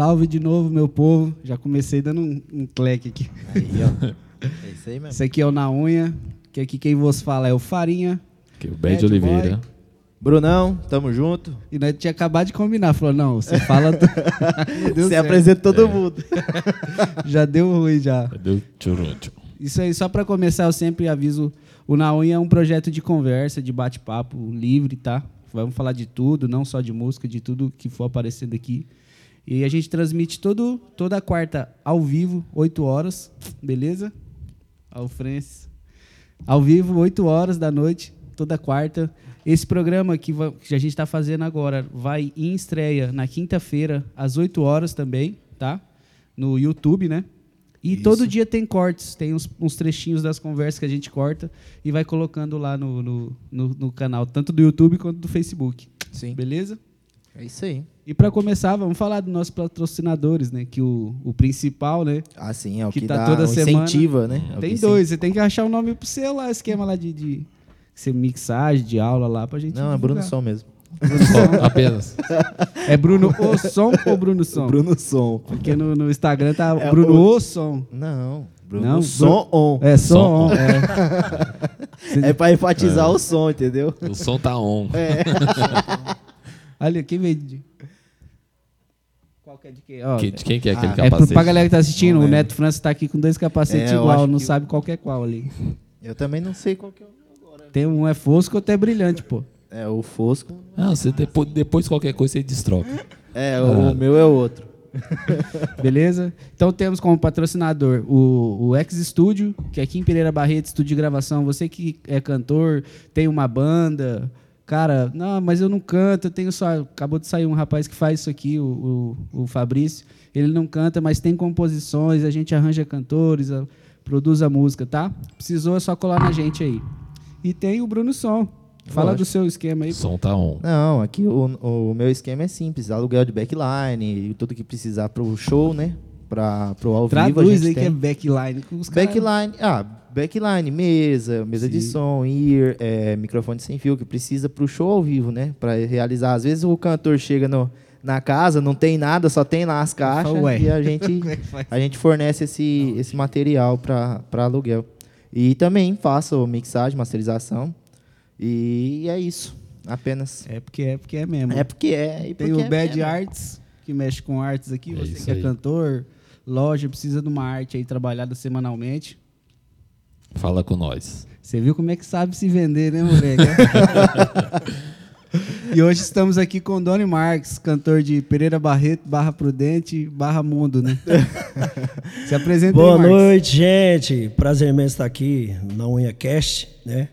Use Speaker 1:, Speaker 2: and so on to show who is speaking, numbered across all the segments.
Speaker 1: Salve de novo, meu povo. Já comecei dando um, um cleque aqui.
Speaker 2: Aí, ó. É isso aí mesmo.
Speaker 1: Esse aqui é o Na Unha, que aqui quem vos fala é o Farinha.
Speaker 3: Que o Ben de Oliveira.
Speaker 1: boy.
Speaker 2: Brunão, tamo junto.
Speaker 1: E nós tinha acabado de combinar. Falou, não, você fala... do- deu
Speaker 2: Você
Speaker 1: certo.
Speaker 2: apresenta todo mundo.
Speaker 1: Já deu ruim, já.
Speaker 3: Cadê o tchuruncho?
Speaker 1: Isso aí, só para começar, eu sempre aviso, o Na Unha é um projeto de conversa, de bate-papo livre, tá? Vamos falar de tudo, não só de música, de tudo que for aparecendo aqui. E a gente transmite todo, toda quarta ao vivo, 8 horas, beleza? Ao Francis. Ao vivo, 8 horas da noite, toda quarta. Esse programa que, que a gente está fazendo agora vai em estreia na quinta-feira, às 8 horas também, tá? No YouTube, né? E
Speaker 2: Isso.
Speaker 1: todo dia tem cortes, tem uns, uns trechinhos das conversas que a gente corta e vai colocando lá no, no, no- no canal, tanto do YouTube quanto do Facebook.
Speaker 2: Sim.
Speaker 1: Beleza?
Speaker 2: É isso aí.
Speaker 1: E para começar, vamos falar dos nossos patrocinadores, né? Que o, o principal, né?
Speaker 2: Ah, sim, é o
Speaker 1: Que
Speaker 2: que,
Speaker 1: tá
Speaker 2: dá
Speaker 1: toda semana.
Speaker 2: incentiva, né? É
Speaker 1: Tem dois, você tem que achar o nome pro seu lá, esquema lá de, de ser mixagem, de aula lá pra gente.
Speaker 2: Não, é Bruno
Speaker 1: divulgar.
Speaker 2: Som mesmo.
Speaker 3: Só, apenas.
Speaker 1: É Bruno O Som ou Bruno Som?
Speaker 2: Bruno Som.
Speaker 1: Porque no, no Instagram tá
Speaker 2: É
Speaker 1: Bruno
Speaker 2: o-
Speaker 1: O Som.
Speaker 2: Não, Bruno
Speaker 1: Não,
Speaker 2: Som On.
Speaker 1: É,
Speaker 3: Som
Speaker 1: Som.
Speaker 3: On.
Speaker 1: É.
Speaker 2: É pra enfatizar o som, entendeu?
Speaker 3: O som tá on.
Speaker 2: É.
Speaker 1: Ali, quem veio de. Qual que é de quem? Ó,
Speaker 3: Que- de quem que é aquele
Speaker 2: Ah,
Speaker 1: é pro,
Speaker 3: capacete?
Speaker 1: pra galera que tá assistindo,
Speaker 2: Não
Speaker 1: o
Speaker 2: lembro.
Speaker 1: Neto França tá aqui com dois capacetes
Speaker 2: É,
Speaker 1: igual, não
Speaker 2: que-
Speaker 1: sabe qual que é qual ali.
Speaker 2: Eu também não sei qual que é o agora.
Speaker 1: Tem um é fosco, outro é brilhante, pô.
Speaker 2: É o Fosco.
Speaker 3: Ah, você depois, depois qualquer coisa você destroca.
Speaker 2: É, o meu é o outro.
Speaker 1: Beleza? Então temos como patrocinador o, o X Studio, que é aqui em Pereira Barreto, estúdio de gravação. Você que é cantor, tem uma banda. Cara, não, mas eu não canto, eu tenho só. Acabou de sair um rapaz que faz isso aqui, o, o, o Fabrício. Ele não canta, mas tem composições, a gente arranja cantores, a- produz a música, tá? Precisou é só colar na gente aí. E tem o Bruno Som. Fala
Speaker 2: Lógico.
Speaker 1: do seu esquema aí.
Speaker 3: O som tá on.
Speaker 2: Não, aqui o, o meu esquema é simples. Aluguel de backline e tudo que precisar pro show, né? Pra, pro ao vivo a
Speaker 1: Traduz
Speaker 2: gente
Speaker 1: aí que
Speaker 2: tem.
Speaker 1: é backline. que os caras-
Speaker 2: Backline, ah, backline, mesa, mesa de
Speaker 1: Sim.
Speaker 2: som, ear, é, microfone sem fio, que precisa pro show ao vivo, né? Pra realizar. Às vezes o cantor chega no, na casa, não tem nada, só tem lá as caixas
Speaker 1: Ué.
Speaker 2: e a gente,
Speaker 1: é
Speaker 2: a gente fornece esse, esse material pra pra aluguel. E também faço mixagem, masterização. E é isso, apenas.
Speaker 1: É porque é porque é mesmo.
Speaker 2: É porque é. E
Speaker 1: Tem
Speaker 2: porque
Speaker 1: o
Speaker 2: é
Speaker 1: Bad
Speaker 2: mesmo.
Speaker 1: Arts, que mexe com artes aqui.
Speaker 3: É
Speaker 1: Você
Speaker 3: isso
Speaker 1: que é
Speaker 3: aí.
Speaker 1: cantor, loja, precisa de uma arte aí trabalhada semanalmente.
Speaker 3: Fala com nós.
Speaker 1: Você viu como é que sabe se vender, né, moleque? e hoje estamos aqui com o Doni Marques, cantor de Pereira Barreto, Barra Prudente, Barra Mundo, né? se apresenta
Speaker 4: Boa
Speaker 1: aí,
Speaker 4: noite, gente. Prazer imenso estar aqui na Unha Cast, né?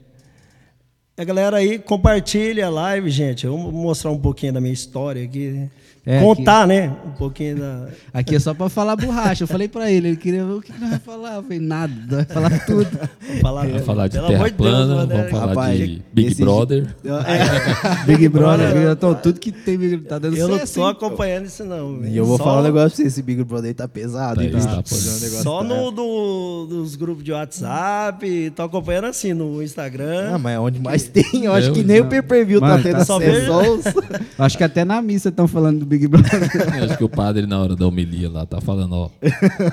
Speaker 4: A galera aí compartilha a live, gente. Eu vou mostrar um pouquinho da minha história aqui. né?
Speaker 1: É,
Speaker 4: Contar, né? Um pouquinho da.
Speaker 1: Aqui é só pra falar borracha. Eu falei pra ele, ele queria ver o que nós vai falar. Eu falei, nada, vai falar tudo.
Speaker 4: Falar,
Speaker 3: Vamos falar de
Speaker 4: Pelo
Speaker 3: Terra
Speaker 4: amor de Deus,
Speaker 3: plana,
Speaker 4: mano,
Speaker 3: vamos
Speaker 4: né?
Speaker 3: falar
Speaker 2: Rapaz,
Speaker 3: de Big
Speaker 2: esse
Speaker 3: Brother.
Speaker 1: Big Brother, Big- então, tudo que tem Big tá dando
Speaker 4: Eu não tô
Speaker 1: hein?
Speaker 4: acompanhando isso, não.
Speaker 2: E eu vou
Speaker 4: Só-
Speaker 2: falar um negócio pra você, esse Big Brother aí tá pesado,
Speaker 3: Tá,
Speaker 2: hein,
Speaker 3: tá
Speaker 4: Só
Speaker 2: tá-
Speaker 4: no do, dos grupos de WhatsApp, tô acompanhando assim no Instagram.
Speaker 2: Ah, mas é onde mais tem, eu acho
Speaker 3: Eu-
Speaker 2: que nem
Speaker 1: não.
Speaker 2: o pay-per-view tá tendo
Speaker 1: tá
Speaker 4: só
Speaker 2: acesso.
Speaker 1: Acho que até na missa estão falando do Big Brother.
Speaker 3: Acho que o padre, na hora da homilia lá, tá falando, ó.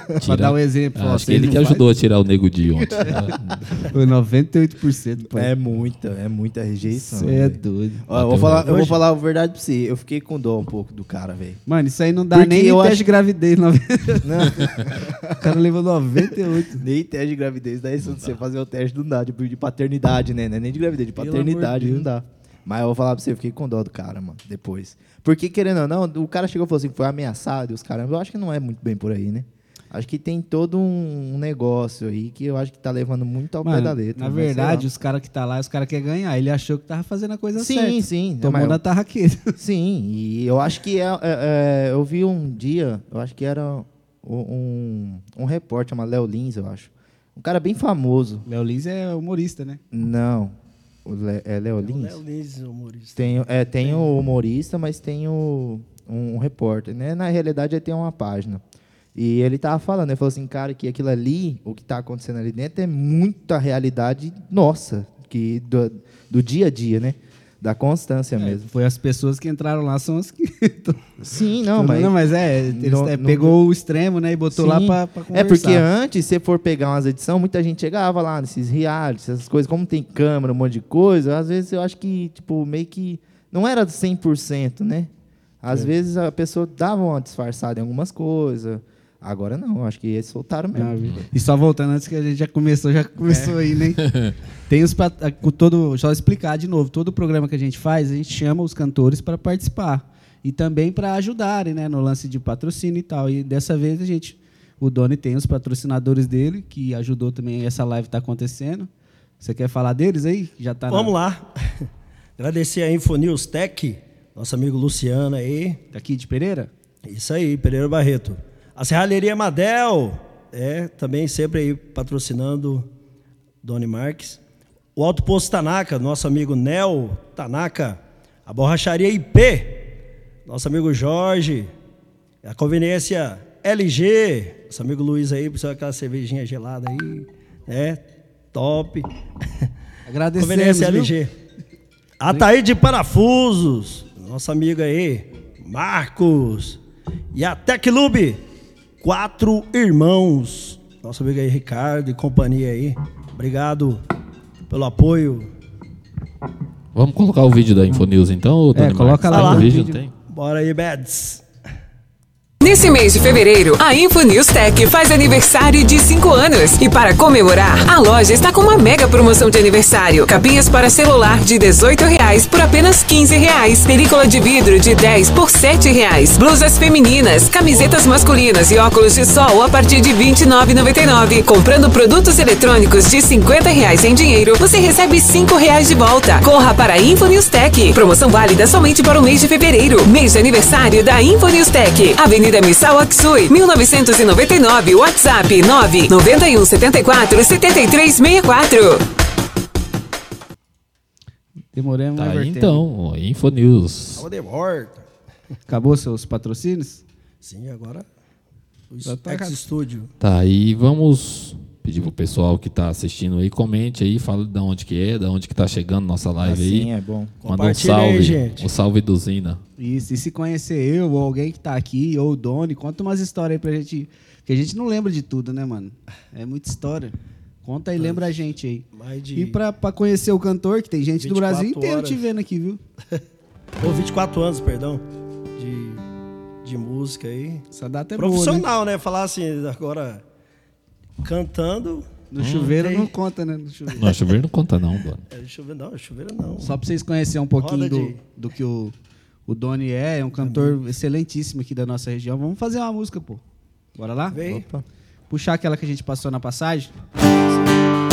Speaker 1: pra
Speaker 3: tira-
Speaker 1: dar um exemplo.
Speaker 3: Ah,
Speaker 1: ó,
Speaker 3: acho que ele que
Speaker 1: faz-
Speaker 3: ajudou a tirar o nego de ontem.
Speaker 1: Foi 98%, pô.
Speaker 2: É muita, é muita rejeição.
Speaker 1: Você é doido.
Speaker 2: Ó, eu vou falar, eu vou falar a verdade pra você. Eu fiquei com dó um pouco do cara, velho.
Speaker 1: Mano, isso aí não dá
Speaker 2: Porque
Speaker 1: nem
Speaker 2: eu
Speaker 1: teste
Speaker 2: acho-
Speaker 1: de gravidez.
Speaker 2: Não,
Speaker 1: O cara levou 98.
Speaker 2: nem teste de gravidez dá isso de você fazer o teste não dá, de, de paternidade, né? É nem de gravidez, de paternidade não dá. Mas eu vou falar pra você, eu fiquei com dó do cara, mano, depois. Porque, querendo ou não, o cara chegou e falou assim, foi ameaçado e os caras... Eu acho que não é muito bem por aí, né? Acho que tem todo um negócio aí que eu acho que tá levando muito ao pé
Speaker 1: Mano,
Speaker 2: da letra.
Speaker 1: na
Speaker 2: sei
Speaker 1: verdade, os caras que tá lá, os caras querem ganhar. Ele achou que tava fazendo a coisa
Speaker 2: Sim,
Speaker 1: certa.
Speaker 2: sim.
Speaker 1: Tomou
Speaker 2: mas-
Speaker 1: na tarraqueira.
Speaker 2: Sim, e eu acho que é, é- é, eu vi um dia, eu acho que era um, um repórter chamado Léo Lins, eu acho. Um cara bem famoso.
Speaker 1: Léo Lins é humorista, né?
Speaker 2: Não. O Le, é Léo
Speaker 4: É o
Speaker 2: Lins?
Speaker 4: Léo Lins, humorista.
Speaker 2: Tem, o- é, tem o humorista, mas tem o, um, repórter. Né? Na realidade, ele tem uma página. E ele tava falando, ele falou assim, cara, que aquilo ali, o que está acontecendo ali dentro, é muita realidade nossa, que do, do dia a dia, né? Da constância mesmo.
Speaker 1: Foi as pessoas que entraram lá, são as que.
Speaker 2: Sim, não, mas.
Speaker 1: Não, mas é,
Speaker 2: Não-
Speaker 1: é,
Speaker 2: não-
Speaker 1: pegou o extremo, né, e botou lá
Speaker 2: Sim.
Speaker 1: pra, pra
Speaker 2: É
Speaker 1: conversar.
Speaker 2: porque antes, se for pegar umas edições, muita gente chegava lá nesses realities, essas coisas, como tem câmera, um monte de coisa, às vezes eu acho que, tipo, meio que não era 100%, né? Às
Speaker 1: É.
Speaker 2: vezes a pessoa dava uma disfarçada em algumas coisas. Agora não, acho que eles soltaram mesmo.
Speaker 1: Ah. E só voltando antes que a gente já começou, já
Speaker 2: É.
Speaker 1: começou aí, né? Tem os com todo, só explicar de novo, todo programa que a gente faz, a gente chama os cantores para participar e também para ajudarem, né, no lance de patrocínio e tal. E dessa vez a gente, o Doni tem os patrocinadores dele que ajudou também essa live tá acontecendo. Você quer falar deles aí? Já tá na-
Speaker 4: Vamos lá. Agradecer a Infonews Tech, nosso amigo Luciano aí.
Speaker 1: Aqui de Pereira?
Speaker 4: Isso aí, Pereira Barreto. A Serralheria Madel, é, também sempre aí patrocinando Doni Marques. O Alto Posto Tanaka, nosso amigo Nel Tanaka. A Borracharia IP, nosso amigo Jorge. A conveniência LG, nosso amigo Luiz aí, precisa aquela cervejinha gelada aí, né? Top.
Speaker 1: Agradecemos,
Speaker 4: Conveniência
Speaker 1: viu?
Speaker 4: LG. Ataí de Parafusos, nosso amigo aí, Marcos. E a Teclube, quatro irmãos. Nosso amigo aí, Ricardo e companhia aí. Obrigado pelo apoio.
Speaker 3: Vamos colocar o vídeo da Infonews então? Dani
Speaker 1: coloca
Speaker 3: Marques?
Speaker 4: lá
Speaker 3: Tá
Speaker 4: o
Speaker 3: no vídeo,
Speaker 1: vídeo.
Speaker 3: tem?
Speaker 4: Bora aí, Beds.
Speaker 5: Nesse mês de fevereiro, a InfoNews Tech faz aniversário de 5 anos. E para comemorar, a loja está com uma mega promoção de aniversário. Capinhas para celular de 18 reais por apenas 15 reais. Película de vidro de 10 por 7 reais. Blusas femininas, camisetas masculinas e óculos de sol a partir de R$ 29,99. Comprando produtos eletrônicos de 50 reais em dinheiro, você recebe 5 reais de volta. Corra para a InfoNews Tech. Promoção válida somente para o mês de fevereiro. Mês de aniversário da InfoNews Tech. Avenida Missal Aksui, 1999. WhatsApp 991 74 73 64.
Speaker 1: Demoramos,
Speaker 3: Tá
Speaker 1: mas
Speaker 3: aí então, Infonews.
Speaker 4: Tava de volta.
Speaker 1: Acabou seus patrocínios?
Speaker 4: Sim, agora. O
Speaker 1: Já tá
Speaker 4: Ex Studio.
Speaker 3: Tá aí, vamos pedir pro pessoal que tá assistindo aí, comente aí, fala de onde que é, de onde que tá chegando nossa live
Speaker 2: Assim
Speaker 3: aí.
Speaker 2: é bom.
Speaker 3: Manda um
Speaker 4: Compartilha aí,
Speaker 3: salve,
Speaker 4: gente.
Speaker 3: um salve do Zina.
Speaker 1: Isso, e se conhecer eu ou alguém que tá aqui, ou o Doni, conta umas histórias aí pra gente. Que a gente não lembra de tudo, né, mano? É muita história. Conta e lembra a gente aí.
Speaker 4: Mais de
Speaker 1: E pra, pra conhecer o cantor, que tem gente do
Speaker 4: 24
Speaker 1: Brasil inteiro
Speaker 4: horas.
Speaker 1: te vendo aqui, viu?
Speaker 4: Ou 24 anos, perdão, de, de música aí.
Speaker 1: Essa data é boa, né?
Speaker 4: Profissional, né? Falar assim, agora cantando.
Speaker 1: No chuveiro
Speaker 4: tem.
Speaker 1: não conta, né? No chuveiro.
Speaker 3: Não, chuveiro não conta não, mano.
Speaker 4: É, chuveiro não, chuveiro não.
Speaker 1: Só pra vocês conhecerem um pouquinho
Speaker 4: Roda
Speaker 1: do,
Speaker 4: de-
Speaker 1: do que o, o Doni é, é um cantor excelentíssimo aqui da nossa região. Vamos fazer uma música, pô. Bora lá?
Speaker 4: Vem.
Speaker 2: Opa.
Speaker 1: Puxar aquela que a gente passou na passagem.
Speaker 4: Depois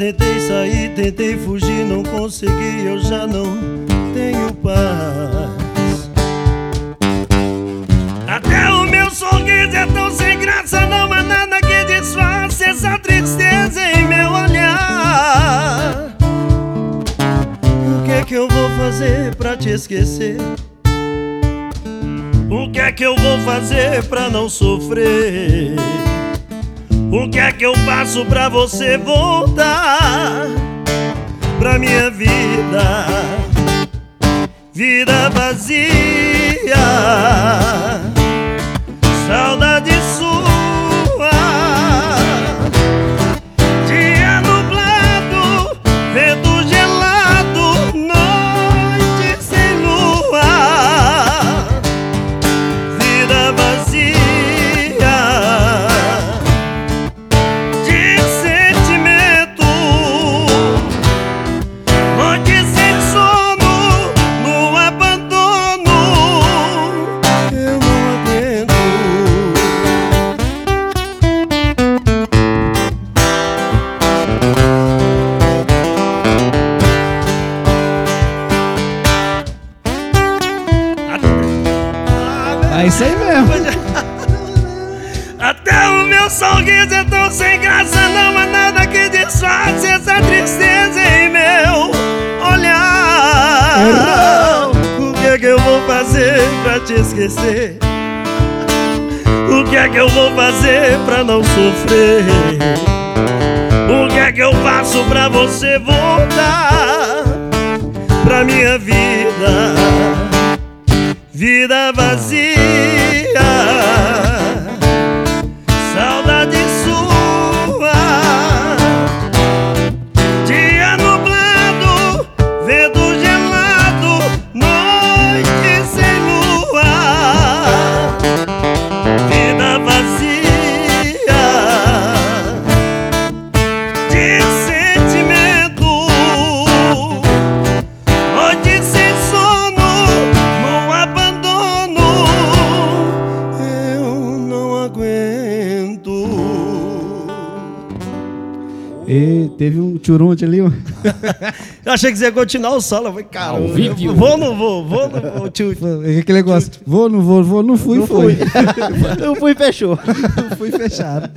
Speaker 4: tentei sair, tentei fugir, não consegui, eu já não tenho paz. Até o meu sorriso é tão sem graça, não há nada que disfarce essa tristeza em meu olhar. O que é que eu vou fazer pra te esquecer? O que é que eu vou fazer pra não sofrer? O que é que eu faço pra você voltar pra minha vida? Vida vazia, sem graça, não há nada que disfarce essa tristeza em meu olhar. O que é que eu vou fazer pra te esquecer? O que é que eu vou fazer pra não sofrer? O que é que eu faço pra você voltar pra minha vida? Vida vazia.
Speaker 1: Teve um churunte ali.
Speaker 4: Eu achei que você ia continuar o solo. Eu falei, cara, eu
Speaker 3: vivo.
Speaker 4: vou ou não vou? Vou ou não vou? Tio,
Speaker 1: É Aquele negócio. Vou, não vou, vou, não fui, foi.
Speaker 2: Eu fui e fechou.
Speaker 1: Não fui fechado.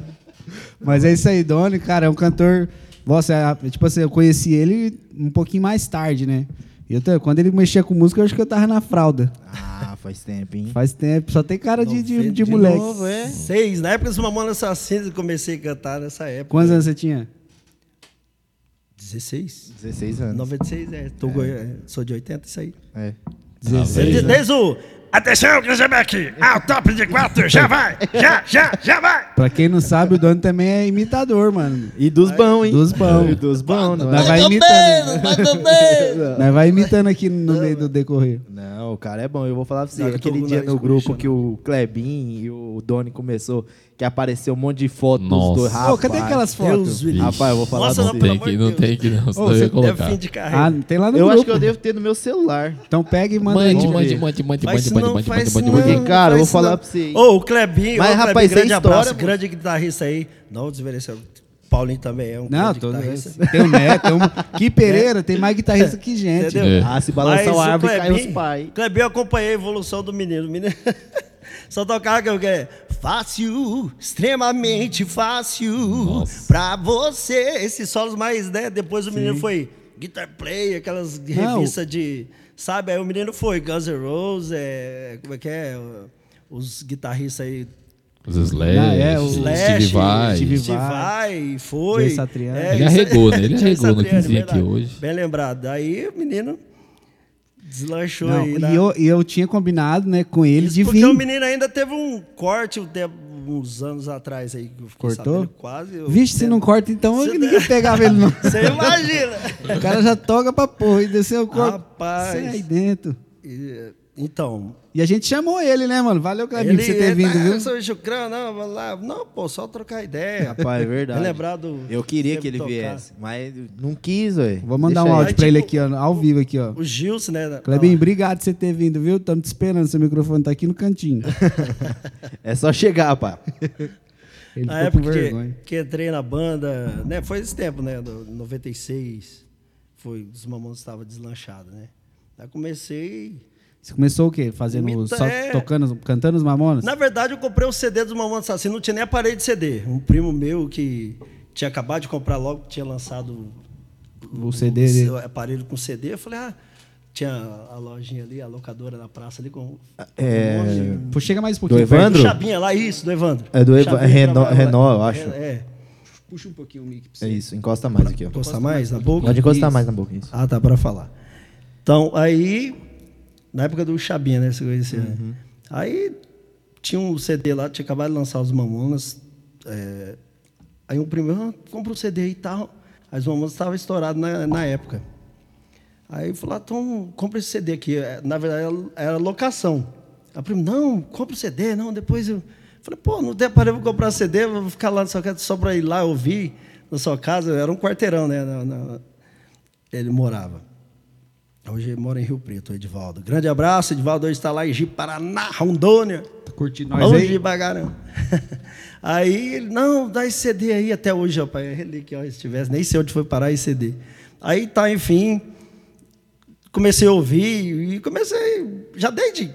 Speaker 1: Mas é isso aí, Doni, cara, é um cantor. Nossa, é, tipo assim, eu conheci ele um pouquinho mais tarde, né? E eu, tô- quando ele mexia com música, eu acho que eu tava na fralda.
Speaker 2: Ah, faz tempo, hein?
Speaker 1: Faz tempo, só tem cara de, de, de
Speaker 4: de
Speaker 1: moleque.
Speaker 2: novo, é?
Speaker 4: Seis. Na época dos Mamonas Assassinos, eu comecei a cantar nessa época.
Speaker 1: Quantos anos você tinha?
Speaker 4: 16.
Speaker 2: 16 anos.
Speaker 4: 96, é. Tô é. Sou de 80, isso aí.
Speaker 2: É.
Speaker 1: 16.
Speaker 4: 10 18, Atenção, Cruzebeck! Ao top de quatro, já vai! Já, já, já vai!
Speaker 1: Pra quem não sabe, o Doni também é imitador, mano.
Speaker 2: E dos bons, hein?
Speaker 1: Dos bons.
Speaker 2: E dos bons, não
Speaker 1: Nós
Speaker 2: é?
Speaker 1: vai imitando. Nós vai imitando aqui no meio do decorrer.
Speaker 2: Não, o cara é bom. Eu vou falar pra você. Aquele
Speaker 4: o
Speaker 2: dia no grupo que o Klebin e o Doni começou, que apareceu um monte de fotos
Speaker 3: Nossa.
Speaker 2: dos dois.
Speaker 1: Ô,
Speaker 2: Rapaz,
Speaker 1: cadê aquelas
Speaker 4: Deus
Speaker 1: fotos?
Speaker 4: livre.
Speaker 2: Rapaz, eu vou falar
Speaker 4: Nossa, não,
Speaker 3: Tem que,
Speaker 4: de
Speaker 3: não
Speaker 4: Deus.
Speaker 3: tem que não, senão
Speaker 1: Ô,
Speaker 3: eu
Speaker 1: você
Speaker 3: ia colocar.
Speaker 4: fim de
Speaker 1: Ah,
Speaker 4: carreira.
Speaker 1: tem lá no
Speaker 2: Eu
Speaker 1: grupo.
Speaker 2: acho que eu devo ter no meu celular.
Speaker 1: Então pega e manda
Speaker 3: Mande,
Speaker 1: aí.
Speaker 3: Mande, mande, mande,
Speaker 4: Faz
Speaker 3: mande,
Speaker 4: isso
Speaker 3: mande,
Speaker 4: não,
Speaker 3: mande, mande, mande, mande.
Speaker 2: Cara, vou falar pra você.
Speaker 4: Ô, o Clebinho,
Speaker 2: Mas,
Speaker 4: Clebinho,
Speaker 2: rapaz, é
Speaker 4: grande
Speaker 2: história,
Speaker 4: abraço,
Speaker 2: mano.
Speaker 4: grande guitarrista aí. Não desmereceu. Paulinho também é um
Speaker 1: Não,
Speaker 4: grande
Speaker 1: tô,
Speaker 4: guitarrista.
Speaker 1: tem o Neto, tem um, que Pereira, tem mais guitarrista que gente.
Speaker 4: Entendeu?
Speaker 3: É.
Speaker 2: Ah, se balançar
Speaker 4: Mas
Speaker 2: o árvore,
Speaker 4: o
Speaker 2: cai os
Speaker 4: Clebinho-
Speaker 2: pais.
Speaker 4: Clebinho, eu acompanhei a evolução do menino. O menino só tocava que eu quero. Fácil, extremamente fácil
Speaker 3: Nossa.
Speaker 4: pra você. Esses solos mais, né? Depois o menino foi Guitar Play, aquelas revistas de. Sabe? Aí o menino foi Guns N' Roses, é, como é que é? Os guitarristas aí.
Speaker 3: Os Slash,
Speaker 1: Ah, é, o
Speaker 3: Steve
Speaker 4: Slash,
Speaker 3: Vai.
Speaker 1: Steve
Speaker 4: Steve Vai, foi.
Speaker 1: Joey Satriani.
Speaker 3: Ele arregou, né? Ele arregou no
Speaker 4: Satriani,
Speaker 3: quinzinho aqui hoje.
Speaker 4: Bem lembrado. Aí o menino deslanchou
Speaker 1: Não,
Speaker 4: aí.
Speaker 1: e,
Speaker 4: né?
Speaker 1: eu, e eu tinha combinado né, com ele
Speaker 4: Isso
Speaker 1: de
Speaker 4: porque
Speaker 1: vir.
Speaker 4: o menino ainda teve um corte um tempo- uns anos atrás aí. Que eu fiquei
Speaker 1: Cortou?
Speaker 4: sabendo, Quase. eu-
Speaker 1: Vixe, se não corta, então
Speaker 4: Você-
Speaker 1: ninguém pegava ele não.
Speaker 4: Você imagina.
Speaker 1: O cara já toca pra porra e desceu o corpo.
Speaker 4: Rapaz.
Speaker 1: É aí dentro.
Speaker 4: E, Então.
Speaker 1: E a gente chamou ele, né, mano? Valeu, Clebinho,
Speaker 4: Ele,
Speaker 1: por você ter
Speaker 4: ele,
Speaker 1: vindo, viu?
Speaker 4: Sou chucrão, não, vamos lá. Não, pô, só trocar ideia.
Speaker 2: Rapaz, é verdade.
Speaker 4: Lembrar do.
Speaker 2: Eu queria que ele
Speaker 4: tocar.
Speaker 2: viesse, mas não quis, velho.
Speaker 1: Vou mandar um
Speaker 2: Deixa
Speaker 1: áudio
Speaker 4: Aí,
Speaker 1: pra ele
Speaker 4: tipo,
Speaker 1: aqui, ó, ao vivo aqui, ó.
Speaker 4: O Gilson, né?
Speaker 1: Clebinho, obrigado por você ter vindo, viu? Estamos te esperando, seu microfone tá aqui no cantinho.
Speaker 2: ele. É só chegar, pá.
Speaker 1: Ele
Speaker 4: Na época que,
Speaker 1: vergonha.
Speaker 4: que entrei na banda, né? Foi esse tempo, né? do 96. Foi, os mamães estavam deslanchados, né? Aí comecei.
Speaker 1: Você começou o quê? Fazendo
Speaker 4: Imita-
Speaker 1: só
Speaker 4: é.
Speaker 1: tocando, cantando os mamonas?
Speaker 4: Na verdade, eu comprei o CD dos Mamonas Assassinos, não tinha nem aparelho de CD. Um primo meu que tinha acabado de comprar logo, tinha lançado
Speaker 1: O CD
Speaker 4: o aparelho com CD. Eu falei, ah, tinha a lojinha ali, a locadora na praça ali com.
Speaker 2: É,
Speaker 1: Pô, chega mais um
Speaker 2: Do
Speaker 1: pouquinho.
Speaker 2: Evandro?
Speaker 4: Do Chabinha lá, isso, do Evandro.
Speaker 2: É do Eva-
Speaker 4: Chabinha
Speaker 2: Renó-
Speaker 4: trabalhava lá.
Speaker 2: Renó, eu acho.
Speaker 4: É. é.
Speaker 1: Puxa um pouquinho o mic pra
Speaker 2: é
Speaker 1: você.
Speaker 2: isso, encosta mais aqui, ó.
Speaker 4: Encostar mais na boca?
Speaker 2: Pode encostar
Speaker 1: Isso.
Speaker 2: mais na boca, isso.
Speaker 4: Ah, tá, para falar. Então, aí, na época do Chabinha, né? Você conhecia, né?
Speaker 2: Uhum.
Speaker 4: Aí tinha um CD lá, tinha acabado de lançar os Mamonas. é, aí um primo, ah, compra o CD aí e tal. Aí os Mamonas estavam estourados na, na época. Aí falei, ah, então compra esse CD aqui. É, Na verdade, era- locação. Aí o primo, não, compra o CD, não, depois eu. Falei, pô, não tem aparelho para comprar CD, vou ficar lá na sua casa só para ir lá ouvir na sua casa. Era um quarteirão, né? na- na- ele morava. Hoje ele mora em Rio Preto, Edivaldo. Grande abraço, Edivaldo hoje está lá em Ji-Paraná, Rondônia.
Speaker 1: Tá curtindo nós
Speaker 4: Longe
Speaker 1: aí?
Speaker 4: caramba. Aí ele, não, dá esse CD aí até hoje, rapaz. É relíquia, ó, se tivesse, nem sei onde foi parar esse CD. Aí tá, enfim, comecei a ouvir e comecei, já desde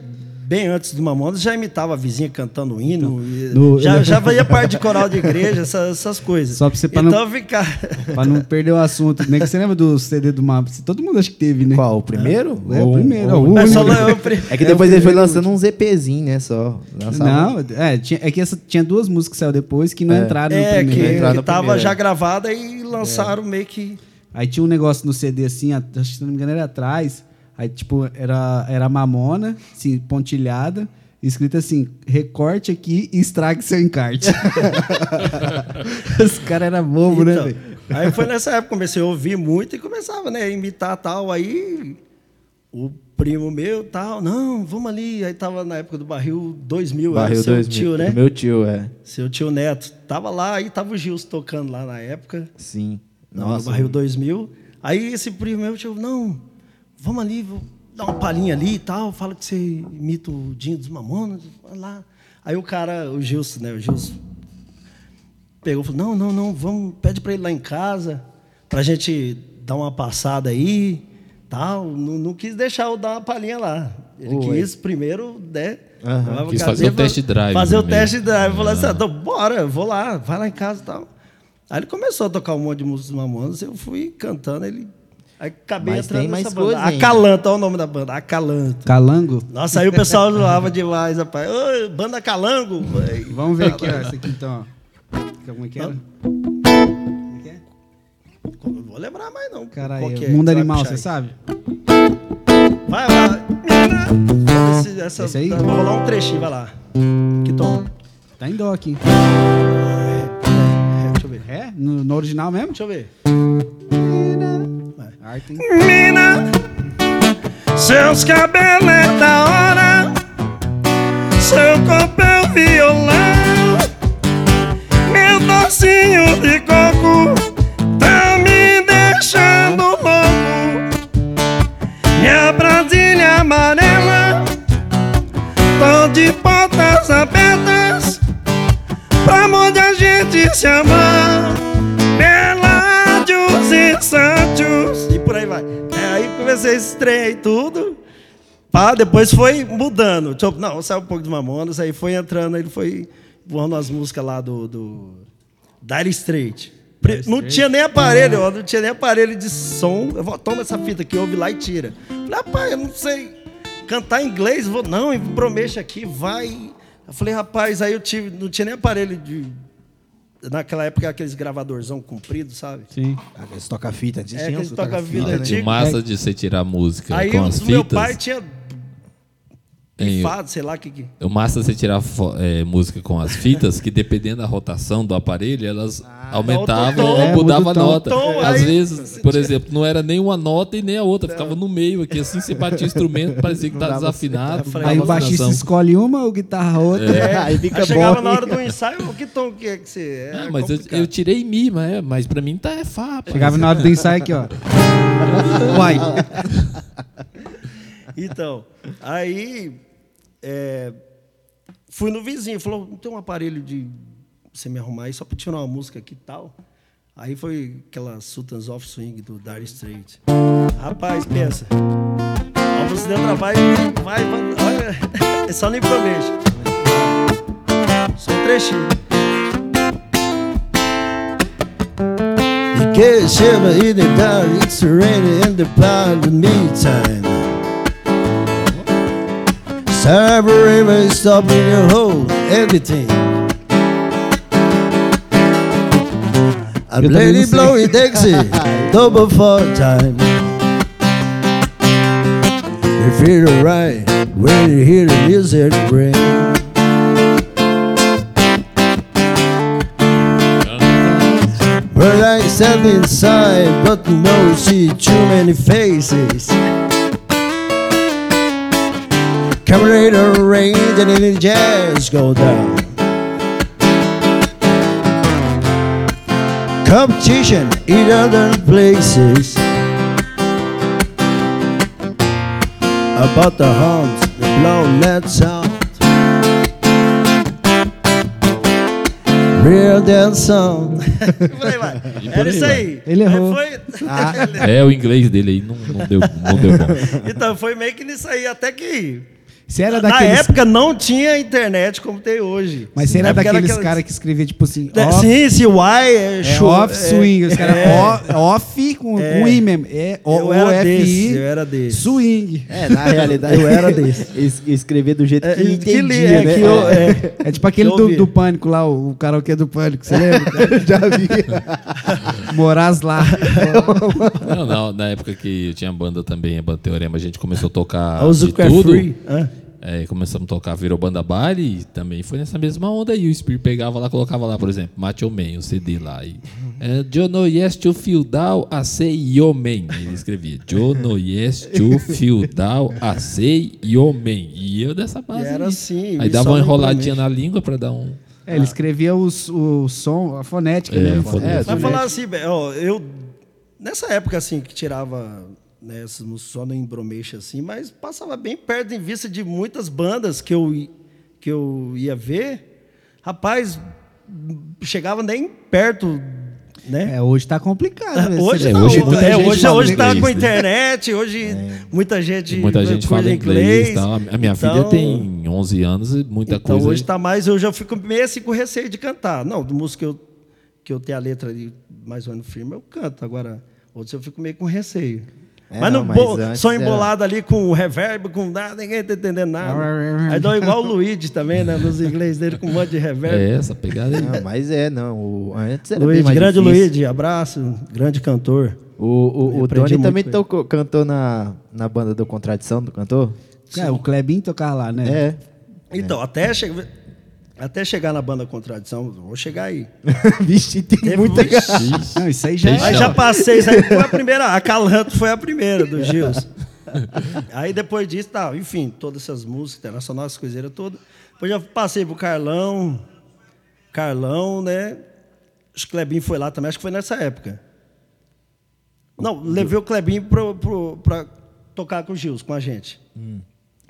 Speaker 4: bem antes do Mamonas, já imitava a vizinha cantando hino. e
Speaker 1: no-
Speaker 4: já, já ia parte de coral de igreja, essas, essas coisas.
Speaker 1: Só pra você- pra
Speaker 4: então
Speaker 1: não-
Speaker 4: ficar.
Speaker 1: Pra não perder o assunto. Nem que você lembra do CD do Mapa? Todo mundo acho que teve, né?
Speaker 2: Qual? O primeiro?
Speaker 1: É, o
Speaker 2: Ou-
Speaker 1: primeiro.
Speaker 2: ou-
Speaker 1: o
Speaker 4: Mas só eu pre-
Speaker 2: É que depois ele foi lançando uns EPzinhos, né? Só. Lançava-
Speaker 1: Não, é, tinha, é que essa, tinha duas músicas que saiu depois que não
Speaker 2: É.
Speaker 1: entraram no
Speaker 4: É, que,
Speaker 1: primeiro.
Speaker 4: que
Speaker 2: no
Speaker 4: tava
Speaker 2: primeiro,
Speaker 4: já
Speaker 2: é.
Speaker 4: gravada e lançaram meio que.
Speaker 1: Aí tinha um negócio no CD assim, acho que se não me engano era atrás. Aí, tipo, era, era mamona, assim, pontilhada, escrito assim: recorte aqui e estrague seu encarte. Os caras eram bobos, né,
Speaker 4: Então,
Speaker 1: velho?
Speaker 4: aí foi nessa época que comecei a ouvir muito e começava, né, a imitar tal. Aí o primo meu tal, não, vamos ali. Aí tava na época do barril 2000, era
Speaker 2: Barril
Speaker 4: seu
Speaker 2: 2000.
Speaker 4: tio, né?
Speaker 2: Meu tio, é.
Speaker 4: Seu tio Neto. Tava lá, aí tava o Gils tocando lá na época.
Speaker 2: Sim. Nossa.
Speaker 4: no barril 2000. Aí esse primo meu, tio, não, vamos ali, vou dar uma palhinha ali e tal. Fala que você imita o Dinho dos Mamonas. Vai lá. Aí o cara, o Gilson, né? O Gilson pegou e falou: não, não, não, vamos, pede para ele lá em casa, pra gente dar uma passada aí. Tal. Não, não quis deixar eu dar uma palhinha lá. Ele
Speaker 2: Ué.
Speaker 4: quis primeiro, né? Levar
Speaker 3: Quis fazer o test drive
Speaker 4: Fazer o test drive. Falou assim: então, bora, vou lá, vai lá em casa e tal. Aí ele começou a tocar um monte de músicas dos Mamonas, eu fui cantando, ele. Aí acabei
Speaker 2: Mas
Speaker 4: entrando
Speaker 2: tem
Speaker 4: nessa
Speaker 2: mais
Speaker 4: banda.
Speaker 2: coisa ainda.
Speaker 4: Acalanto, olha o nome da banda, Acalanto.
Speaker 1: Calango?
Speaker 4: Nossa, aí o pessoal zoava demais, rapaz. Ô, banda Calango.
Speaker 1: Vamos ver aqui, ó, essa aqui então, ó. Como é que era? Como é que é?
Speaker 4: Não vou lembrar mais, não.
Speaker 1: Caralho,
Speaker 4: é?
Speaker 1: Mundo Animal, você sabe?
Speaker 4: Vai, vai. Esse, essa,
Speaker 1: Esse aí?
Speaker 4: Vou rolar um trechinho, vai lá. Que tom?
Speaker 1: Tá em dó aqui.
Speaker 4: É, deixa eu ver.
Speaker 1: É? No, no original mesmo?
Speaker 4: Deixa eu ver.
Speaker 1: Arte.
Speaker 4: Mina, seus cabelos é da hora, seu corpo é o violão, meu docinho de coco tá me deixando louco. Minha Brasília amarela, tô de portas abertas, pra onde a gente se amar. E por aí vai. É, aí comecei esse trem aí tudo. Pá, depois foi mudando. Não, saiu um pouco de Mamonas, aí foi entrando, ele foi voando as músicas lá do. do Dire Straits. Não tinha nem aparelho, ó, não tinha nem aparelho de som. Eu vou, toma essa fita aqui, ouve lá e tira. Falei, rapaz, eu não sei cantar inglês. Vou, não, promete aqui, vai. Eu falei, rapaz, aí eu tive, não tinha nem aparelho de. Naquela época, aqueles gravadorzão comprido, sabe?
Speaker 1: Sim.
Speaker 2: Aqueles toca-fita.
Speaker 4: É, aqueles toca-fita
Speaker 2: toca-fita, né?
Speaker 4: antigo.
Speaker 3: Massa de você tirar música
Speaker 4: Aí
Speaker 3: com as
Speaker 4: meu
Speaker 3: fitas.
Speaker 4: pai tinha fado, sei lá o que que.
Speaker 3: O massa é você tirar é, música com as fitas, que dependendo da rotação do aparelho, elas aumentavam
Speaker 4: o
Speaker 3: ou
Speaker 4: tom.
Speaker 1: É,
Speaker 3: mudavam
Speaker 1: muda
Speaker 3: a
Speaker 1: o tom.
Speaker 3: nota.
Speaker 4: Tom,
Speaker 3: Às
Speaker 4: aí
Speaker 3: vezes, por
Speaker 4: tira-
Speaker 3: exemplo, não era nem uma nota e nem a outra, ficava no meio aqui, assim você batia o instrumento, parecia que
Speaker 2: Não
Speaker 3: tá
Speaker 2: dava
Speaker 3: desafinado. não
Speaker 1: Aí o baixista escolhe uma, o guitarra outra.
Speaker 2: É, aí fica
Speaker 4: Aí chegava
Speaker 2: bom.
Speaker 4: na hora do ensaio, o que tom que é que você é?
Speaker 3: Ah,
Speaker 4: Era
Speaker 3: mas eu, eu tirei Mi, mas, é, mas pra mim tá é Fá.
Speaker 1: Chegava na hora do ensaio aqui, ó. Uai.
Speaker 4: Então, aí é, fui no vizinho, falou, não tem um aparelho de você me arrumar aí só pra tirar uma música aqui e tal. Aí foi aquela Sultans of Swing do Dire Straits. Rapaz, pensa. Deu trabalho, vai, vai, olha, é só nem promete. Só um trechinho. You can't shiver in the dark, it's raining in the the meantime. Every stop in your hole, everything.
Speaker 1: A
Speaker 4: lady blowing taxi, double four time. You feel right when you hear the music ring. But I stand inside, but don't see too many faces. Camerator range and then the jazz go down. Competition in other places. About the horns, the blow that out. Real dance song. Por aí vai.
Speaker 3: E por
Speaker 4: Era
Speaker 3: aí
Speaker 4: isso
Speaker 3: vai.
Speaker 4: aí.
Speaker 1: Ele
Speaker 4: Aí
Speaker 1: errou.
Speaker 4: foi- ah.
Speaker 3: É, o inglês dele aí não, não deu, não deu bom.
Speaker 4: Então foi meio que nisso aí, até que
Speaker 1: Você era
Speaker 4: Na
Speaker 1: daqueles.
Speaker 4: época não tinha internet como tem hoje.
Speaker 1: Mas você era daqueles
Speaker 4: aquelas-
Speaker 1: caras que escrevia, tipo assim.
Speaker 4: É,
Speaker 1: off,
Speaker 4: Sim, o Y é,
Speaker 1: é
Speaker 4: show.
Speaker 1: off swing. Os caras
Speaker 4: é.
Speaker 1: o- off com,
Speaker 4: É.
Speaker 1: com I mesmo. É o,
Speaker 4: Eu era
Speaker 1: o F
Speaker 4: desse,
Speaker 1: I.
Speaker 4: eu era desse.
Speaker 1: Swing.
Speaker 2: É, na realidade.
Speaker 4: Eu era desse.
Speaker 2: es- Escrever do jeito
Speaker 4: É,
Speaker 2: que
Speaker 4: que
Speaker 2: entendia,
Speaker 4: é,
Speaker 2: né?
Speaker 4: que eu- é.
Speaker 1: É tipo aquele do, do Pânico lá, o, o karaokê do Pânico. Você lembra?
Speaker 2: Já vi.
Speaker 1: Moraz lá.
Speaker 3: Não, não, na época que eu tinha banda também, a banda Teorema, a gente começou a tocar
Speaker 4: O
Speaker 3: de
Speaker 4: Zucker
Speaker 3: tudo.
Speaker 4: Free. hã?
Speaker 3: É, começamos a tocar, virou banda baile e também foi nessa mesma onda aí. O Spear pegava lá, colocava lá, por exemplo, Macho Man, o CD lá. E, é, "Jo no yes to feel down, I say yo man. Ele escrevia, Jo no yes to feel down, I say yo man. E eu dessa base.
Speaker 4: E era
Speaker 3: aí.
Speaker 4: assim,
Speaker 3: Aí dava uma enroladinha na língua pra dar um.
Speaker 1: É, ele escrevia os, o som, a fonética,
Speaker 3: É,
Speaker 1: né?
Speaker 3: a fonética.
Speaker 1: É,
Speaker 4: Mas falar assim, ó, eu. Nessa época, assim, que tirava né, essas músicas só no embromeixo, assim, mas passava bem perto em vista de muitas bandas que eu, que eu ia ver. Rapaz, chegava nem perto, né?
Speaker 1: É, hoje tá complicado. né?
Speaker 4: Hoje
Speaker 3: É,
Speaker 4: não,
Speaker 3: hoje
Speaker 4: hoje,
Speaker 3: muita
Speaker 4: é,
Speaker 3: gente
Speaker 4: hoje,
Speaker 3: fala
Speaker 4: hoje tá
Speaker 3: inglês,
Speaker 4: com
Speaker 3: né?
Speaker 4: internet, hoje muita gente
Speaker 3: Muita gente fala inglês. tal. A minha filha
Speaker 4: Então-
Speaker 3: tem 11 anos e muita
Speaker 4: Então
Speaker 3: coisa.
Speaker 4: hoje tá mais, eu já fico meio assim com receio de cantar. Não, do músico que eu, que eu tenho a letra ali mais ou menos firme, eu canto. Agora, outros eu fico meio com receio.
Speaker 2: É,
Speaker 4: mas
Speaker 2: não, mas
Speaker 4: bo-
Speaker 2: antes
Speaker 4: som
Speaker 2: era-
Speaker 4: embolado ali com reverb, com nada, ninguém tá entendendo nada. Aí dá igual o Luigi também, né? Nos inglês dele com um monte de reverb.
Speaker 3: É essa pegada aí.
Speaker 2: Não, mas é, não. O, antes era bem
Speaker 4: Luigi,
Speaker 2: mais
Speaker 4: grande
Speaker 2: difícil.
Speaker 4: Luigi, abraço, grande cantor.
Speaker 2: O, o, o
Speaker 4: muito
Speaker 2: também tocou, cantou na, na banda do Contradição, do cantor?
Speaker 1: É, o Klebin tocava lá, né?
Speaker 2: É.
Speaker 4: Então, até, che até chegar na banda Contradição, vou chegar aí.
Speaker 2: Vixe, tem
Speaker 4: Teve
Speaker 2: muita.
Speaker 4: Vixe.
Speaker 1: Não, isso aí já
Speaker 4: Aí
Speaker 1: é.
Speaker 4: já passei, isso aí foi a primeira. A Calanto foi a primeira do Gils. Aí depois disso, tá, enfim, todas essas músicas internacionais, essas coiseiras todas. Depois já passei pro Carlão. Carlão, né? Acho que o Clebinho foi lá também, acho que foi nessa época. Não, levei o Clebinho pro, pro, pra tocar com o Gils, com a gente.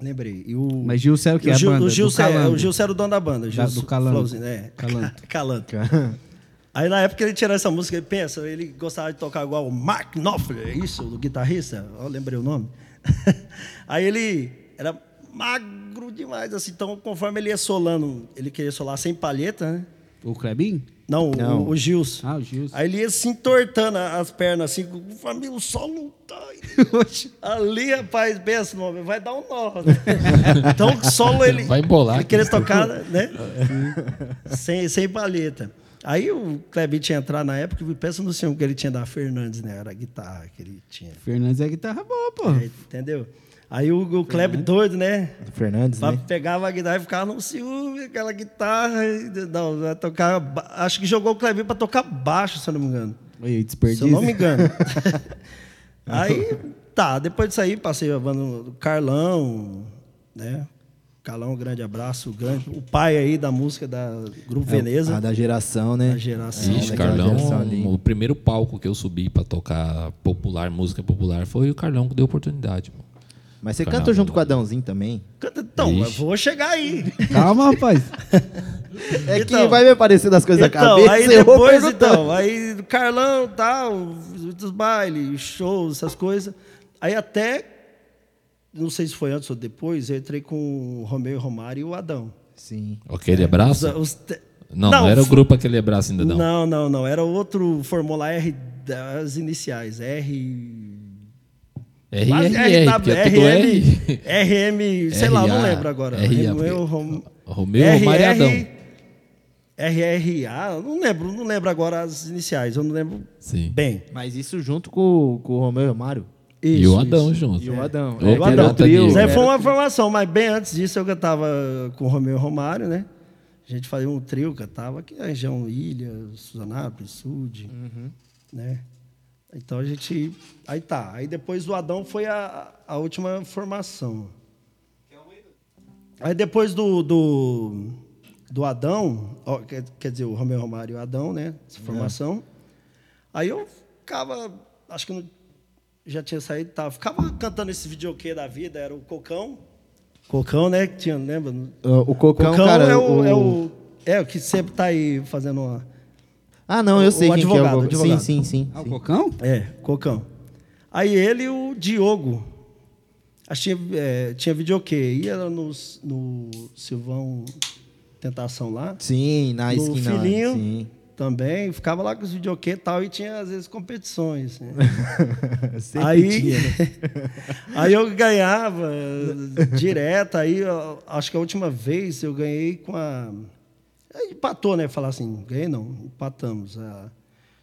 Speaker 4: Lembrei. E o,
Speaker 1: Mas Gilson era o quê?
Speaker 4: e
Speaker 1: A
Speaker 4: Gil-
Speaker 1: banda?
Speaker 4: O
Speaker 1: do
Speaker 4: Gilson é- o Gilson era o dono da banda.
Speaker 1: Da-
Speaker 4: Gilson
Speaker 1: do Calango.
Speaker 4: Flowzinho, é.
Speaker 1: Calanto.
Speaker 4: Calanto. Aí na época ele tirou essa música, ele pensa, ele gostava de tocar igual o Mark Knopfler, é isso, o guitarrista, eu lembrei o nome. Aí ele era magro demais, assim, então conforme ele ia solando, ele queria solar sem palheta, né?
Speaker 1: O Klebin?
Speaker 4: Não,
Speaker 2: Não.
Speaker 4: O, o Gils.
Speaker 1: Ah, o Gilson.
Speaker 4: Aí ele ia se entortando as pernas, assim, conforme o sol não tá. Ali, rapaz, pensa, não, vai dar um nó. né? Então o solo ele.
Speaker 3: Vai embolar
Speaker 4: Ele queria tocar, né? sem, sem palheta. Aí o Kleber tinha entrado na época, e pensa no senhor que ele tinha da Fernandes, né? Era a guitarra que ele tinha.
Speaker 1: Fernandes é guitarra boa, pô.
Speaker 4: Aí, entendeu? Aí o, o Kleber doido, né?
Speaker 2: Do Fernandes,
Speaker 4: Pra-
Speaker 2: né?
Speaker 4: Pegava a guitarra e ficava no ciúme, aquela guitarra. e- Não, vai tocar. Acho que jogou o Kleber pra tocar baixo, se eu não me engano.
Speaker 1: Aí,
Speaker 4: Se
Speaker 1: desperdício.
Speaker 4: eu não me engano. aí, tá, depois disso aí, passei a banda do Carlão, né? Carlão, um grande abraço, grande. O pai aí da música da Grupo Veneza.
Speaker 2: A da geração, né?
Speaker 4: Da geração.
Speaker 3: Ixi,
Speaker 2: daquela
Speaker 3: Carlão,
Speaker 2: geração
Speaker 3: o primeiro palco que eu subi pra tocar popular, música popular, foi o Carlão que deu oportunidade. pô.
Speaker 2: Mas você cantou junto com o Adãozinho também.
Speaker 4: Canta- Então, eu
Speaker 3: Ixi.
Speaker 4: vou chegar aí.
Speaker 1: Calma, rapaz.
Speaker 2: É
Speaker 4: Então-
Speaker 2: que vai me aparecer das coisas da
Speaker 4: Então,
Speaker 2: cabeça.
Speaker 4: aí
Speaker 2: eu
Speaker 4: depois, então, aí Carlão, tal, dos bailes, shows, essas coisas. Aí até, não sei se foi antes ou depois, eu entrei com o Romeu e Romário e o Adão.
Speaker 2: Sim.
Speaker 3: Aquele abraço?
Speaker 4: Os- os te-
Speaker 3: Não, não, era o grupo aquele abraço ainda não.
Speaker 4: Não, não, não. Era outro Fórmula R das iniciais. R.
Speaker 3: RRR,
Speaker 4: tá-
Speaker 3: é.
Speaker 4: RM, sei lá, não lembro agora.
Speaker 3: RA,
Speaker 4: Romeu, Rom...
Speaker 3: Romeu, Romário e Adão.
Speaker 4: RRA, não lembro, não lembro agora as iniciais, eu não lembro
Speaker 3: Sim.
Speaker 4: bem.
Speaker 2: Mas isso junto com, com o Romeu e o Mário.
Speaker 3: e
Speaker 4: Isso,
Speaker 3: o Adão
Speaker 4: isso.
Speaker 3: junto.
Speaker 2: E o Adão.
Speaker 3: Ô,
Speaker 2: É,
Speaker 4: O Adão.
Speaker 2: trio.
Speaker 3: Isso
Speaker 4: aí foi uma formação, mas bem antes disso eu cantava com o Romeu e Romário, né? A gente fazia um trio, cantava aqui na região Ilha, Suzanápolis, Sud, né? Então a gente... Aí tá. Aí depois do Adão foi a, a última formação. Aí depois do, do, do Adão, ó, quer, quer dizer, o Romeu Romário e o Adão, né? Essa formação. Aí eu ficava, acho que não, já tinha saído, tava, ficava cantando esse videokê da vida, era o Cocão. Cocão, né? Que tinha, lembra?
Speaker 2: O Cocão,
Speaker 4: Cocão
Speaker 2: cara.
Speaker 4: é, o,
Speaker 2: o-
Speaker 4: é o. É o que sempre tá aí fazendo uma.
Speaker 2: Ah, não, eu
Speaker 4: o
Speaker 2: sei quem
Speaker 4: advogado,
Speaker 2: que é o
Speaker 4: o
Speaker 2: Cocão.
Speaker 4: advogado.
Speaker 2: Sim, sim, sim.
Speaker 1: Ah, o
Speaker 2: sim.
Speaker 1: Cocão?
Speaker 4: É, Cocão. Aí ele e o Diogo. Tinha, é, tinha videokê. Ia no, no Silvão Tentação lá.
Speaker 2: Sim, na
Speaker 4: no
Speaker 2: esquina.
Speaker 4: filhinho
Speaker 2: Sim.
Speaker 4: também. Ficava lá com os videokê e tal. E tinha, às vezes, competições. Né? Aí,
Speaker 2: tinha, né?
Speaker 4: aí eu ganhava direto. Aí eu- acho que a última vez eu ganhei com a. aí Empatou, né? Falar assim, ganhei não, empatamos. A,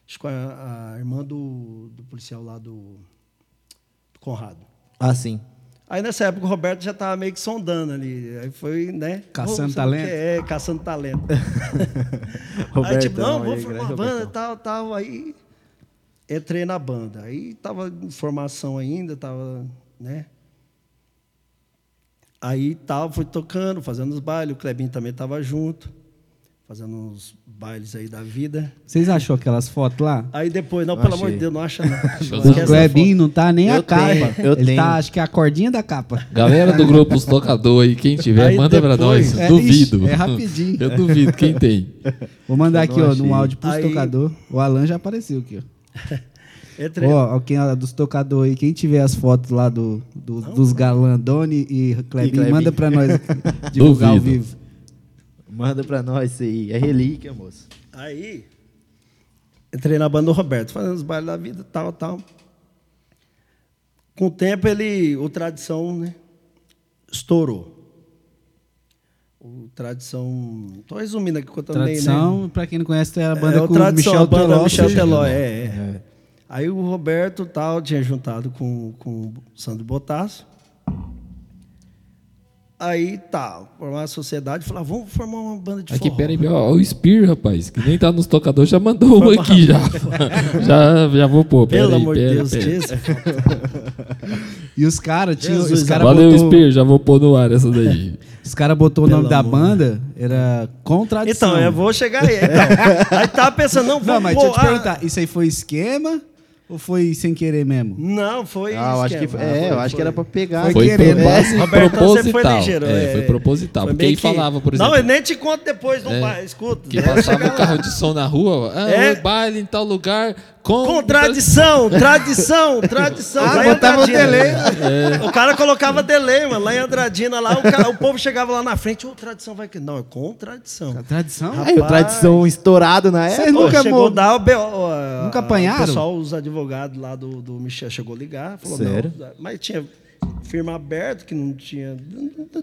Speaker 4: acho que a, a irmã do, do policial lá do, do Conrado.
Speaker 2: Ah, sim.
Speaker 4: Aí nessa época o Roberto já estava meio que sondando ali. Aí foi, né?
Speaker 1: Caçando
Speaker 4: "Ô, você
Speaker 1: talento?"
Speaker 4: não quer?" É, caçando talento. aí tipo, não, vou formar uma banda,
Speaker 2: Robertão.
Speaker 4: tal, tal. Aí entrei na banda. Aí tava em formação ainda, tava, né? Aí tal, fui tocando, fazendo os bailes. O Clebinho também tava junto, fazendo uns bailes aí da vida.
Speaker 1: Vocês achou aquelas fotos lá?
Speaker 4: Aí depois, não, pelo
Speaker 2: Achei.
Speaker 4: amor de Deus, não acha não.
Speaker 1: O
Speaker 4: a
Speaker 1: Glebinho não tá nem a
Speaker 2: Eu
Speaker 1: capa.
Speaker 2: tenho, eu
Speaker 1: Ele
Speaker 2: tenho.
Speaker 1: tá, acho que é a cordinha da capa.
Speaker 3: Galera do grupo Os Tocador aí, quem tiver,
Speaker 4: Aí
Speaker 3: manda pra
Speaker 4: depois-
Speaker 3: nós.
Speaker 1: É,
Speaker 3: duvido.
Speaker 1: é rapidinho.
Speaker 3: Eu duvido quem tem.
Speaker 1: Vou mandar
Speaker 2: Eu
Speaker 1: aqui,
Speaker 2: não
Speaker 1: ó, num
Speaker 2: achei.
Speaker 1: áudio pros
Speaker 4: Aí-
Speaker 1: tocador. O Alan já apareceu aqui, ó.
Speaker 4: Entrei.
Speaker 1: Ó, ó, quem é dos tocador aí, quem tiver as fotos lá do, do- dos galã Doni e Clebinho,
Speaker 2: Clebinho.
Speaker 1: manda pra nós divulgar ao
Speaker 3: Duvido.
Speaker 1: vivo.
Speaker 2: Manda pra nós isso aí. É relíquia, moço.
Speaker 4: Aí, entrei na banda do Roberto, fazendo os bailes da vida, tal, tal. Com o tempo, ele, o Tradição, né, estourou. O Tradição, tô resumindo aqui, que eu também,
Speaker 1: Tradição,
Speaker 4: né?
Speaker 1: pra quem não conhece, é a banda
Speaker 4: é, o
Speaker 1: com o
Speaker 4: Tradição,
Speaker 1: Michel
Speaker 4: a banda
Speaker 1: Teló.
Speaker 4: Michel
Speaker 1: Você-
Speaker 4: Teló, é, é. Aí o Roberto, tal, tinha juntado com, com o Sandro Botasso. Aí, tá, formar a sociedade, falar, vamos formar uma banda de
Speaker 3: Aqui,
Speaker 4: forró.
Speaker 3: peraí, ó, o Spear, rapaz, que nem tá nos tocadores, já mandou um aqui já. já. Já vou pôr.
Speaker 4: Pelo
Speaker 3: peraí,
Speaker 4: amor de Deus. Jesus.
Speaker 1: E os caras tinham. Os caras
Speaker 3: Valeu,
Speaker 1: botou,
Speaker 3: Spear, já vou pôr no ar essa daí.
Speaker 1: os cara botou o nome
Speaker 4: Pelo
Speaker 1: da
Speaker 4: amor.
Speaker 1: banda, era Contradição.
Speaker 4: Então, eu vou chegar aí. Então. Aí tava pensando, não,
Speaker 1: Não,
Speaker 4: vamos
Speaker 1: mas deixa eu te
Speaker 4: ah,
Speaker 1: perguntar, isso aí foi esquema ou foi sem querer mesmo?
Speaker 4: Não, foi
Speaker 2: Ah, eu acho que,
Speaker 4: esquema.
Speaker 2: foi- é, eu
Speaker 4: Foi,
Speaker 2: acho que era pra pegar.
Speaker 1: Foi
Speaker 3: Foi
Speaker 1: querer,
Speaker 3: pro-
Speaker 1: né?
Speaker 4: Robertão, você foi
Speaker 3: proposital.
Speaker 4: ligeiro.
Speaker 3: É, foi proposital.
Speaker 4: Foi
Speaker 3: Porque
Speaker 4: meio
Speaker 3: ele falava, por
Speaker 4: Não,
Speaker 3: exemplo.
Speaker 4: eu nem te conto depois no
Speaker 3: É.
Speaker 4: escuta.
Speaker 3: Que
Speaker 4: É,
Speaker 3: passava o carro de som na rua, ah,
Speaker 4: É.
Speaker 3: baile em tal lugar, com...
Speaker 4: Contradição, tradição, tradição.
Speaker 1: Ah,
Speaker 4: Lá em
Speaker 1: botava
Speaker 4: Andradina.
Speaker 1: delay.
Speaker 4: O cara colocava delay, mano. Lá em Andradina, lá, o, cara- o povo chegava lá na frente, ô, tradição vai que. Não, é contradição.
Speaker 1: Tradição?
Speaker 2: Aí, o tradição estourado na época.
Speaker 4: Pô,
Speaker 1: nunca
Speaker 4: chegou dar o, BO,
Speaker 1: Nunca apanharam?
Speaker 4: O pessoal, os advogados lá do, do Michel chegou a ligar, falou,
Speaker 2: Sério?
Speaker 4: não, mas tinha firma aberta que não tinha,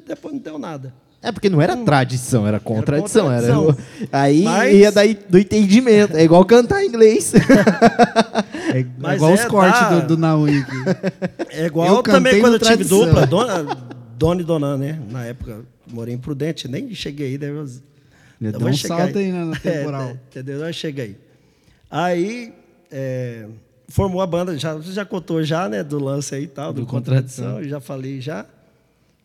Speaker 4: depois não deu nada.
Speaker 2: É porque não era tradição, era contradição. Era
Speaker 4: contradição.
Speaker 2: Aí
Speaker 4: Mas-
Speaker 2: ia daí do entendimento. É igual cantar em inglês.
Speaker 1: É
Speaker 4: Mas
Speaker 1: igual
Speaker 4: é,
Speaker 1: os cortes
Speaker 4: tá.
Speaker 1: do, do Naui.
Speaker 4: É igual
Speaker 1: Eu
Speaker 4: também
Speaker 1: cantei
Speaker 4: quando eu tive dupla, dona, dona e dona, né? Na época, morei em Prudente, nem cheguei aí, deve,
Speaker 1: deu um salto aí na- na temporal.
Speaker 4: É, entendeu? Eu cheguei. Aí, é, formou a banda, já, você já contou já, né, do lance aí e tal, do,
Speaker 1: Do
Speaker 4: Contradição,
Speaker 1: Contradição.
Speaker 4: eu já falei já,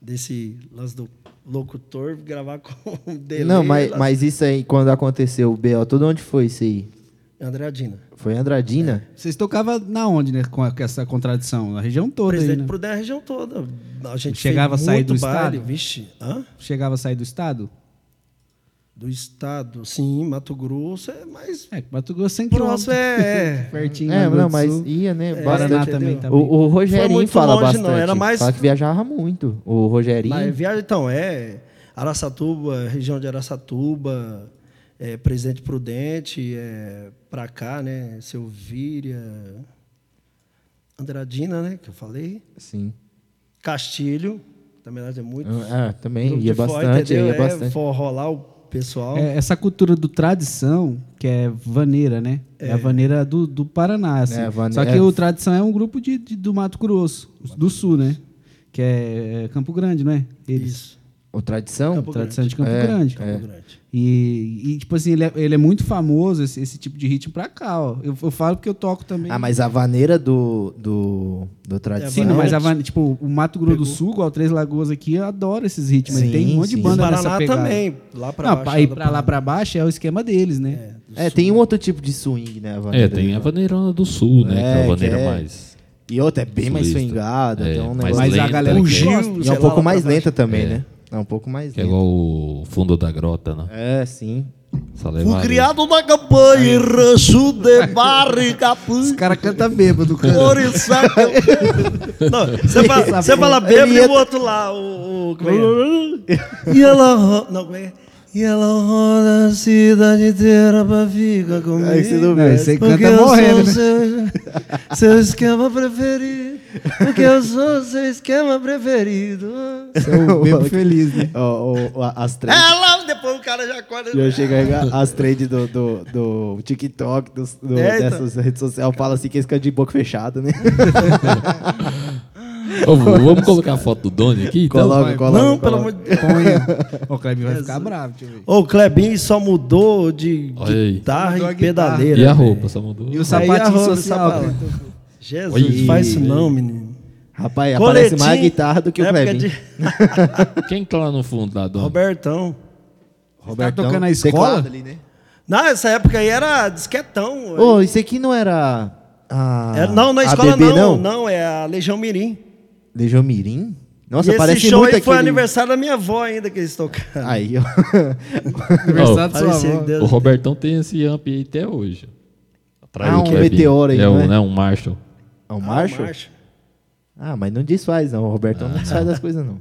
Speaker 4: desse lance do locutor, gravar com o delay.
Speaker 2: não, mas,
Speaker 4: lá-
Speaker 2: mas isso aí, quando aconteceu o B.O., tudo onde foi isso aí?
Speaker 4: André Adina.
Speaker 2: Foi em Andradina?
Speaker 1: Vocês tocavam na onde, né? Com essa contradição? Na região toda aí,
Speaker 4: Presidente
Speaker 1: né?
Speaker 4: Prudente, a região toda. A gente
Speaker 1: Chegava a sair do
Speaker 4: baile,
Speaker 1: estado?
Speaker 4: Vixe, hã?
Speaker 1: Chegava a sair do estado?
Speaker 4: Do estado, sim, Mato Grosso é mais
Speaker 1: É, Mato Grosso 100
Speaker 4: próximo,
Speaker 1: quilômetros.
Speaker 4: é, é.
Speaker 1: Pertinho.
Speaker 2: É, não, mas ia, né?
Speaker 4: É,
Speaker 1: Paraná também
Speaker 2: O, o Rogerinho fala
Speaker 4: longe,
Speaker 2: bastante.
Speaker 4: não, era mais-
Speaker 2: Fala que viajava muito. O Rogerinho.
Speaker 4: Mas viagem, então, é Araçatuba, região de Araçatuba, é, Presidente Prudente, é, pra cá, né? Silvíria, Andradina, né? Que eu falei.
Speaker 2: Sim.
Speaker 4: Castilho, também lá tem muito.
Speaker 2: Ah, também
Speaker 4: grupo
Speaker 2: ia
Speaker 4: forró,
Speaker 2: bastante,
Speaker 4: entendeu?
Speaker 2: ia
Speaker 4: É,
Speaker 2: bastante.
Speaker 4: forró lá, o pessoal.
Speaker 1: É, essa cultura do tradição, que é vaneira, né? É, a vaneira do, do Paraná, assim.
Speaker 2: É, a vane-
Speaker 1: Só que
Speaker 2: é.
Speaker 1: o tradição é um grupo de, de- do Mato Grosso, do Sul, né? Que é, é Campo Grande, não é? Eles.
Speaker 4: Isso,
Speaker 2: O Tradição?
Speaker 4: Campo
Speaker 1: Tradição de Campo
Speaker 2: É,
Speaker 1: Grande.
Speaker 4: Campo Grande.
Speaker 1: E, e, tipo assim, ele é, ele é muito famoso, esse, esse tipo de ritmo pra cá, ó. Eu, eu falo porque eu toco também.
Speaker 2: Ah, mas a vaneira do, do, do Tradição...
Speaker 1: Sim, não, mas a,
Speaker 4: Vaneira-
Speaker 1: van- tipo, o Mato Grosso do Sul, igual Três Lagoas aqui, adora esses ritmos.
Speaker 2: Sim,
Speaker 1: tem um monte de
Speaker 2: sim.
Speaker 1: banda
Speaker 4: Paraná
Speaker 1: nessa pegada.
Speaker 4: também, lá pra
Speaker 1: não,
Speaker 4: baixo.
Speaker 1: pra ir
Speaker 4: da
Speaker 1: pra lá pra baixo é o esquema deles, né?
Speaker 2: É,
Speaker 4: sul.
Speaker 2: tem um outro tipo de swing, né? A vaneira
Speaker 3: É, tem a Vaneirona do Sul, né? que é
Speaker 2: É,
Speaker 3: a vaneira
Speaker 2: é-
Speaker 3: mais...
Speaker 2: E outra, é bem mais
Speaker 3: Sulista.
Speaker 2: swingada.
Speaker 3: É,
Speaker 2: tem um
Speaker 3: mais.
Speaker 1: Mas a
Speaker 3: lenta,
Speaker 1: galera
Speaker 4: Gil,
Speaker 1: gosta.
Speaker 2: E é um pouco mais lenta também,
Speaker 3: É.
Speaker 2: né? É um pouco mais
Speaker 3: Que é igual o fundo da grota, né?
Speaker 2: É, sim.
Speaker 3: Levar.
Speaker 4: criado na campanha Rancho de Barricapu.
Speaker 1: Os caras cantam bêbado, cara.
Speaker 4: Por isso é. Não, você fala, você fala bêbado e o outro lá, o... o como é? E ela... Não, como é é? E ela roda a cidade inteira pra ficar comigo.
Speaker 2: Aí você não vê.
Speaker 4: Porque
Speaker 1: canta morrendo, né?
Speaker 4: seu, seu esquema preferido. Porque eu sou seu esquema preferido.
Speaker 1: Esse é o feliz, né?
Speaker 2: Ó, ó, as trends.
Speaker 4: Ela, depois o cara já acorda.
Speaker 2: Eu chego aí, as trends do, do, do TikTok, dos, do,
Speaker 4: É, então.
Speaker 2: dessas redes sociais, fala assim que esse cara de boca fechada, né?
Speaker 3: Ô, vamos colocar a foto do Doni aqui? Então?
Speaker 2: Coloca, coloca.
Speaker 4: Não, pelo
Speaker 2: coloca.
Speaker 4: amor de Deus.
Speaker 1: O Clebinho vai ficar bravo, deixa eu ver.
Speaker 4: Ô, o Clebinho só mudou de guitarra
Speaker 1: Mudou
Speaker 4: e pedaleira.
Speaker 3: E a
Speaker 4: velho.
Speaker 3: roupa, só mudou.
Speaker 1: E o sapatinho
Speaker 4: a roupa,
Speaker 1: social.
Speaker 4: Jesus,
Speaker 3: Olha
Speaker 4: faz isso não, menino.
Speaker 2: Rapaz, aparece mais
Speaker 4: Coletinho,
Speaker 2: guitarra do que o Clebinho.
Speaker 4: de-
Speaker 3: Quem que tá lá no fundo lá, Doni?
Speaker 4: Robertão.
Speaker 2: Robertão,
Speaker 1: tocando na
Speaker 2: teclado
Speaker 1: escola?
Speaker 2: Ali, né?
Speaker 4: Não, essa época aí era disquetão.
Speaker 2: Ô, isso aqui não era. A,
Speaker 4: Era- não, na
Speaker 2: a
Speaker 4: escola
Speaker 2: ABB,
Speaker 4: não, não. é a Legião Mirim.
Speaker 2: Legião Mirim? Nossa,
Speaker 4: e esse
Speaker 2: parece
Speaker 4: show
Speaker 2: muito
Speaker 4: aí foi aniversário da minha avó ainda que eles tocaram.
Speaker 2: Aí, ó.
Speaker 1: Aniversário da sua avó.
Speaker 4: Deus-
Speaker 3: O Robertão tem esse amp aí até hoje. Atrás
Speaker 2: Ah,
Speaker 3: do
Speaker 2: um
Speaker 3: Clebinho.
Speaker 2: Meteoro aí,
Speaker 3: é,
Speaker 2: não
Speaker 3: um,
Speaker 2: é?
Speaker 3: né, um Marshall.
Speaker 2: É o
Speaker 4: Ah,
Speaker 2: Marshall?
Speaker 4: Marshall.
Speaker 2: Ah, mas não desfaz, não. O Robertão não desfaz das coisas, não.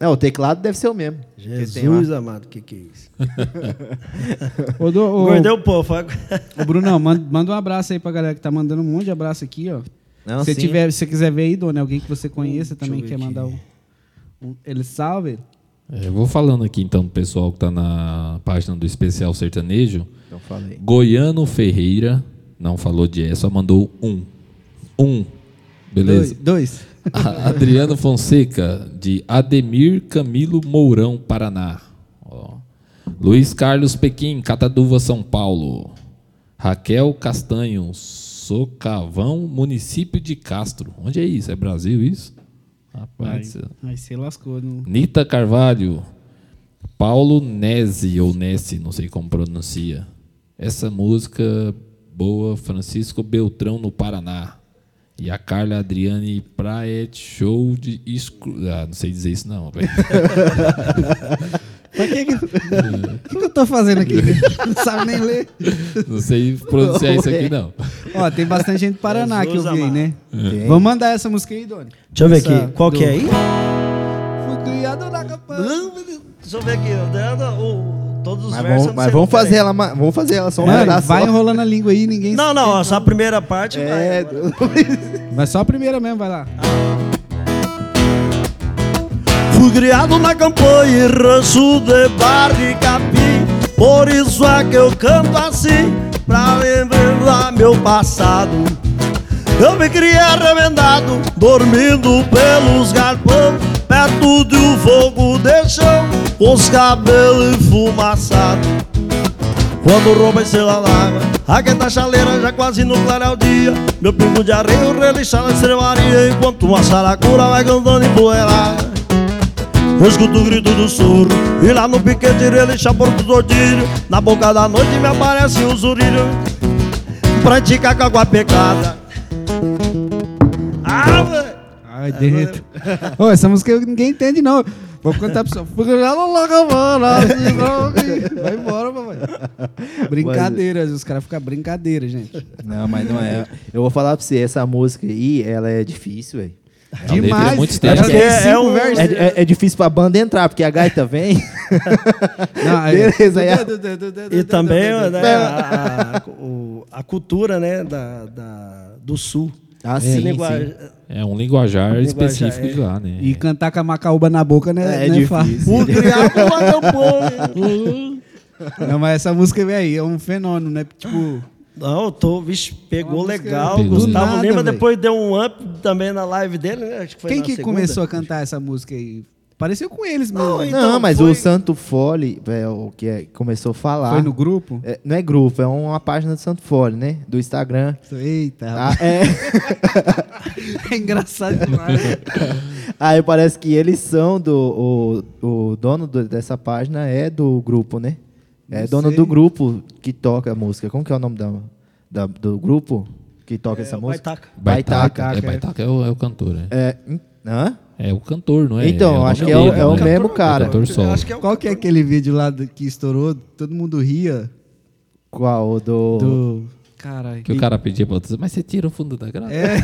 Speaker 2: Não, o teclado deve ser o mesmo.
Speaker 4: Jesus amado, o que que é isso?
Speaker 1: Do- ô,
Speaker 4: Engordei um pouco. foi-
Speaker 1: ô, Brunão, manda, manda um abraço aí pra galera que tá mandando um monte de abraço aqui, ó.
Speaker 2: Não,
Speaker 1: se
Speaker 2: sim.
Speaker 1: tiver, se você quiser ver aí, Dona, alguém que você conheça
Speaker 4: Deixa eu
Speaker 1: também quer
Speaker 4: aqui.
Speaker 1: mandar um, um- Ele salve.
Speaker 3: É, eu vou falando aqui então pro pessoal que tá na página do Especial Sertanejo.
Speaker 2: Então falei.
Speaker 3: Goiano Ferreira, não falou de E, só mandou um. Um. Beleza.
Speaker 1: Dois.
Speaker 3: Adriano Fonseca, de Ademir Camilo Mourão, Paraná. Ó. Luiz Carlos Pequim, Cataduva, São Paulo. Raquel Castanho, Socavão, município de Castro. Onde é isso? É Brasil isso? Rapaz.
Speaker 1: Aí você lascou. Não...
Speaker 3: Nita Carvalho, Paulo Nese, ou Nesse, não sei como pronuncia. Essa música boa, Francisco Beltrão, no Paraná. E a Carla Adriane Praet Show de exclu... Ah, não sei dizer isso não, velho.
Speaker 1: Pra que que... O que, que eu tô fazendo aqui? Não sabe nem ler.
Speaker 3: Não sei pronunciar isso aqui não.
Speaker 1: Ó, tem bastante gente do Paraná que eu vi,
Speaker 4: amado.
Speaker 1: né?
Speaker 2: Tem.
Speaker 1: Vamos mandar essa música aí, Doni.
Speaker 4: Deixa eu ver
Speaker 1: Essa
Speaker 4: aqui. Qual
Speaker 1: do-
Speaker 4: que é aí?
Speaker 1: Fui criado na campanha.
Speaker 4: Deixa eu ver aqui. ó, o- Todos os
Speaker 2: Mas
Speaker 4: versos.
Speaker 2: vamos, mas vamos fazer ela, vamos fazer ela só um
Speaker 1: Mano,
Speaker 2: pedaço.
Speaker 1: vai
Speaker 2: só.
Speaker 1: enrolando a língua aí, ninguém
Speaker 4: Não, não, ó, só a primeira parte. vai,
Speaker 2: É.
Speaker 1: Vai só a primeira mesmo, vai lá.
Speaker 4: Fui criado na campanha e rancho de barra e capim Por isso é que eu canto assim Pra lembrar meu passado Eu me criei arremendado Dormindo pelos galpão Perto de um fogo de chão Com os cabelos enfumaçados. Quando rouba estrela Aquenta a chaleira já quase no clarear o dia. Meu pingo de areia relixar na estrebaria Enquanto uma saracura vai cantando empoeirada eu escuto o grito do surdo E lá no piquete relincha porto do ordilho Na boca da noite me aparece um zurilho Pratica com água pecada Ah, velho
Speaker 1: Ai, derreto. Ô, essa música ninguém entende, não. Vou cantar pra você. Vai embora, papai. Brincadeira, os caras ficam brincadeira, gente.
Speaker 2: Não, mas não é. Eu vou falar pra você, essa música aí, ela é difícil, velho.
Speaker 3: É muito
Speaker 1: Ela
Speaker 3: extensa.
Speaker 1: tem
Speaker 4: É- é um-
Speaker 1: versos.
Speaker 2: É, é- é difícil pra banda entrar, porque a gaita vem.
Speaker 1: Não, aí-
Speaker 2: Beleza, a-
Speaker 4: E também né, a, a- a cultura né, da, da- do sul
Speaker 2: Ah,
Speaker 4: Esse
Speaker 2: sim, sim.
Speaker 3: É um linguajar
Speaker 4: Linguajar,
Speaker 3: específico
Speaker 4: é.
Speaker 3: de lá, né?
Speaker 1: E cantar com a macaúba na boca, né?
Speaker 2: É, difícil.
Speaker 4: criado na campanha
Speaker 1: Não, mas essa música, velho, é um fenômeno, né? Tipo,
Speaker 4: Não, eu tô, vixe, pegou legal.
Speaker 3: Pegou.
Speaker 4: Gustavo
Speaker 1: nada,
Speaker 4: Lima
Speaker 1: velho.
Speaker 4: depois deu um up também na live dele, né? Acho que foi
Speaker 1: quem
Speaker 4: na
Speaker 1: que
Speaker 4: segunda.
Speaker 1: começou a cantar essa música aí? Pareceu com eles mesmo.
Speaker 4: Não, então,
Speaker 2: não, mas
Speaker 4: foi-
Speaker 2: o Santo Fole, é, o que é, começou a falar.
Speaker 1: Foi no grupo?
Speaker 2: É, não é grupo, é uma página do Santo Fole, né? Do Instagram.
Speaker 1: Eita,
Speaker 2: Ah, é.
Speaker 1: é engraçado demais.
Speaker 2: Aí parece que eles são do. O, o dono do- dessa página é do grupo, né? É
Speaker 1: Não
Speaker 2: dono
Speaker 1: sei.
Speaker 2: do grupo que toca a música. Como que é o nome da, da- do grupo que toca
Speaker 4: É,
Speaker 2: essa música?
Speaker 4: Baitaca.
Speaker 3: Baitaca.
Speaker 1: Baitaca,
Speaker 3: É,
Speaker 1: é.
Speaker 3: Baitaca é o, é o cantor, né?
Speaker 2: É, Hã?
Speaker 3: É o cantor, não é?
Speaker 2: Então,
Speaker 3: É o
Speaker 2: acho que é o-
Speaker 3: dele,
Speaker 2: é o
Speaker 3: né?
Speaker 2: mesmo
Speaker 3: É o
Speaker 2: cara.
Speaker 3: cantor solo.
Speaker 4: Acho que é o
Speaker 1: Qual que é aquele vídeo lá do- que estourou? Todo mundo ria
Speaker 2: Qual? O do.
Speaker 1: do... Caralho.
Speaker 3: Que o cara pedia pra outros, mas você tira o fundo da grama?
Speaker 1: É.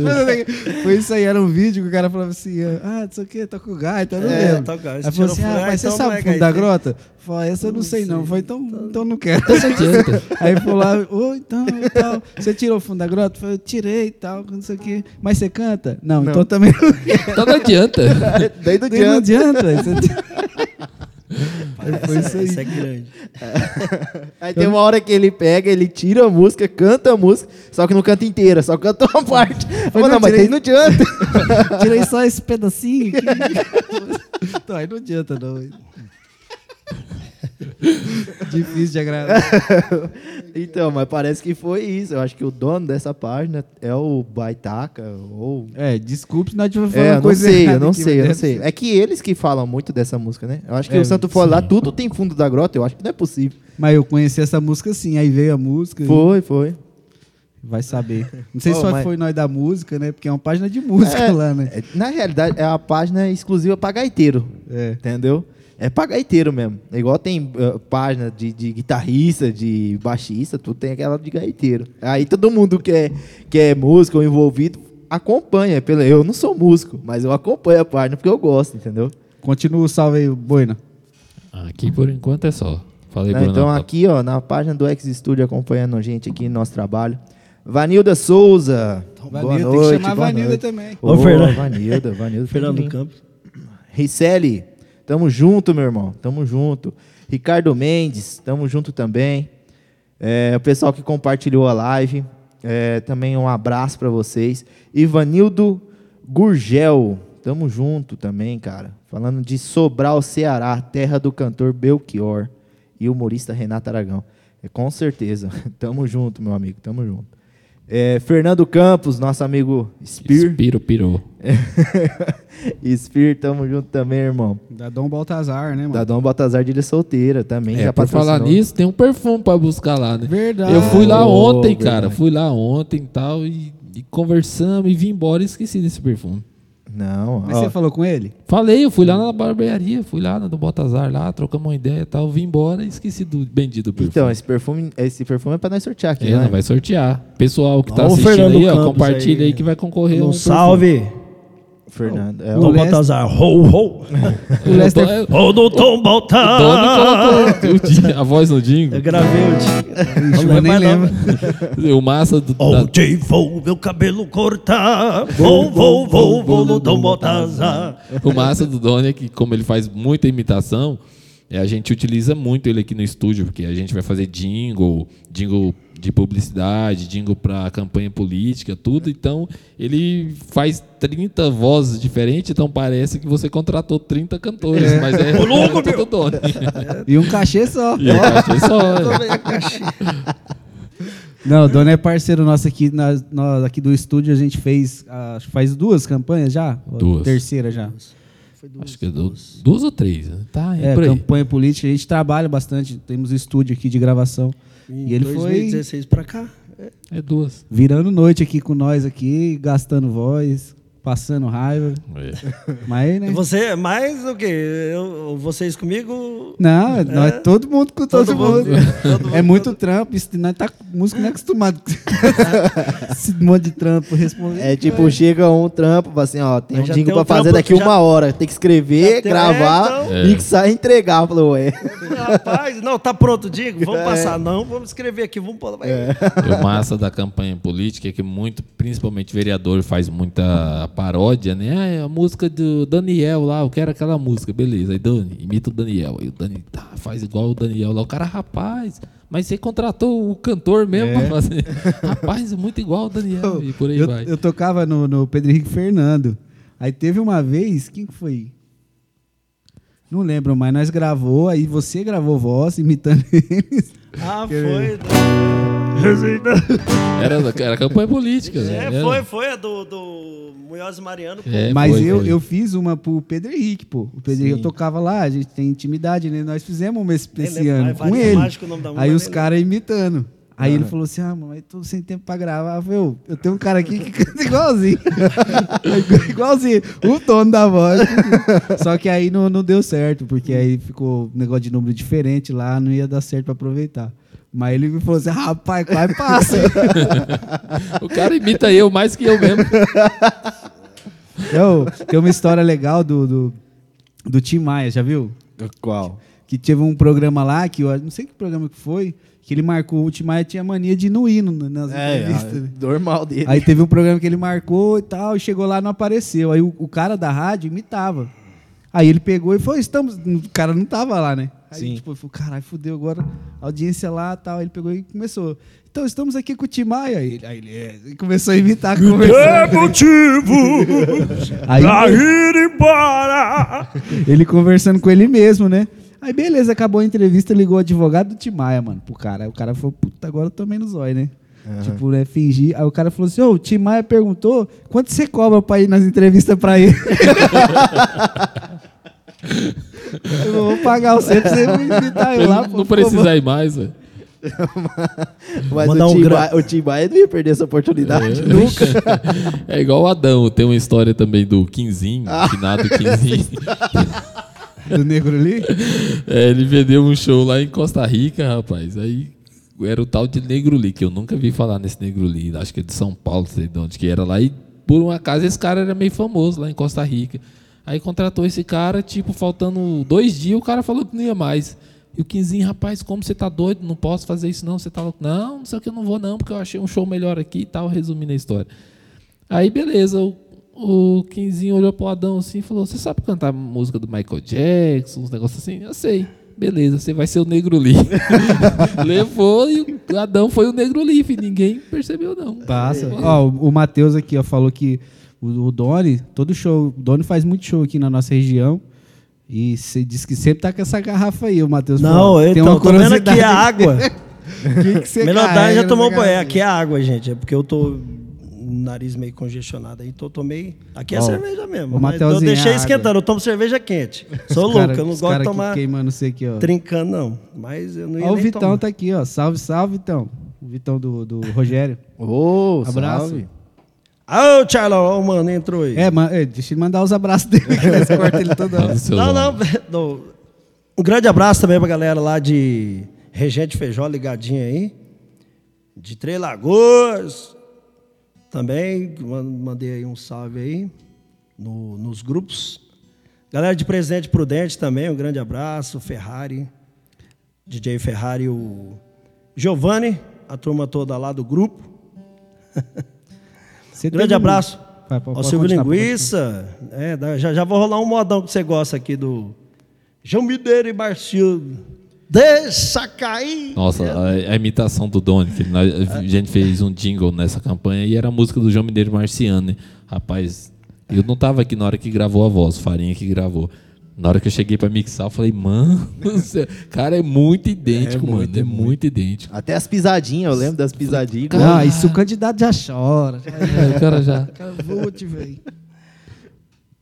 Speaker 1: Foi isso aí, era um vídeo que o cara falava assim, ah, não sei o que, toca o gaita, eu não
Speaker 4: É,
Speaker 1: lembro.
Speaker 4: toca o gaita.
Speaker 1: Aí falou assim, ah,
Speaker 4: ah,
Speaker 1: mas você
Speaker 4: então
Speaker 1: sabe
Speaker 4: não
Speaker 1: o fundo da grota? Falei, essa eu não sei não. Falei, então, então não quero.
Speaker 3: Não adianta.
Speaker 1: Aí falou lá, ô, então, e tal. Você tirou o fundo da grota? Falei, tirei e tal, não sei o que. Mas você canta? Não, então também não quero.
Speaker 3: Então não adianta.
Speaker 2: Daí do
Speaker 1: Daí não
Speaker 2: adianta.
Speaker 1: Aí foi isso aí.
Speaker 4: Isso é grande.
Speaker 2: Aí tem uma hora que ele pega, ele tira a música, canta a música, só que não canta inteira, só canta uma parte. Eu falei,
Speaker 1: não,
Speaker 2: mas
Speaker 1: tirei-
Speaker 2: daí não adianta.
Speaker 1: Tirei só esse pedacinho aqui. Então, aí não adianta, não. Difícil de agradar.
Speaker 2: então, mas parece que foi isso. Eu acho que o dono dessa página é o Baitaca, ou...
Speaker 1: É, desculpe se nós estivermos falando
Speaker 2: É, eu não
Speaker 1: coisa
Speaker 2: sei, eu não
Speaker 1: aqui,
Speaker 2: sei, eu não sei. É que eles que falam muito dessa música, né? Eu acho que
Speaker 1: É,
Speaker 2: o Santo Fole lá, tudo tem fundo da grota, eu acho que não é possível.
Speaker 1: Mas eu conheci essa música sim, aí veio a música. e
Speaker 2: Foi, foi.
Speaker 1: Vai saber. Não sei
Speaker 2: Oh,
Speaker 1: se só
Speaker 2: mas-
Speaker 1: foi nós da música, né? Porque é uma página de música
Speaker 2: É,
Speaker 1: lá, né?
Speaker 2: é, na realidade, é a página exclusiva pra gaiteiro.
Speaker 1: É.
Speaker 2: Entendeu? É pra gaiteiro mesmo. É Igual tem uh, página de, de guitarrista, de baixista, tudo tem aquela de gaiteiro. Aí todo mundo que é, que é músico ou envolvido acompanha. Pela, eu não sou músico, mas eu acompanho a página porque eu gosto, entendeu?
Speaker 1: Continua o salve aí, Boina.
Speaker 3: Aqui por enquanto é só. Falei, Bruno.
Speaker 2: então
Speaker 3: tá-
Speaker 2: aqui, ó, na página do X Studio acompanhando a gente aqui no nosso trabalho. Vanilda Souza. boa
Speaker 1: Vanilda,
Speaker 2: noite.
Speaker 1: tem que chamar
Speaker 2: boa
Speaker 1: Vanilda
Speaker 2: noite.
Speaker 1: também.
Speaker 2: Ô,
Speaker 4: Ô, Fernando.
Speaker 2: Vanilda, Vanilda.
Speaker 4: Fernando
Speaker 2: Fernando
Speaker 4: Campos.
Speaker 2: Ricelli, tamo junto, meu irmão. Tamo junto. Ricardo Mendes, tamo junto também. É, o pessoal que compartilhou a live. é, também um abraço pra vocês. Ivanildo Gurgel, tamo junto também, cara. Falando de Sobral, Ceará, terra do cantor Belchior e humorista Renato Aragão. É, com certeza. tamo junto, meu amigo. Tamo junto. É, Fernando Campos, nosso amigo Spear.
Speaker 3: Espiro, pirou.
Speaker 2: Spear, tamo junto também, irmão.
Speaker 1: Da Dom Baltazar, né, mano?
Speaker 2: Da Dom Baltazar de Ilha Solteira também.
Speaker 3: É,
Speaker 2: já
Speaker 3: por falar nisso, tem um perfume pra buscar lá, né?
Speaker 1: Verdade.
Speaker 3: Eu fui lá
Speaker 2: Oh,
Speaker 3: ontem, cara.
Speaker 2: verdade.
Speaker 3: Fui lá ontem e tal, e, e conversamos e vim embora e esqueci desse perfume.
Speaker 2: Não,
Speaker 1: Mas
Speaker 2: ó,
Speaker 1: você falou com ele?
Speaker 3: Falei, eu fui lá na barbearia, fui lá na do Botazar lá, trocamos uma ideia e tal, vim embora e esqueci do bendito perfume.
Speaker 2: Então, esse perfume, esse perfume é pra nós sortear aqui,
Speaker 3: É,
Speaker 2: né?
Speaker 3: não vai sortear. Pessoal que tá
Speaker 4: Ó, o
Speaker 3: assistindo aí, ó, compartilha aí,
Speaker 4: aí.
Speaker 3: que vai concorrer
Speaker 4: Um
Speaker 3: um
Speaker 4: salve.
Speaker 2: Fernando. É,
Speaker 1: O
Speaker 4: Tom
Speaker 1: Lester-
Speaker 4: Baltazar. Ho, ho.
Speaker 1: O Lester.
Speaker 4: Ho do Tom
Speaker 3: O
Speaker 4: Baltazar.
Speaker 3: colocou o di- a voz no Dingo.
Speaker 4: Eu gravei o dia.
Speaker 1: Ixi,
Speaker 4: Não
Speaker 1: eu nem
Speaker 4: lembro.
Speaker 3: O massa do.
Speaker 4: Oh,
Speaker 3: da-
Speaker 4: J, vou meu cabelo cortar. Vou, vou, vou, vou no Tom Baltazar.
Speaker 3: O massa do Doni é que, como ele faz muita imitação, é, a gente utiliza muito ele aqui no estúdio, porque a gente vai fazer jingle, jingle de publicidade, jingle para campanha política, tudo. Então, ele faz 30 vozes diferentes, então parece que você contratou 30 cantores, mas é
Speaker 4: Ô, louco, meu!
Speaker 1: E um cachê só.
Speaker 3: E eu achei só.
Speaker 1: Não, o Dono é parceiro nosso aqui, nós aqui do estúdio. A gente fez, ah, faz duas campanhas já?
Speaker 3: Duas.
Speaker 1: Terceira já.
Speaker 3: Acho que é du- duas ou três, né? Tá, é,
Speaker 1: É,
Speaker 3: por aí.
Speaker 1: campanha política. A gente trabalha bastante. Temos estúdio aqui de gravação. E ele foi
Speaker 4: 2016 pra cá.
Speaker 3: É duas.
Speaker 1: virando noite aqui com nós aqui, gastando voz, passando raiva.
Speaker 3: É.
Speaker 1: Mas, né?
Speaker 4: Você, mais o quê? Eu, vocês comigo?
Speaker 1: Não, nós, todo mundo com todo,
Speaker 4: Todo
Speaker 1: mundo.
Speaker 4: mundo. Todo mundo,
Speaker 1: é muito trampo. Isso, nós tá, músico não é acostumado com esse monte de trampo. Responder.
Speaker 2: É tipo, chega um trampo, fala assim, ó, tem
Speaker 4: Mas
Speaker 2: um jingle
Speaker 4: tem
Speaker 2: pra
Speaker 4: um
Speaker 2: fazer daqui
Speaker 4: já-
Speaker 2: uma hora. Tem que escrever,
Speaker 4: tem-
Speaker 2: gravar,
Speaker 4: é,
Speaker 3: então.
Speaker 2: mixar e entregar. Falou, ué.
Speaker 4: Rapaz, não, tá pronto, digo.
Speaker 2: É.
Speaker 4: Vamos passar. Não, vamos escrever aqui. Vamos pôr.
Speaker 3: E o massa da campanha política é que muito, principalmente vereador, faz muita paródia, né? Ah, é a música do Daniel lá, eu quero aquela música, beleza. Aí Dani, imita o Daniel. Aí o Dani tá, faz igual o Daniel lá. O cara, rapaz, mas você contratou o cantor mesmo pra fazer. Rapaz, é muito igual o Daniel. E por aí
Speaker 1: eu,
Speaker 3: vai.
Speaker 1: eu tocava no, no Pedro Henrique Fernando. Aí teve uma vez, quem que foi? Não lembro, mas nós gravou, aí você gravou voz imitando eles.
Speaker 4: Ah, foi.
Speaker 3: Era, era campanha política. né?
Speaker 4: É,
Speaker 3: Era.
Speaker 4: foi, foi a do, do Munhoz Mariano. pô.
Speaker 3: É,
Speaker 1: mas
Speaker 3: foi,
Speaker 1: eu,
Speaker 3: foi.
Speaker 1: eu fiz uma pro Pedro Henrique, pô. O Pedro Henrique eu tocava lá, a gente tem intimidade, né? Nós fizemos uma esse, esse ano com ele.
Speaker 4: Mágica, o nome da música,
Speaker 1: Aí os caras imitando. Aí ele falou assim: Ah, mano, mas tô sem tempo pra gravar. Eu falei, "Ô, eu tenho um cara aqui que canta igualzinho. igualzinho. O dono da voz. Só que aí não, não deu certo, porque aí ficou um negócio de número diferente lá, não ia dar certo pra aproveitar. Mas ele me falou assim: rapaz, quase passa.
Speaker 3: O cara imita eu mais que eu mesmo.
Speaker 1: Eu, tem uma história legal do, do, do Tim Maia, já viu?
Speaker 2: Qual?
Speaker 1: Que teve um programa lá, que eu não sei que programa que foi, que ele marcou, o Tim Maia tinha mania de ir no hino nas
Speaker 2: É,
Speaker 1: entrevistas. né?
Speaker 2: normal dele.
Speaker 1: Aí teve um programa que ele marcou e tal, e chegou lá e não apareceu. Aí o, o cara da rádio imitava. Aí ele pegou e falou, estamos. O cara não tava lá, né? Aí,
Speaker 2: Sim.
Speaker 1: tipo, ele falou, caralho, fudeu agora. A audiência lá e tal. Ele pegou e começou. Então, estamos aqui com o Tim Maia. Ele, aí ele, é, começou a imitar,
Speaker 4: É
Speaker 1: conversando.
Speaker 4: motivo
Speaker 1: Aí
Speaker 4: pra ir embora.
Speaker 1: ele conversando com ele mesmo, né? Aí beleza, acabou a entrevista, ligou o advogado do Tim Maia, mano, pro cara. Aí o cara falou, puta, agora eu tomei no zóio, né? Tipo, né, fingir. Aí o cara falou assim, ô, o Tim Maia perguntou quanto você cobra pra ir nas entrevistas pra ele? eu vou pagar você pra você me invitar eu lá, pô,
Speaker 3: não precisa ir mais, velho.
Speaker 2: Mas
Speaker 4: Mandar
Speaker 2: o
Speaker 4: um
Speaker 2: Tim,
Speaker 4: gra-
Speaker 2: Maia, o Tim Maia não ia perder essa oportunidade
Speaker 3: É.
Speaker 2: nunca.
Speaker 3: É igual o Adão, tem uma história também do Quinzinho, finado Quinzinho.
Speaker 1: Do negro ali?
Speaker 3: É, ele vendeu um show lá em Costa Rica, rapaz. Aí era o tal de Negro Lee, que eu nunca vi falar nesse Negro Lee. Acho que é de São Paulo, não sei de onde que era lá. E por um acaso esse cara era meio famoso lá em Costa Rica. Aí contratou esse cara, tipo, faltando dois dias, o cara falou que não ia mais. E o Quinzinho, rapaz, como você tá doido? Não posso fazer isso não. Você tá louco? Não, não sei o que, eu não vou não, porque eu achei um show melhor aqui e tal, resumindo a história. Aí, beleza, o, o Quinzinho olhou pro Adão assim e falou: Você sabe cantar música do Michael Jackson, uns negócios assim? Eu sei. Beleza, você vai ser o Negro Lee. Levou e o Adão foi o Negro Lee, ninguém percebeu, não.
Speaker 1: Passa. Ó, o, o Matheus aqui, ó, falou que o, o Doni, todo show, o Doni faz muito show aqui na nossa região. E você diz que sempre tá com essa garrafa aí, o Matheus.
Speaker 4: Não,
Speaker 1: uma
Speaker 4: tô vendo aqui a água.
Speaker 1: que que você
Speaker 4: Melhor dar,
Speaker 1: carrega
Speaker 4: já tomou banho.
Speaker 1: garrafa?
Speaker 4: Aqui é água, gente. É porque eu tô nariz meio congestionado aí, então tomei. Aqui é
Speaker 1: Ó,
Speaker 4: cerveja mesmo.
Speaker 1: o
Speaker 4: mas eu
Speaker 1: Mateuzinho,
Speaker 4: deixei esquentando, eu tomo cerveja quente. Sou louco,
Speaker 1: cara-
Speaker 4: eu não
Speaker 1: os
Speaker 4: gosto de tomar
Speaker 1: queimando isso aqui, ó.
Speaker 4: trincando, não. Mas eu não ia
Speaker 1: Ó, o Vitão
Speaker 4: tomar.
Speaker 1: tá aqui, ó. Salve, salve, Vitão. O Vitão do, do Rogério.
Speaker 2: Ô,
Speaker 1: Abraço.
Speaker 2: salve.
Speaker 4: Ah, o Charlão, o mano, entrou aí.
Speaker 1: É, man, é, deixa ele mandar os abraços dele, que nós corta ele toda hora.
Speaker 4: Não, não, não. Um grande abraço também pra galera lá de Regente Feijó ligadinha aí. De Três Lagoas. Também man- mandei aí um salve aí no- nos grupos. Galera de Presidente Prudente também, um grande abraço. Ferrari, DJ Ferrari, o Giovanni, a turma toda lá do grupo.
Speaker 1: Você
Speaker 4: Grande abraço
Speaker 1: Vai, pode-
Speaker 4: ao
Speaker 1: pode
Speaker 4: Silvio Linguiça. É, já, já vou rolar um modão que você gosta aqui do João Mineiro e Marcildo. Deixa cair!
Speaker 3: Nossa, a, a imitação do Doni, que nós- a gente fez um jingle nessa campanha e era a música do João Mineiro Marciano. né? Rapaz, eu não tava aqui na hora que gravou a voz, Farinha que gravou. Na hora que eu cheguei pra mixar, eu falei, mano, cara, é muito idêntico,
Speaker 2: É
Speaker 3: mano.
Speaker 2: muito,
Speaker 3: é
Speaker 2: é
Speaker 3: muito idêntico.
Speaker 2: Até as pisadinhas, eu lembro das pisadinhas.
Speaker 1: Ah, isso o candidato já chora. Já,
Speaker 3: É, o cara já.
Speaker 1: cara, vote, velho.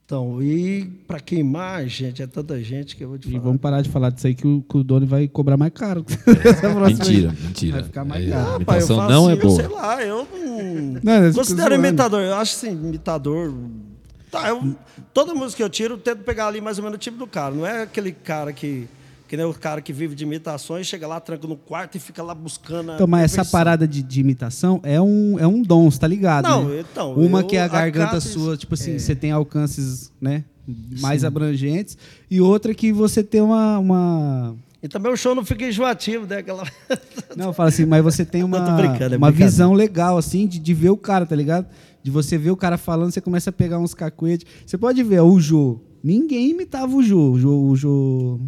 Speaker 4: Então, e pra queimar, gente, é tanta gente que eu vou te
Speaker 1: E
Speaker 4: falar.
Speaker 1: vamos parar de falar disso aí que o, que o Doni vai cobrar mais caro.
Speaker 3: Mentira, mentira.
Speaker 1: Vai ficar mais
Speaker 3: É,
Speaker 1: caro.
Speaker 4: eu
Speaker 3: imitação
Speaker 4: faço
Speaker 3: não é
Speaker 4: assim, eu
Speaker 3: boa.
Speaker 4: sei lá, eu não.
Speaker 1: Não, eu fico
Speaker 4: Considero imitador. Eu acho assim, imitador. Tá, eu, toda música que eu tiro, eu tento pegar ali mais ou menos o tipo do cara. Não é aquele cara que. Que nem o cara que vive de imitações, chega lá, tranca no quarto e fica lá buscando. a
Speaker 1: Então, mas essa parada de, de imitação é um, é um dom, você tá ligado?
Speaker 4: Não,
Speaker 1: né?
Speaker 4: então,
Speaker 1: Uma
Speaker 4: eu
Speaker 1: que é a garganta
Speaker 4: isso.
Speaker 1: sua, tipo assim,
Speaker 4: É.
Speaker 1: você tem alcances, né? Mais abrangentes. E outra que você tem uma. uma...
Speaker 4: E também o show não fica enjoativo, né? Aquela...
Speaker 1: Não, fala assim, mas você tem uma,
Speaker 4: é
Speaker 1: uma visão legal, assim, de, de ver o cara, tá ligado? De você ver o cara falando, você começa a pegar uns cacuetes. Você pode ver, ó, o Jô. Ninguém imitava o Jô. O Jô, o Jô,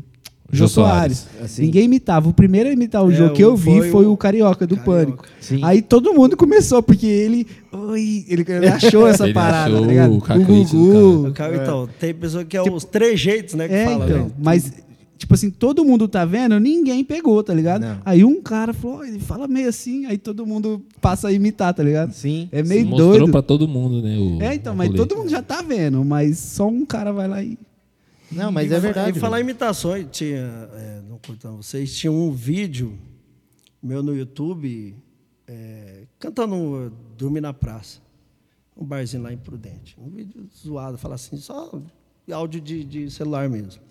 Speaker 3: Jô
Speaker 1: Jô Soares.
Speaker 2: Soares, assim.
Speaker 1: Ninguém imitava. O primeiro a imitar o
Speaker 4: É,
Speaker 1: Jô que eu
Speaker 4: o-
Speaker 1: vi
Speaker 4: foi
Speaker 1: foi
Speaker 4: o
Speaker 1: o Carioca do
Speaker 4: Carioca.
Speaker 1: Pânico.
Speaker 2: Sim.
Speaker 1: Aí todo mundo começou, porque ele. Oi, ele, ele achou essa
Speaker 3: Ele
Speaker 1: parada,
Speaker 3: achou
Speaker 1: tá ligado?
Speaker 3: o cacuete do
Speaker 1: Gugu.
Speaker 4: O cara, Então, tem pessoa que é os três jeitos, né? Que
Speaker 1: É,
Speaker 4: fala,
Speaker 1: então.
Speaker 4: né?
Speaker 1: Mas, tipo assim, todo mundo tá vendo, ninguém pegou, tá ligado?
Speaker 2: Não.
Speaker 1: Aí um cara falou, "Ó, ele fala meio assim, aí todo mundo passa a imitar, tá ligado?
Speaker 2: Sim.
Speaker 1: É meio
Speaker 3: Mostrou
Speaker 1: doido.
Speaker 3: pra todo mundo, né? O,
Speaker 1: É, então, mas todo mundo já tá vendo, mas só um cara vai lá e.
Speaker 2: Não, mas
Speaker 4: E
Speaker 2: é verdade.
Speaker 4: E falar imitações, tinha, é, não contando vocês, tinha um vídeo meu no YouTube, é, cantando Dormir na Praça. Um barzinho lá em Prudente. Um vídeo zoado, fala assim, só áudio de, de celular mesmo.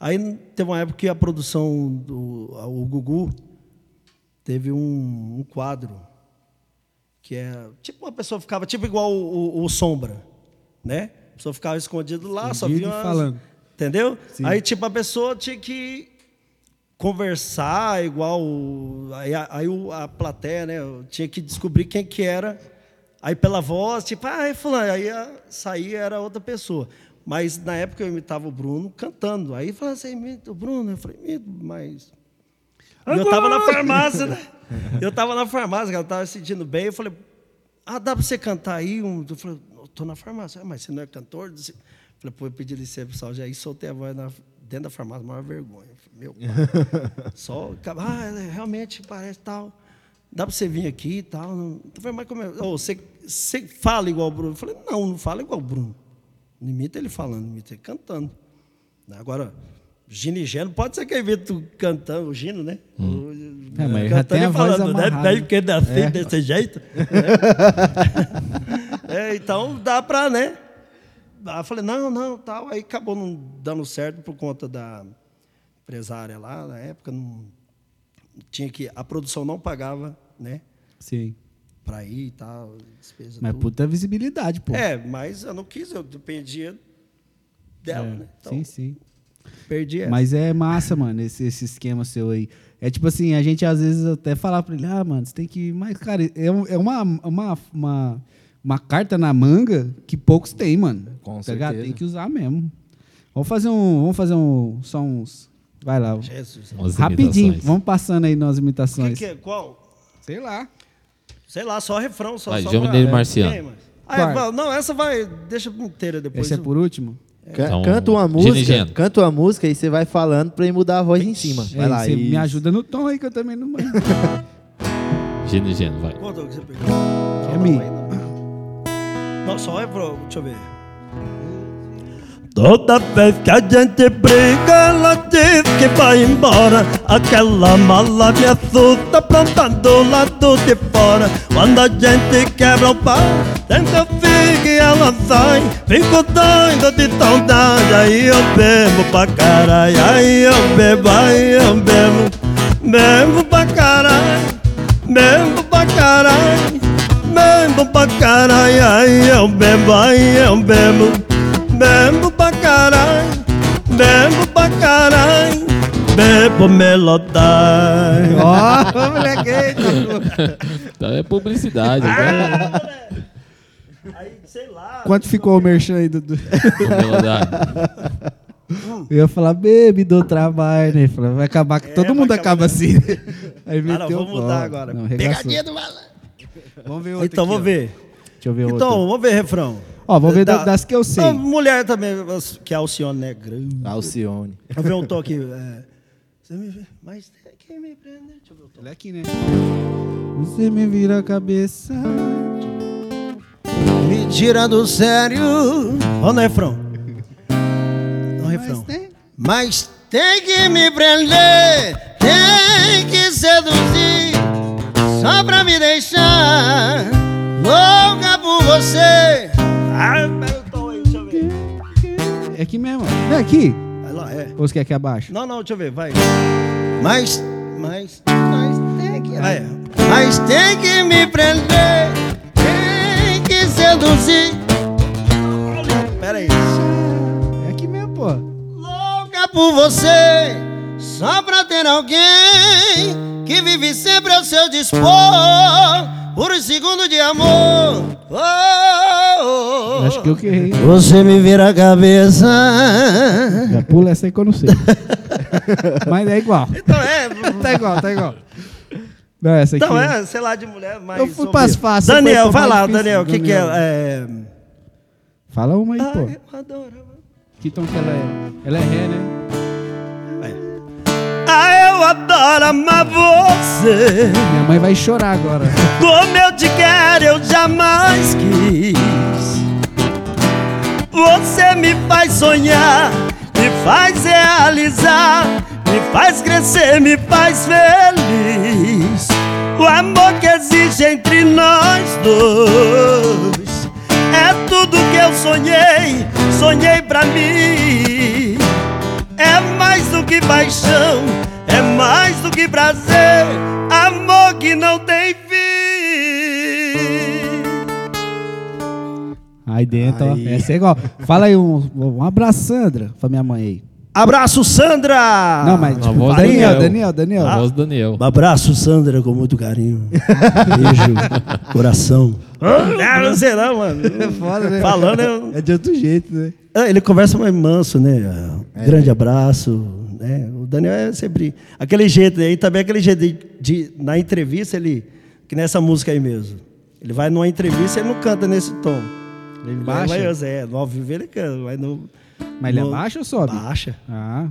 Speaker 4: Aí teve uma época que a produção do o Gugu teve um, um quadro que é tipo uma pessoa ficava tipo igual o, o, o Sombra, né? A pessoa ficava escondido lá, só
Speaker 1: Escondido
Speaker 4: via
Speaker 1: e
Speaker 4: umas-
Speaker 1: falando.
Speaker 4: Entendeu?
Speaker 1: Sim.
Speaker 4: Aí tipo a pessoa tinha que conversar igual aí, a, aí a plateia, né? eu Tinha que descobrir quem que era. Aí pela voz, tipo, ah, é fulano. Aí a, saía era outra pessoa. Mas na época eu imitava o Bruno cantando. Aí falava assim, imita o Bruno. Eu falei, imito, mas. Eu tava na farmácia, né? Eu tava na farmácia, ela tava se sentindo bem. Eu falei, ah, dá pra você cantar aí? Eu falei, eu tô na farmácia. Ah, mas você não é cantor? Eu falei, pô, eu pedi licença, pessoal. Já aí soltei a voz na- dentro da farmácia, maior vergonha. Falei, Meu pai. Só, ah, ela realmente parece tal. Dá pra você vir aqui e tal. Eu falei, mas como é? Ô, você, você fala igual o Bruno? Eu falei, não, não fala igual o Bruno. Não imita ele falando, imita ele cantando. Agora, Gino e Geno, pode ser que eu imito cantando, o Gino, né? O-
Speaker 1: É, mas já
Speaker 4: cantando
Speaker 1: tem
Speaker 4: e
Speaker 1: a voz
Speaker 4: falando, né?
Speaker 1: amarrada.
Speaker 4: Daí porque dá assim, desse jeito. É, então dá pra, né? Aí eu falei, não, não, tal. Aí acabou não dando certo por conta da empresária lá, na época, não tinha que. A produção não pagava, né?
Speaker 1: Sim.
Speaker 4: Pra ir e tal, despesa.
Speaker 1: Mas
Speaker 4: tudo.
Speaker 1: puta visibilidade, pô.
Speaker 4: É, mas eu não quis, eu dependia dela,
Speaker 1: É,
Speaker 4: né? Então,
Speaker 1: Sim, sim.
Speaker 4: perdi essa.
Speaker 1: Mas é massa, mano, esse, esse esquema seu aí. É tipo assim, a gente às vezes até fala pra ele, ah, mano, você tem que. Mas, cara, é, um- é uma, uma, uma, uma carta na manga que poucos têm, mano.
Speaker 2: Com
Speaker 1: tá ligado?
Speaker 2: certeza.
Speaker 1: Tem que usar mesmo. Vamos fazer um. Vamos fazer um. Só uns. Vai lá.
Speaker 4: Jesus.
Speaker 1: Rapidinho,
Speaker 3: imitações.
Speaker 1: vamos passando aí nas
Speaker 4: O que,
Speaker 1: imitações.
Speaker 4: que é? Qual?
Speaker 1: Sei lá.
Speaker 4: Sei lá, só refrão, só.
Speaker 3: Vai,
Speaker 4: só
Speaker 3: João
Speaker 4: pra-
Speaker 3: Mineiro
Speaker 4: é,
Speaker 3: Marciano.
Speaker 4: mas- Ah, é, vai- não, essa vai. Deixa inteira depois.
Speaker 1: Esse é por último?
Speaker 2: Can-
Speaker 3: Então,
Speaker 2: canta uma
Speaker 3: e
Speaker 2: música,
Speaker 3: Geno.
Speaker 2: canta uma música e você vai falando pra ele mudar a voz em cima. Vai
Speaker 1: É,
Speaker 2: lá.
Speaker 1: você me ajuda no tom aí que eu também não manjo.
Speaker 3: Gino e Geno, vai.
Speaker 4: Conta o que você pegou.
Speaker 1: É
Speaker 4: Não,
Speaker 1: mi.
Speaker 4: não, só refrão. Deixa eu ver. Toda vez que a gente briga, ela diz que vai embora. Aquela mala me assusta, aprontando do lado de fora. Quando a gente quebra o pau, tenta eu fico e ela sai. Fico doido de saudade, aí eu bebo pra caralho. Aí eu bebo, aí eu bebo. Bebo pra caralho, bebo pra caralho. Bebo pra caralho, aí eu bebo, aí eu bebo. Bebo pra caralho, bebo pra caralho, bebo melodai.
Speaker 1: Ó, moleque.
Speaker 3: Então é publicidade, né?
Speaker 4: Aí, sei lá.
Speaker 1: Quanto ficou o merchan aí, Dudu?
Speaker 3: Melodade.
Speaker 1: Eu ia falar, baby, do trabalho, né? Falei, Vai acabar, todo
Speaker 4: vai
Speaker 1: mundo
Speaker 4: acabar,
Speaker 1: acaba assim. Aí
Speaker 4: Ah, não,
Speaker 1: meteu
Speaker 4: vamos
Speaker 1: o
Speaker 4: mudar agora.
Speaker 1: Não.
Speaker 4: Pegadinha do malandro.
Speaker 1: Vamos ver outro
Speaker 4: Então,
Speaker 1: aqui,
Speaker 4: vamos
Speaker 1: ó.
Speaker 4: ver.
Speaker 1: Deixa eu ver outro.
Speaker 4: Então, vamos ver refrão.
Speaker 1: Ó, vamos ver da-
Speaker 4: Da-
Speaker 1: das que eu sei.
Speaker 4: Ah, mulher também, que é Alcione, né? Grande.
Speaker 2: Alcione.
Speaker 4: Vamos ver um tom aqui. É, você me vê, mas tem que me prender. Deixa eu ver o tom.
Speaker 1: Olha aqui, né? Você me vira a cabeça.
Speaker 4: Me tira do sério. Vamos no refrão. No refrão.
Speaker 1: Mas tem.
Speaker 4: Mas tem que me prender, tem que seduzir, só pra me deixar louca por você. Ah, pega o tom aí, deixa eu ver.
Speaker 1: É aqui mesmo. É aqui?
Speaker 4: Vai lá, é.
Speaker 1: Ou você quer aqui abaixo?
Speaker 4: Não, não, deixa eu ver, vai. Mas, mas, mas tem que. Ah, é. Mas tem que me prender, tem que seduzir. Pera aí.
Speaker 1: É aqui mesmo, pô.
Speaker 4: Louca por você, só pra ter alguém que vive sempre ao seu dispor. Por um segundo de amor. Oh.
Speaker 1: Acho que eu que errei.
Speaker 4: Você me vira a cabeça.
Speaker 1: Já pula essa aí que eu não sei. Mas é igual.
Speaker 4: Então é.
Speaker 1: Tá igual, tá igual. Não, essa aqui.
Speaker 4: Então é, sei lá, de mulher, mas.
Speaker 1: Eu fui pras fáceis,
Speaker 4: Daniel, vai lá,
Speaker 1: difícil,
Speaker 4: Daniel, o que, que é? É...
Speaker 1: Fala uma aí, pô.
Speaker 4: Ai, eu adoro.
Speaker 1: Que tom que ela é? Ela é ré, né?
Speaker 4: Ah, eu adoro amar você.
Speaker 1: Minha mãe vai chorar agora.
Speaker 4: Como eu te quero, eu jamais quis. Você me faz sonhar, me faz realizar, me faz crescer, me faz feliz. O amor que existe entre nós dois é tudo que eu sonhei, sonhei pra mim. É mais do que paixão, é mais do que prazer, amor que não tem fim.
Speaker 1: Aí dentro, ó. Essa é igual. Fala aí um, um abraço, Sandra, pra minha mãe aí.
Speaker 4: Abraço, Sandra!
Speaker 1: Não, mas tipo, Daniel,
Speaker 3: Daniel.
Speaker 1: Daniel, Daniel.
Speaker 3: A voz do Daniel.
Speaker 4: Um abraço, Sandra, com muito carinho. Beijo, coração. Não, não sei não, mano.
Speaker 1: foda, né?
Speaker 4: Falando, eu...
Speaker 1: É de outro jeito, né?
Speaker 4: É, ele conversa mais manso, né? Grande abraço. Né? O Daniel é sempre aquele jeito, né? e também aquele jeito de, de- na entrevista, ele, que nessa música aí mesmo. Ele vai numa entrevista e ele não canta nesse tom.
Speaker 1: Ele baixa?
Speaker 4: Ele vai, é, no ao vivo ele canta, mas no.
Speaker 1: Mas ele
Speaker 4: no-
Speaker 1: abaixa ou sobe?
Speaker 4: Baixa.
Speaker 1: Ah,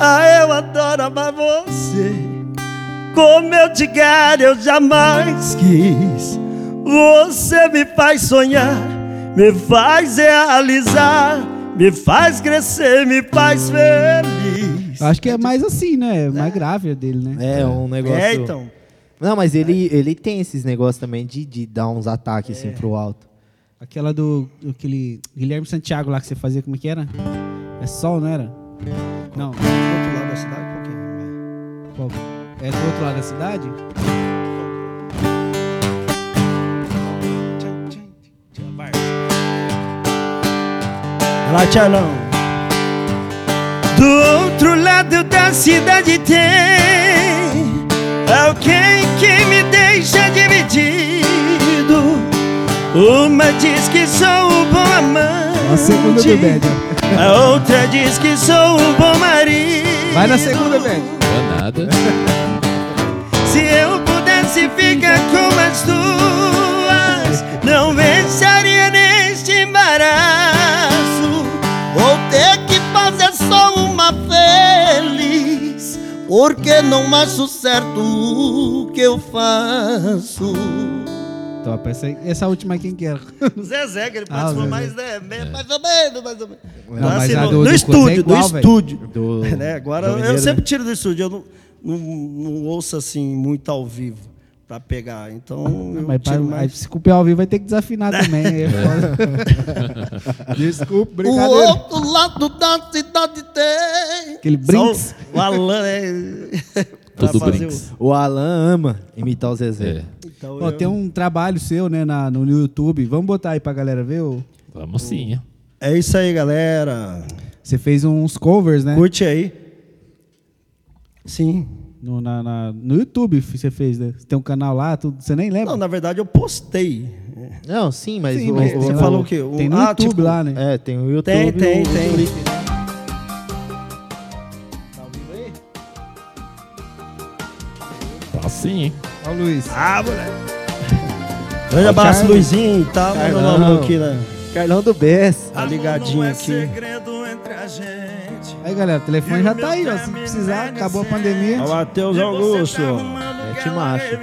Speaker 4: Ah, eu adoro amar você. Como eu te quero, eu jamais quis. Você me faz sonhar, me faz realizar, me faz crescer, me faz feliz.
Speaker 1: eu acho que é mais assim, né? Mais grave a dele, né?
Speaker 2: É um negócio.
Speaker 4: É, então.
Speaker 2: Não, mas ele, ele tem esses negócios também de, de dar uns ataques
Speaker 4: É.
Speaker 2: assim pro alto.
Speaker 1: Aquela do. Aquele. Guilherme Santiago lá que você fazia, como é que era? É sol, não era? Não.
Speaker 4: Do outro lado da cidade, qual que é?
Speaker 1: Qual? É do outro lado da cidade?
Speaker 4: Tchalão. Do outro lado da cidade tem alguém que me deixa dividido. Uma diz que sou um bom amante.
Speaker 1: A segunda do.
Speaker 4: A outra diz que sou um bom marido.
Speaker 1: Vai na segunda, Bad.
Speaker 3: Boa nada.
Speaker 4: Se eu pudesse ficar com as duas, não pensaria neste embaraço. Porque não acho certo o que eu faço.
Speaker 1: Top. Essa, essa última quem que era?
Speaker 4: Zezé, que ele
Speaker 1: Ah,
Speaker 4: participou mais, né, bem- mais ou menos, mais ou menos.
Speaker 1: Não, mas
Speaker 4: Assim, no,
Speaker 1: do-
Speaker 4: no
Speaker 1: do é
Speaker 4: estúdio,
Speaker 1: igual,
Speaker 4: do estúdio.
Speaker 2: Do,
Speaker 4: né? Agora
Speaker 2: Jovem
Speaker 4: eu sempre tiro do estúdio, eu não, não, não ouço assim muito ao vivo pra pegar. Então eu
Speaker 1: Mas pra,
Speaker 4: mais.
Speaker 1: se copiar ao vivo vai ter que desafinar também. aí é. Desculpa,
Speaker 4: O
Speaker 1: brincadeira.
Speaker 4: outro lado da cidade tem.
Speaker 1: Aquele Brinks.
Speaker 4: O, o Alan é. pra
Speaker 3: Tudo
Speaker 4: fazer
Speaker 3: Brinks.
Speaker 2: O Alan ama imitar o Zezé.
Speaker 3: É.
Speaker 4: o- Então,
Speaker 1: Ó,
Speaker 4: eu-
Speaker 1: tem um trabalho seu, né, na, no YouTube. Vamos botar aí pra galera ver? ô?
Speaker 3: Vamos sim.
Speaker 4: É isso aí, galera.
Speaker 1: Você fez uns covers, né?
Speaker 4: Curte aí. Sim.
Speaker 1: No, na- na- no YouTube você fez, né? Você tem um canal lá, tudo, você nem lembra?
Speaker 4: Não, na verdade eu postei.
Speaker 2: Não, sim, mas,
Speaker 1: Sim,
Speaker 2: o,
Speaker 1: mas
Speaker 2: o-
Speaker 1: você
Speaker 2: o-
Speaker 4: falou o quê? Um-
Speaker 1: Tem no
Speaker 4: ah,
Speaker 1: YouTube
Speaker 4: tipo,
Speaker 1: lá, né?
Speaker 2: É, tem o YouTube.
Speaker 4: Tem, tem,
Speaker 2: o-
Speaker 4: tem.
Speaker 3: Tá sim, hein?
Speaker 1: Ó o Luiz.
Speaker 4: Ah, moleque. Grande abraço. Luizinho. Tá mandando
Speaker 2: Carlão.
Speaker 4: né?
Speaker 2: Carlão do Bess.
Speaker 4: Tá ligadinho aqui.
Speaker 1: Aí, galera, o telefone já tá aí, ó. Se precisar, acabou a pandemia.
Speaker 4: Ó, Matheus Augusto.
Speaker 2: Mete marcha.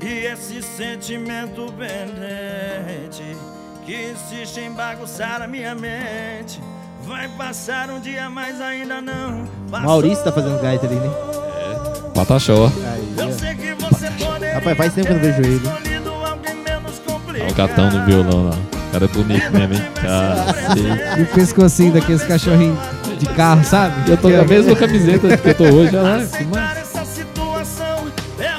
Speaker 6: E esse sentimento pendente que insiste em bagunçar a minha mente. Vai passar um dia, mas ainda não. passou.
Speaker 2: Maurício tá fazendo gaita ali, né?
Speaker 3: Pataxó.
Speaker 6: Eu sei que você
Speaker 2: Rapaz, faz tempo que eu não vejo ele.
Speaker 3: Olha o gatão do violão lá. O cara é bonito mesmo, hein? Cacete.
Speaker 1: E o pescocinho daqueles cachorrinhos de carro, sabe?
Speaker 3: Eu tô com a mesma camiseta que eu tô hoje, olha lá. Que massa.
Speaker 6: situação é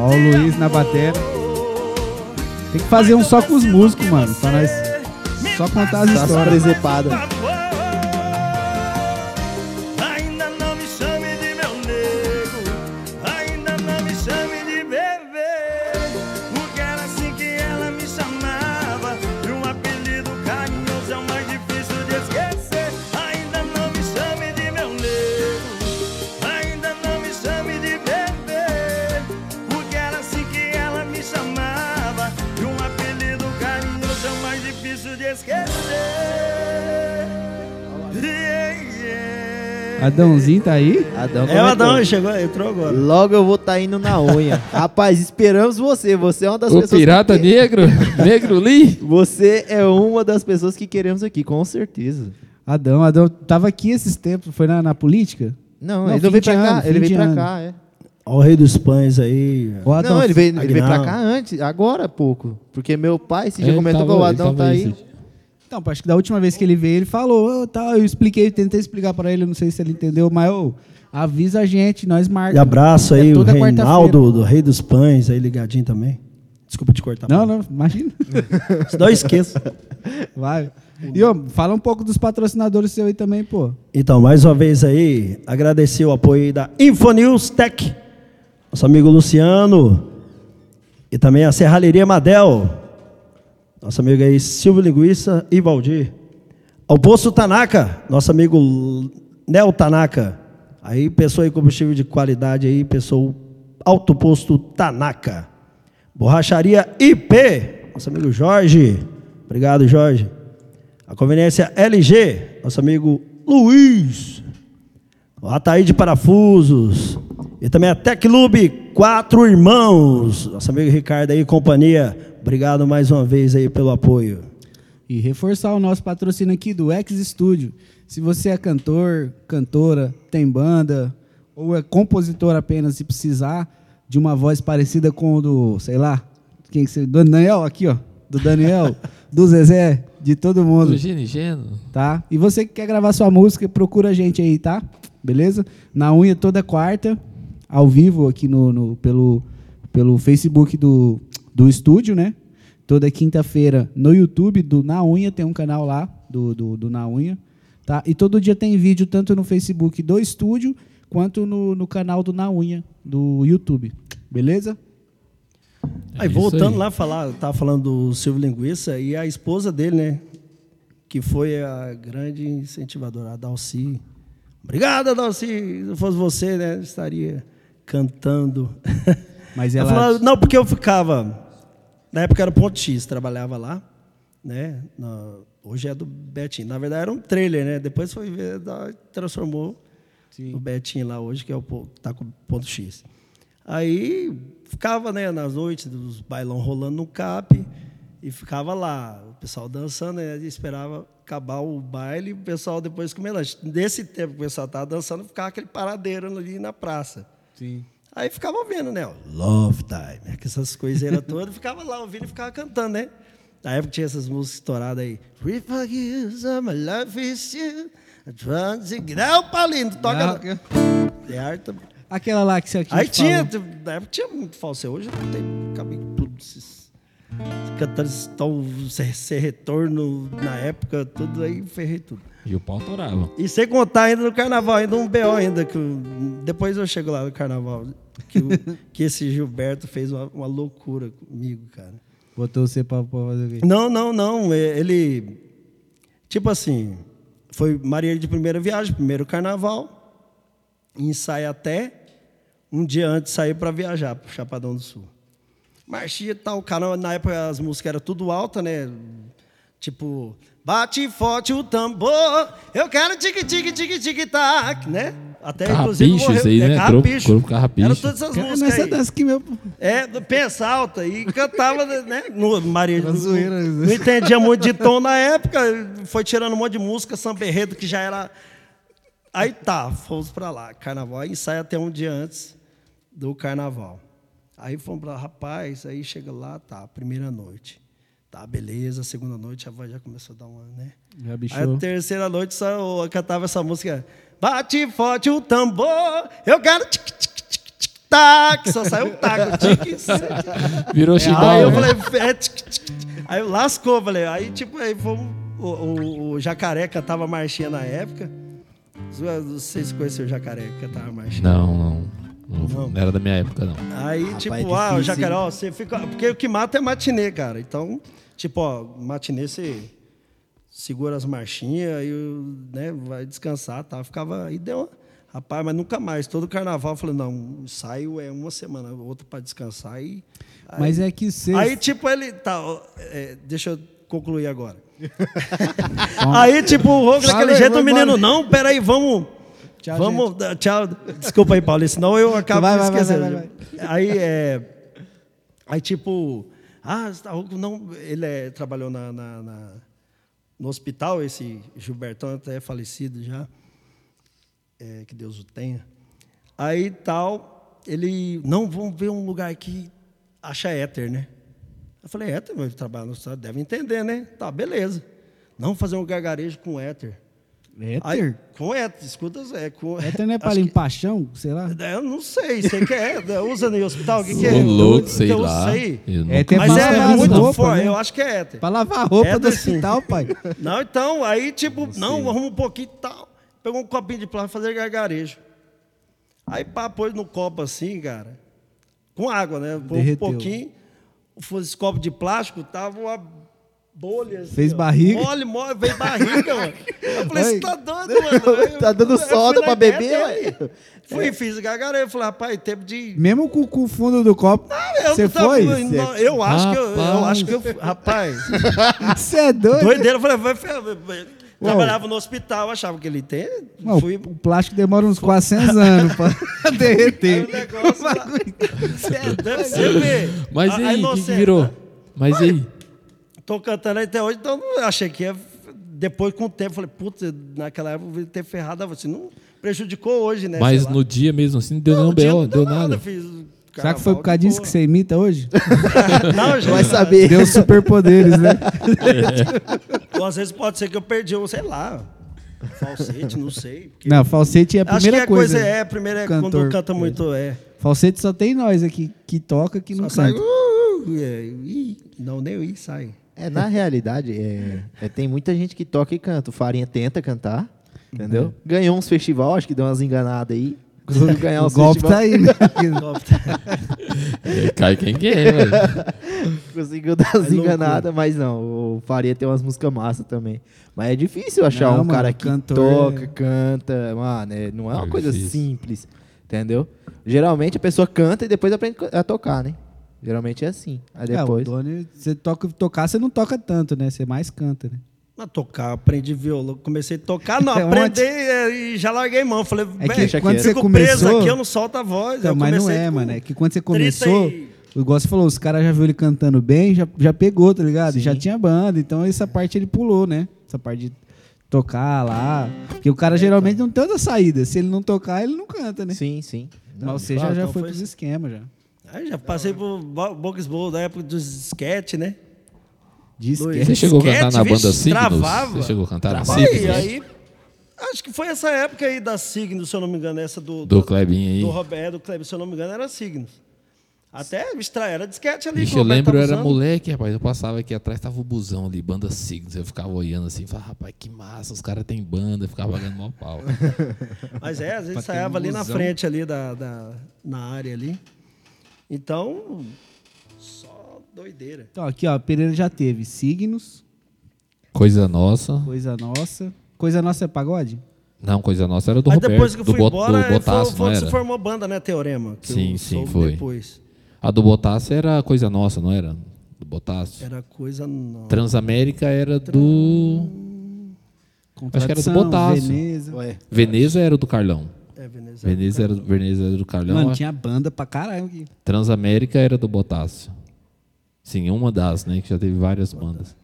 Speaker 1: Ó o Luiz na bateria. Tem que fazer um só com os músicos, mano. Pra nós só contar as histórias.
Speaker 6: Ainda
Speaker 1: Adãozinho tá aí?
Speaker 2: Adão
Speaker 4: É o. Adão, chegou, entrou agora.
Speaker 2: Logo eu vou estar indo na unha. Rapaz, esperamos você. Você é uma das
Speaker 3: O
Speaker 2: pessoas.
Speaker 3: pirata
Speaker 2: que...
Speaker 3: negro, negro Lee.
Speaker 2: Você é uma das pessoas que queremos aqui, com certeza.
Speaker 1: Adão, Adão tava aqui esses tempos, foi na, na política?
Speaker 2: Não,
Speaker 1: Não,
Speaker 2: ele veio pra cá.
Speaker 1: ano,
Speaker 2: ele veio pra
Speaker 1: ano.
Speaker 2: cá, é.
Speaker 4: Ó o rei dos pães aí.
Speaker 1: O Adão,
Speaker 2: não, ele veio, ele veio pra cá antes, agora há pouco. Porque meu pai, se já
Speaker 3: Ele
Speaker 2: comentou que o Adão tá aí.
Speaker 3: esse-
Speaker 1: Então, acho que da última vez que ele veio, ele falou, "Ô, tal, eu expliquei, tentei explicar pra ele, não sei se ele entendeu, mas ô, avisa a gente, nós
Speaker 4: E
Speaker 1: marcamos.
Speaker 4: abraço aí
Speaker 1: É
Speaker 4: o Reinaldo, do Rei dos Pães, aí ligadinho também. Desculpa te cortar.
Speaker 1: Não, não, imagina.
Speaker 4: Senão eu esqueço.
Speaker 1: Vai. E fala um pouco dos patrocinadores seu aí também, pô.
Speaker 4: Então, mais uma vez aí, agradecer o apoio aí da Infonews Tech, nosso amigo Luciano, e também a Serralheria Madel, nosso amigo aí Silvio Linguiça e Valdir. Posto Tanaka, nosso amigo Nel Tanaka. Aí, pessoa aí combustível de qualidade aí, pessoa Alto Posto Tanaka. Borracharia IP, nosso amigo Jorge. Obrigado, Jorge. A conveniência LG, nosso amigo Luiz. O Ataí de Parafusos. E também a Teclube Quatro Irmãos. Nosso amigo Ricardo aí, companhia. Obrigado mais uma vez aí pelo apoio.
Speaker 1: E reforçar o nosso patrocínio aqui do X Studio. Se você é cantor, cantora, tem banda, ou é compositor apenas e precisar de uma voz parecida com o do, sei lá, quem que você, do Daniel, aqui ó, do Daniel, do Zezé, de todo mundo,
Speaker 3: Do Gino Geno.
Speaker 1: tá? E você que quer gravar sua música, procura a gente aí, tá? Beleza? Na unha toda quarta, ao vivo aqui no, no- pelo, pelo Facebook do, do estúdio, né? Toda quinta-feira no YouTube do Na Unha, tem um canal lá do, do, do Na Unha. Tá? E todo dia tem vídeo tanto no Facebook do estúdio quanto no, no canal do Na Unha, do YouTube. Beleza?
Speaker 3: É
Speaker 4: Aí voltando
Speaker 3: aí.
Speaker 4: lá, falar, tava falando do Silvio Linguiça e a esposa dele, né? Que foi a grande incentivadora, a Dalci. Obrigada, Dalci. Se não fosse você, né? Estaria cantando.
Speaker 1: Mas
Speaker 4: Ela
Speaker 1: ela.
Speaker 4: falou, não, porque eu ficava. Na época era Ponto X, trabalhava lá, né? Na- hoje é do Betinho. Na verdade era um trailer, né? Depois foi ver, da- transformou o Betinho lá hoje, que é o tá com Ponto X. Aí ficava, né, nas noites dos bailão rolando no CAP e ficava lá, o pessoal dançando, né? Esperava acabar o baile e o pessoal depois comer lanche. Nesse tempo que o pessoal estava dançando, ficava aquele paradeiro ali na praça.
Speaker 1: Sim.
Speaker 4: Aí ficava ouvindo, né? Love Time, que essas coiseiras todas, ficava lá ouvindo e ficava cantando, né? Na época tinha essas músicas estouradas aí. My life is you, get out, Paulinho, toca.
Speaker 1: Não,
Speaker 4: É arte.
Speaker 1: Aquela lá que você aqui
Speaker 4: Aí tinha, na época tinha muito falso, hoje não tem, acabei tudo. Esses, ser, ser retorno na época, tudo aí, ferrei tudo.
Speaker 3: E o pau torava.
Speaker 4: E sem contar ainda no carnaval, ainda um BO ainda, que o- depois eu chego lá no carnaval, que, o- que esse Gilberto fez uma, uma loucura comigo, cara.
Speaker 1: Botou você pra, pra fazer o quê?
Speaker 4: Não, não, não, é, ele, tipo assim, foi marinheiro de primeira viagem, primeiro carnaval, ensaia até, um dia antes sair para viajar pro Chapadão do Sul. Marchinha e tal, cara, na época as músicas eram tudo alta, né? Tipo, bate forte o tambor, eu quero tique tique tique tique tac, né? Até inclusive
Speaker 3: Carrapicho,
Speaker 4: morreu-
Speaker 3: isso aí,
Speaker 4: é,
Speaker 3: né?
Speaker 4: Carrapicho.
Speaker 3: Grupo Carrapicho.
Speaker 4: Era todas essas
Speaker 1: Cara,
Speaker 4: músicas
Speaker 1: nessa
Speaker 4: aí.
Speaker 1: meu.
Speaker 4: É, pensa alta e cantava, né? No, Maria não,
Speaker 1: zoeira, né?
Speaker 4: não entendia muito de tom na época, foi tirando um monte de música, samba enredo, que já era. Aí tá, fomos pra lá, carnaval, aí ensaia até um dia antes do carnaval. Aí fomos pra rapaz, aí chega lá, tá, primeira noite. Tá, beleza, segunda noite a voz já começou a dar uma, né?
Speaker 1: Já bichou.
Speaker 4: Aí a terceira noite só eu cantava essa música. Bate forte o tambor, eu quero tic tic tic tic tac, só saiu um taco, tic.
Speaker 3: Virou
Speaker 4: Aí
Speaker 3: chimbal.
Speaker 4: eu
Speaker 3: né?
Speaker 4: falei, é, tic, tic, tic. aí eu lascou, falei, aí tipo, aí fomos, o, o, o Jacaré cantava marchinha na época. Não sei se conheceu o Jacaré que cantava marchinha.
Speaker 3: Não, não. Não,
Speaker 4: Não.
Speaker 3: era da minha época, não.
Speaker 4: Aí,
Speaker 2: Rapaz,
Speaker 4: tipo,
Speaker 2: é
Speaker 4: ah, o
Speaker 2: difícil,
Speaker 4: Jacaré,
Speaker 2: hein?
Speaker 4: ó, você fica. Porque o que mata é matinê, cara. Então, tipo, ó, matinê você segura as marchinhas e né, vai descansar tá? Ficava. Aí deu. uma- Rapaz, mas nunca mais. Todo carnaval eu falei, não, ensaio é uma semana, outro para descansar. E, aí,
Speaker 1: Mas é que você.
Speaker 4: Aí, tipo, ele. Tá, ó, é, deixa eu concluir agora. aí, tipo, o Rogo daquele jeito, o menino, não, peraí, vamos.
Speaker 1: Tchau,
Speaker 4: Vamos, dar- tchau. Desculpa aí, Paulo, senão eu acabo
Speaker 1: Vai, vai, vai,
Speaker 4: esquecendo.
Speaker 1: vai,
Speaker 4: Aí é. Aí, tipo, ah, tá não, ele é, trabalhou na, na- na- no hospital, esse Gilbertão até é falecido já. É, que Deus o tenha. Aí tal, ele. Não, vamos ver um lugar que acha éter, né? Eu falei, éter, mas ele trabalha no hospital, deve entender, né? Tá, beleza. Não fazer um gargarejo com éter.
Speaker 1: Éter?
Speaker 4: Aí, com éter, escuta, é com
Speaker 1: Éter não é pra
Speaker 4: acho que-
Speaker 1: limpar chão? Sei lá.
Speaker 4: é, Eu não sei, sei que é. Usa no hospital, o que, que é?
Speaker 3: Louco,
Speaker 4: Eu-
Speaker 3: sei
Speaker 4: eu
Speaker 3: lá.
Speaker 4: sei.
Speaker 3: Eu não-
Speaker 1: É,
Speaker 4: Mas
Speaker 1: pra
Speaker 4: é
Speaker 1: as
Speaker 4: muito
Speaker 1: roupas,
Speaker 4: forte,
Speaker 1: né?
Speaker 4: eu acho que é éter.
Speaker 1: Pra lavar a roupa
Speaker 4: É
Speaker 1: do hospital, pai.
Speaker 4: Não, então, aí tipo, não, arruma um pouquinho e tal. Pegou um copinho de plástico fazer gargarejo. Aí pá, pôs no copo assim, cara, com água, né? Pôs um pouquinho, esse copo de plástico, tava uma bolha assim,
Speaker 1: Fez
Speaker 4: ó.
Speaker 1: barriga?
Speaker 4: Mole, mole, veio barriga, mano. Eu falei, você tá doido, mano? Eu-
Speaker 2: Tá dando
Speaker 4: eu
Speaker 2: soda pra beber, ué?
Speaker 4: Fui, fiz gargarejo. Falei, rapaz, tempo de
Speaker 1: Mesmo com, com o fundo do copo.
Speaker 4: eu
Speaker 1: Você
Speaker 4: não tava-
Speaker 1: foi?
Speaker 4: não, eu acho que eu, eu
Speaker 3: Rapaz.
Speaker 4: acho que eu, rapaz,
Speaker 1: Você é doido?
Speaker 4: doideira, eu falei, vai, vai, vai. trabalhava no hospital, achava que ele tem, fui,
Speaker 1: O plástico demora uns 400 anos pra derreter.
Speaker 4: Aí o negócio lá- Cê é doido, você vê.
Speaker 3: Mas
Speaker 4: A-
Speaker 3: e
Speaker 4: a
Speaker 3: aí, que, virou? Mas aí?
Speaker 4: Tô cantando até hoje, então eu achei que ia, depois com o tempo, falei, putz, naquela época eu devia ter ferrado, você não prejudicou hoje, né?
Speaker 3: Mas no dia mesmo assim, não deu
Speaker 4: Não,
Speaker 3: nenhum B.O.,
Speaker 4: não
Speaker 3: deu
Speaker 4: nada,
Speaker 3: nada.
Speaker 4: fiz
Speaker 1: Será que foi por causa disso que você imita hoje?
Speaker 4: Não, gente.
Speaker 2: Vai saber.
Speaker 1: Deu superpoderes, né?
Speaker 4: Ou às vezes pode ser que eu perdi, um, sei lá, falsete, não sei. porque-
Speaker 1: Não, falsete é a
Speaker 4: Acho que
Speaker 1: primeira
Speaker 4: a coisa,
Speaker 1: coisa.
Speaker 4: é, a primeira é
Speaker 1: Cantor.
Speaker 4: quando canta muito, é.
Speaker 1: Falsete só tem nós aqui que toca, que não
Speaker 4: Só sai,
Speaker 1: canta.
Speaker 4: uh, é, ih, não, nem o i sai.
Speaker 2: É, na realidade, é, é, tem muita gente que toca e canta. O Farinha tenta cantar, entendeu? Ganhou uns festival, acho que deu umas enganadas aí. Conseguiu ganhar
Speaker 1: O
Speaker 2: uns
Speaker 1: golpe
Speaker 2: festival.
Speaker 1: tá aí, né?
Speaker 3: É, cai quem quer, velho.
Speaker 2: Conseguiu dar as
Speaker 4: É loucura.
Speaker 2: enganadas, mas não. O Faria tem umas músicas massa também. Mas é difícil achar
Speaker 1: Não,
Speaker 2: um cara
Speaker 1: mano,
Speaker 2: que
Speaker 1: cantor
Speaker 2: toca,
Speaker 1: é-
Speaker 2: canta. Mano, é- não é uma
Speaker 3: É
Speaker 2: coisa
Speaker 3: difícil.
Speaker 2: simples, entendeu? Geralmente a pessoa canta e depois aprende a tocar, né? Geralmente é assim. Aí
Speaker 1: É, o
Speaker 2: depois.
Speaker 1: Doni, você toca, tocar, você não toca tanto, né? Você mais canta, né?
Speaker 4: A tocar, aprendi violão, comecei a tocar, não,
Speaker 1: É
Speaker 4: aprendi é, e já larguei mão. Falei,
Speaker 1: É que
Speaker 4: "Bem,
Speaker 2: deixa
Speaker 1: quando
Speaker 2: quieto."
Speaker 1: você
Speaker 4: fico preso
Speaker 1: começou...
Speaker 4: aqui, eu não solto a voz.
Speaker 1: Então,
Speaker 4: eu
Speaker 1: mas não é,
Speaker 4: com
Speaker 1: mano. É que quando você
Speaker 4: 30
Speaker 1: começou,
Speaker 4: e-
Speaker 1: o igual você falou, os caras já viu ele cantando bem, já, já pegou, tá ligado? E Já tinha banda, então essa parte ele pulou, né? Essa parte de tocar lá. Porque o cara geralmente não tem outra saída. Se ele não tocar, ele não canta, né?
Speaker 2: Sim, sim. Não,
Speaker 1: Mas você
Speaker 4: claro,
Speaker 1: já, já
Speaker 4: então
Speaker 1: foi
Speaker 4: foi
Speaker 1: pros esquemas já.
Speaker 4: Aí já passei por bo- Box Bowl da época dos sketch, né?
Speaker 1: Esquema.
Speaker 3: Você chegou a cantar na banda
Speaker 4: vixe,
Speaker 3: Signos?
Speaker 4: travava.
Speaker 3: Você chegou a cantar na Signos?
Speaker 4: aí, acho que foi essa época aí da Signos, se eu não me engano, essa do...
Speaker 3: Do Clebinho aí.
Speaker 4: Do Roberto, do Kleber, se eu não me engano, era Signos. Até extra, era de sketch ali.
Speaker 3: Eu lembro, eu era
Speaker 4: usando.
Speaker 3: moleque, rapaz. Eu passava aqui atrás, tava o busão ali, banda Signos. Eu ficava olhando assim, falava, rapaz, que massa, os caras têm banda. Eu ficava pagando mó pau.
Speaker 4: Mas é, às vezes
Speaker 1: um
Speaker 4: ali na frente ali da, da, na área ali. Então, só doideira.
Speaker 1: Então, aqui, ó, Pereira já teve signos,
Speaker 3: Coisa nossa.
Speaker 1: coisa nossa. Coisa nossa é pagode?
Speaker 3: Não, coisa nossa era do
Speaker 4: Aí
Speaker 3: Roberto,
Speaker 4: depois que eu
Speaker 3: do,
Speaker 4: fui
Speaker 3: Bot-
Speaker 4: embora,
Speaker 3: do
Speaker 4: foi,
Speaker 3: Botaço,
Speaker 4: foi
Speaker 3: não
Speaker 4: que se
Speaker 3: era?
Speaker 4: formou banda, né, Teorema? que
Speaker 3: Sim,
Speaker 4: eu
Speaker 3: sim, foi.
Speaker 4: Depois.
Speaker 3: A do Botaço era coisa nossa, não era? Do Botaço.
Speaker 4: Era coisa... Não.
Speaker 3: Transamérica era do... Acho que era do Botaço.
Speaker 1: Veneza.
Speaker 2: Ué,
Speaker 3: Veneza era do Carlão.
Speaker 4: É, Veneza.
Speaker 3: Veneza era, Veneza era do Carlão.
Speaker 1: Mano, tinha banda pra caralho.
Speaker 3: Transamérica era do Botácio. Sim, uma das, né? Que já teve várias bandas.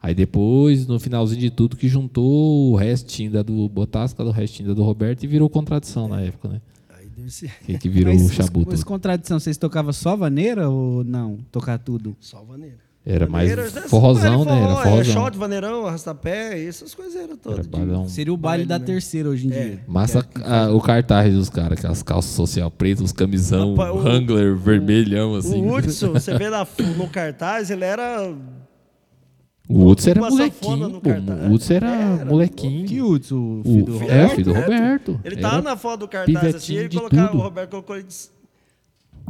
Speaker 3: Aí depois, no finalzinho de tudo, que juntou o restinho da do Botácio com a do restinho da do Roberto e virou contradição na época, né?
Speaker 4: Aí deu esse...
Speaker 3: Que, que virou
Speaker 1: Mas
Speaker 3: o
Speaker 1: os-
Speaker 3: chabu
Speaker 1: Mas contradição, vocês tocavam só vaneira ou não? Tocar tudo?
Speaker 4: Só vaneira.
Speaker 3: Era mais
Speaker 4: né?
Speaker 3: forrozão, né? Era
Speaker 4: É,
Speaker 3: forrozão.
Speaker 4: shot, vaneirão, arrastapé, essas coisas eram
Speaker 3: Era
Speaker 4: todas. de-.
Speaker 1: Seria o baile,
Speaker 4: Baile,
Speaker 1: da
Speaker 4: né?
Speaker 1: terceira hoje em dia.
Speaker 3: Massa a- o cartaz dos caras, aquelas calças social pretas, os camisão,
Speaker 4: o-
Speaker 3: Wrangler, vermelhão, assim.
Speaker 4: O Hudson, você vê na- no cartaz, ele era...
Speaker 3: O Hudson era molequinho,
Speaker 4: no
Speaker 3: pô.
Speaker 4: cartaz.
Speaker 3: O Hudson era,
Speaker 4: Era,
Speaker 3: molequinho.
Speaker 1: Que Hudson, o
Speaker 3: O-
Speaker 1: filho do
Speaker 3: é,
Speaker 1: Roberto?
Speaker 3: filho do Roberto.
Speaker 4: Ele
Speaker 3: Era
Speaker 4: tava na foto do cartaz assim, ele
Speaker 3: de
Speaker 4: colocava,
Speaker 3: tudo.
Speaker 4: o Roberto colocou ele de-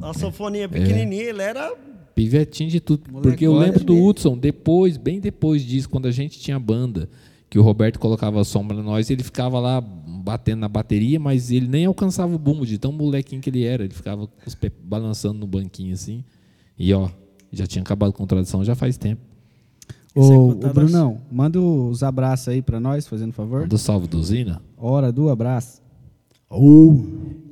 Speaker 3: É.
Speaker 4: sanfoninha pequenininha, ele era...
Speaker 3: Pivetinho de tudo.
Speaker 1: Moleque,
Speaker 3: Porque eu lembro do. Hudson, depois, bem depois disso, quando a gente tinha banda, que o Roberto colocava a sombra em nós, ele ficava lá batendo na bateria, mas ele nem alcançava o bumbo, de tão molequinho que ele era. Ele ficava com os pés balançando no banquinho assim. E ó, já tinha acabado com tradução já faz tempo.
Speaker 1: Ô, ô, Brunão, manda os abraços aí pra nós, fazendo favor.
Speaker 3: Do salve do Zina.
Speaker 1: Hora do abraço.
Speaker 4: Ô,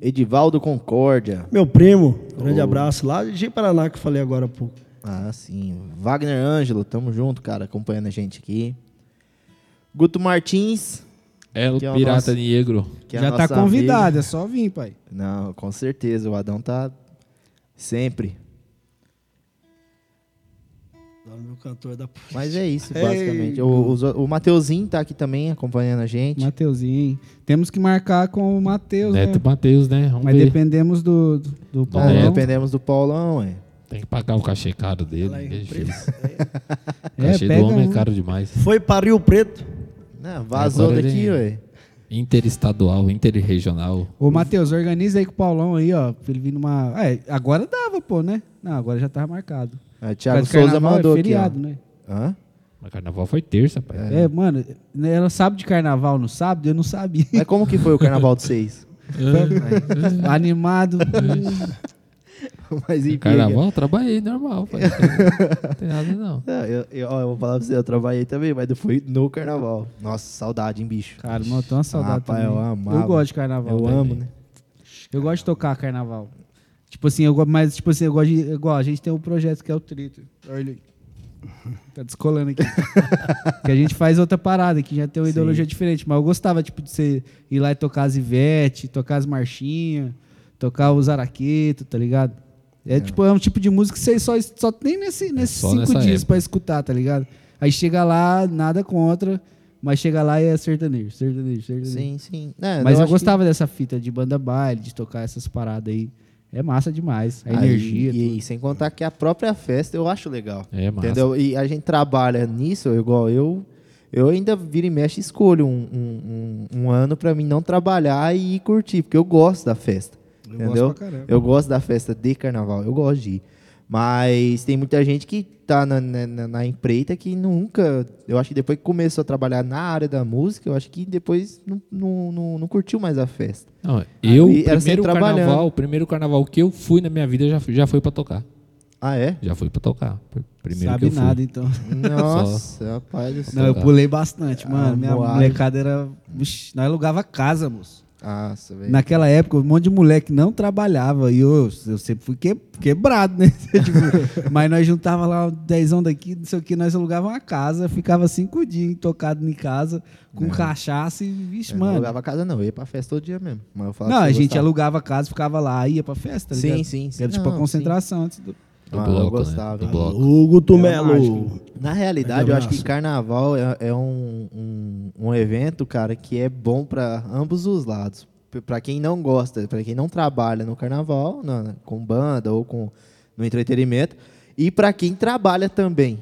Speaker 2: Edivaldo Concórdia.
Speaker 4: meu primo, grande abraço lá de Paraná que eu falei agora há pouco.
Speaker 2: Ah, sim. Wagner Ângelo, tamo junto, cara, acompanhando a gente aqui. Guto Martins,
Speaker 3: El
Speaker 2: Que é o
Speaker 3: Pirata
Speaker 2: nosso-
Speaker 3: Negro.
Speaker 2: que é
Speaker 1: Já tá convidado,
Speaker 2: amigo.
Speaker 1: é só vir, pai.
Speaker 2: Não, com certeza, o Adão tá sempre.
Speaker 4: Lá no meu cantor da
Speaker 2: Mas é isso,
Speaker 4: Ei,
Speaker 2: basicamente. O, os- o Mateuzinho tá aqui também acompanhando a gente.
Speaker 1: Mateuzinho. Temos que marcar com o Matheus, né?
Speaker 3: Neto Matheus, né? Vamos
Speaker 1: Mas
Speaker 3: ver.
Speaker 1: dependemos do, do, do
Speaker 2: É,
Speaker 1: Paulão.
Speaker 2: dependemos do Paulão, é.
Speaker 3: Tem que pagar o cachê caro dele. É difícil. O
Speaker 1: É,
Speaker 3: cachê
Speaker 1: pega
Speaker 3: do homem
Speaker 1: um.
Speaker 3: é caro demais.
Speaker 4: Foi para Rio Preto.
Speaker 2: Não, vazou
Speaker 3: Agora
Speaker 2: daqui, ué.
Speaker 3: Interestadual, interregional.
Speaker 1: Ô, Matheus, organiza aí com o Paulão aí, ó. Pra ele vir numa. É, agora dava, pô, né? Não, agora já tava marcado.
Speaker 2: É, Thiago
Speaker 1: Mas
Speaker 2: Souza
Speaker 1: carnaval
Speaker 2: mandou
Speaker 1: é
Speaker 2: aqui,
Speaker 1: feriado,
Speaker 2: ó.
Speaker 1: né?
Speaker 2: Hã?
Speaker 3: Mas carnaval foi terça, pai.
Speaker 1: É. mano, ela sabe de carnaval no sábado, eu não sabia.
Speaker 2: Mas como que foi o carnaval de seis?
Speaker 1: Animado.
Speaker 2: Mas enfim,
Speaker 3: Carnaval, eu trabalhei normal, pai. Não tem nada não.
Speaker 2: Não, eu, eu, ó, eu vou falar pra você, eu trabalhei também, mas não foi no carnaval. Nossa, saudade, hein, bicho.
Speaker 1: Cara, mano, eu tenho uma saudade
Speaker 2: Rapaz,
Speaker 1: também.
Speaker 2: eu amava.
Speaker 1: Eu gosto de carnaval.
Speaker 2: Eu
Speaker 1: velho.
Speaker 2: amo, né?
Speaker 1: Eu gosto de tocar carnaval. Tipo assim, eu, mas tipo assim, eu gosto de. Igual, a gente tem um projeto que é o Trito. Olha ele. Tá descolando aqui. que a gente faz outra parada, que já tem uma ideologia diferente. Mas eu gostava, tipo, de você ir lá e tocar as Ivete, tocar as marchinhas, tocar os araquetos, tá ligado? É, tipo, é um tipo de música que você só, só tem nesse, nesses
Speaker 3: só
Speaker 1: cinco dias
Speaker 3: época.
Speaker 1: pra escutar, tá ligado? Aí chega lá, nada contra, mas chega lá e é sertanejo, sertanejo, sertanejo.
Speaker 2: Sim, sim. É,
Speaker 1: Mas eu,
Speaker 2: que-
Speaker 1: gostava dessa fita de banda baile, de tocar essas paradas aí. É massa demais. A
Speaker 2: Aí,
Speaker 1: energia. tudo.
Speaker 2: E, e sem contar que a própria festa eu acho legal.
Speaker 3: É massa.
Speaker 2: Entendeu? E a gente trabalha nisso, igual eu. Eu ainda vira e mexe e escolho um, um, um, um ano pra mim não trabalhar e ir curtir, porque eu gosto da festa.
Speaker 1: Eu
Speaker 2: entendeu?
Speaker 1: gosto pra caramba.
Speaker 2: eu gosto da festa de carnaval, eu gosto de ir. Mas tem muita gente que tá na, na, na- empreita que nunca. Eu acho que depois que começou a trabalhar na área da música, eu acho que depois não, não, não, não curtiu mais a festa.
Speaker 3: Não, eu,
Speaker 2: era
Speaker 3: primeiro
Speaker 2: sempre
Speaker 3: carnaval, o primeiro carnaval que eu fui na minha vida já, já foi pra tocar.
Speaker 2: Ah, é?
Speaker 3: Já foi pra tocar. Pr- Primeiro
Speaker 1: Sabe
Speaker 3: que eu fui.
Speaker 1: nada, então.
Speaker 2: Nossa, rapaz do céu.
Speaker 1: Não, eu pulei bastante, mano.
Speaker 2: Ah,
Speaker 1: Minha molecada era. Vixe, nós alugava casa, moço.
Speaker 2: Nossa, velho.
Speaker 1: Naquela época, um monte de moleque não trabalhava. E eu, eu sempre fui que- quebrado, né? Tipo, mas nós juntava lá dezão daqui, não sei o que, nós alugava uma casa, ficava cinco dias tocado em casa, com cachaça e, vixe,
Speaker 2: Eu não
Speaker 1: mano.
Speaker 2: alugava casa, não. Eu ia pra festa todo dia mesmo. Mas eu
Speaker 1: Não, a gente
Speaker 2: gostava.
Speaker 1: alugava casa, ficava lá, ia pra festa, tá
Speaker 2: Sim,
Speaker 1: ligado?
Speaker 2: sim, sim.
Speaker 1: Era tipo a
Speaker 2: Não,
Speaker 1: concentração antes do.
Speaker 3: Do
Speaker 2: Ah,
Speaker 3: bloco,
Speaker 2: eu
Speaker 3: né?
Speaker 2: gostava.
Speaker 3: Do bloco.
Speaker 4: O Guto
Speaker 1: Era
Speaker 4: Melo.
Speaker 1: mágico.
Speaker 2: Na realidade, eu acho que carnaval é, é um, um, um evento, cara, que é bom pra ambos os lados. P- Pra quem não gosta, pra quem não trabalha no carnaval, na- com banda ou com no entretenimento, e pra quem trabalha também.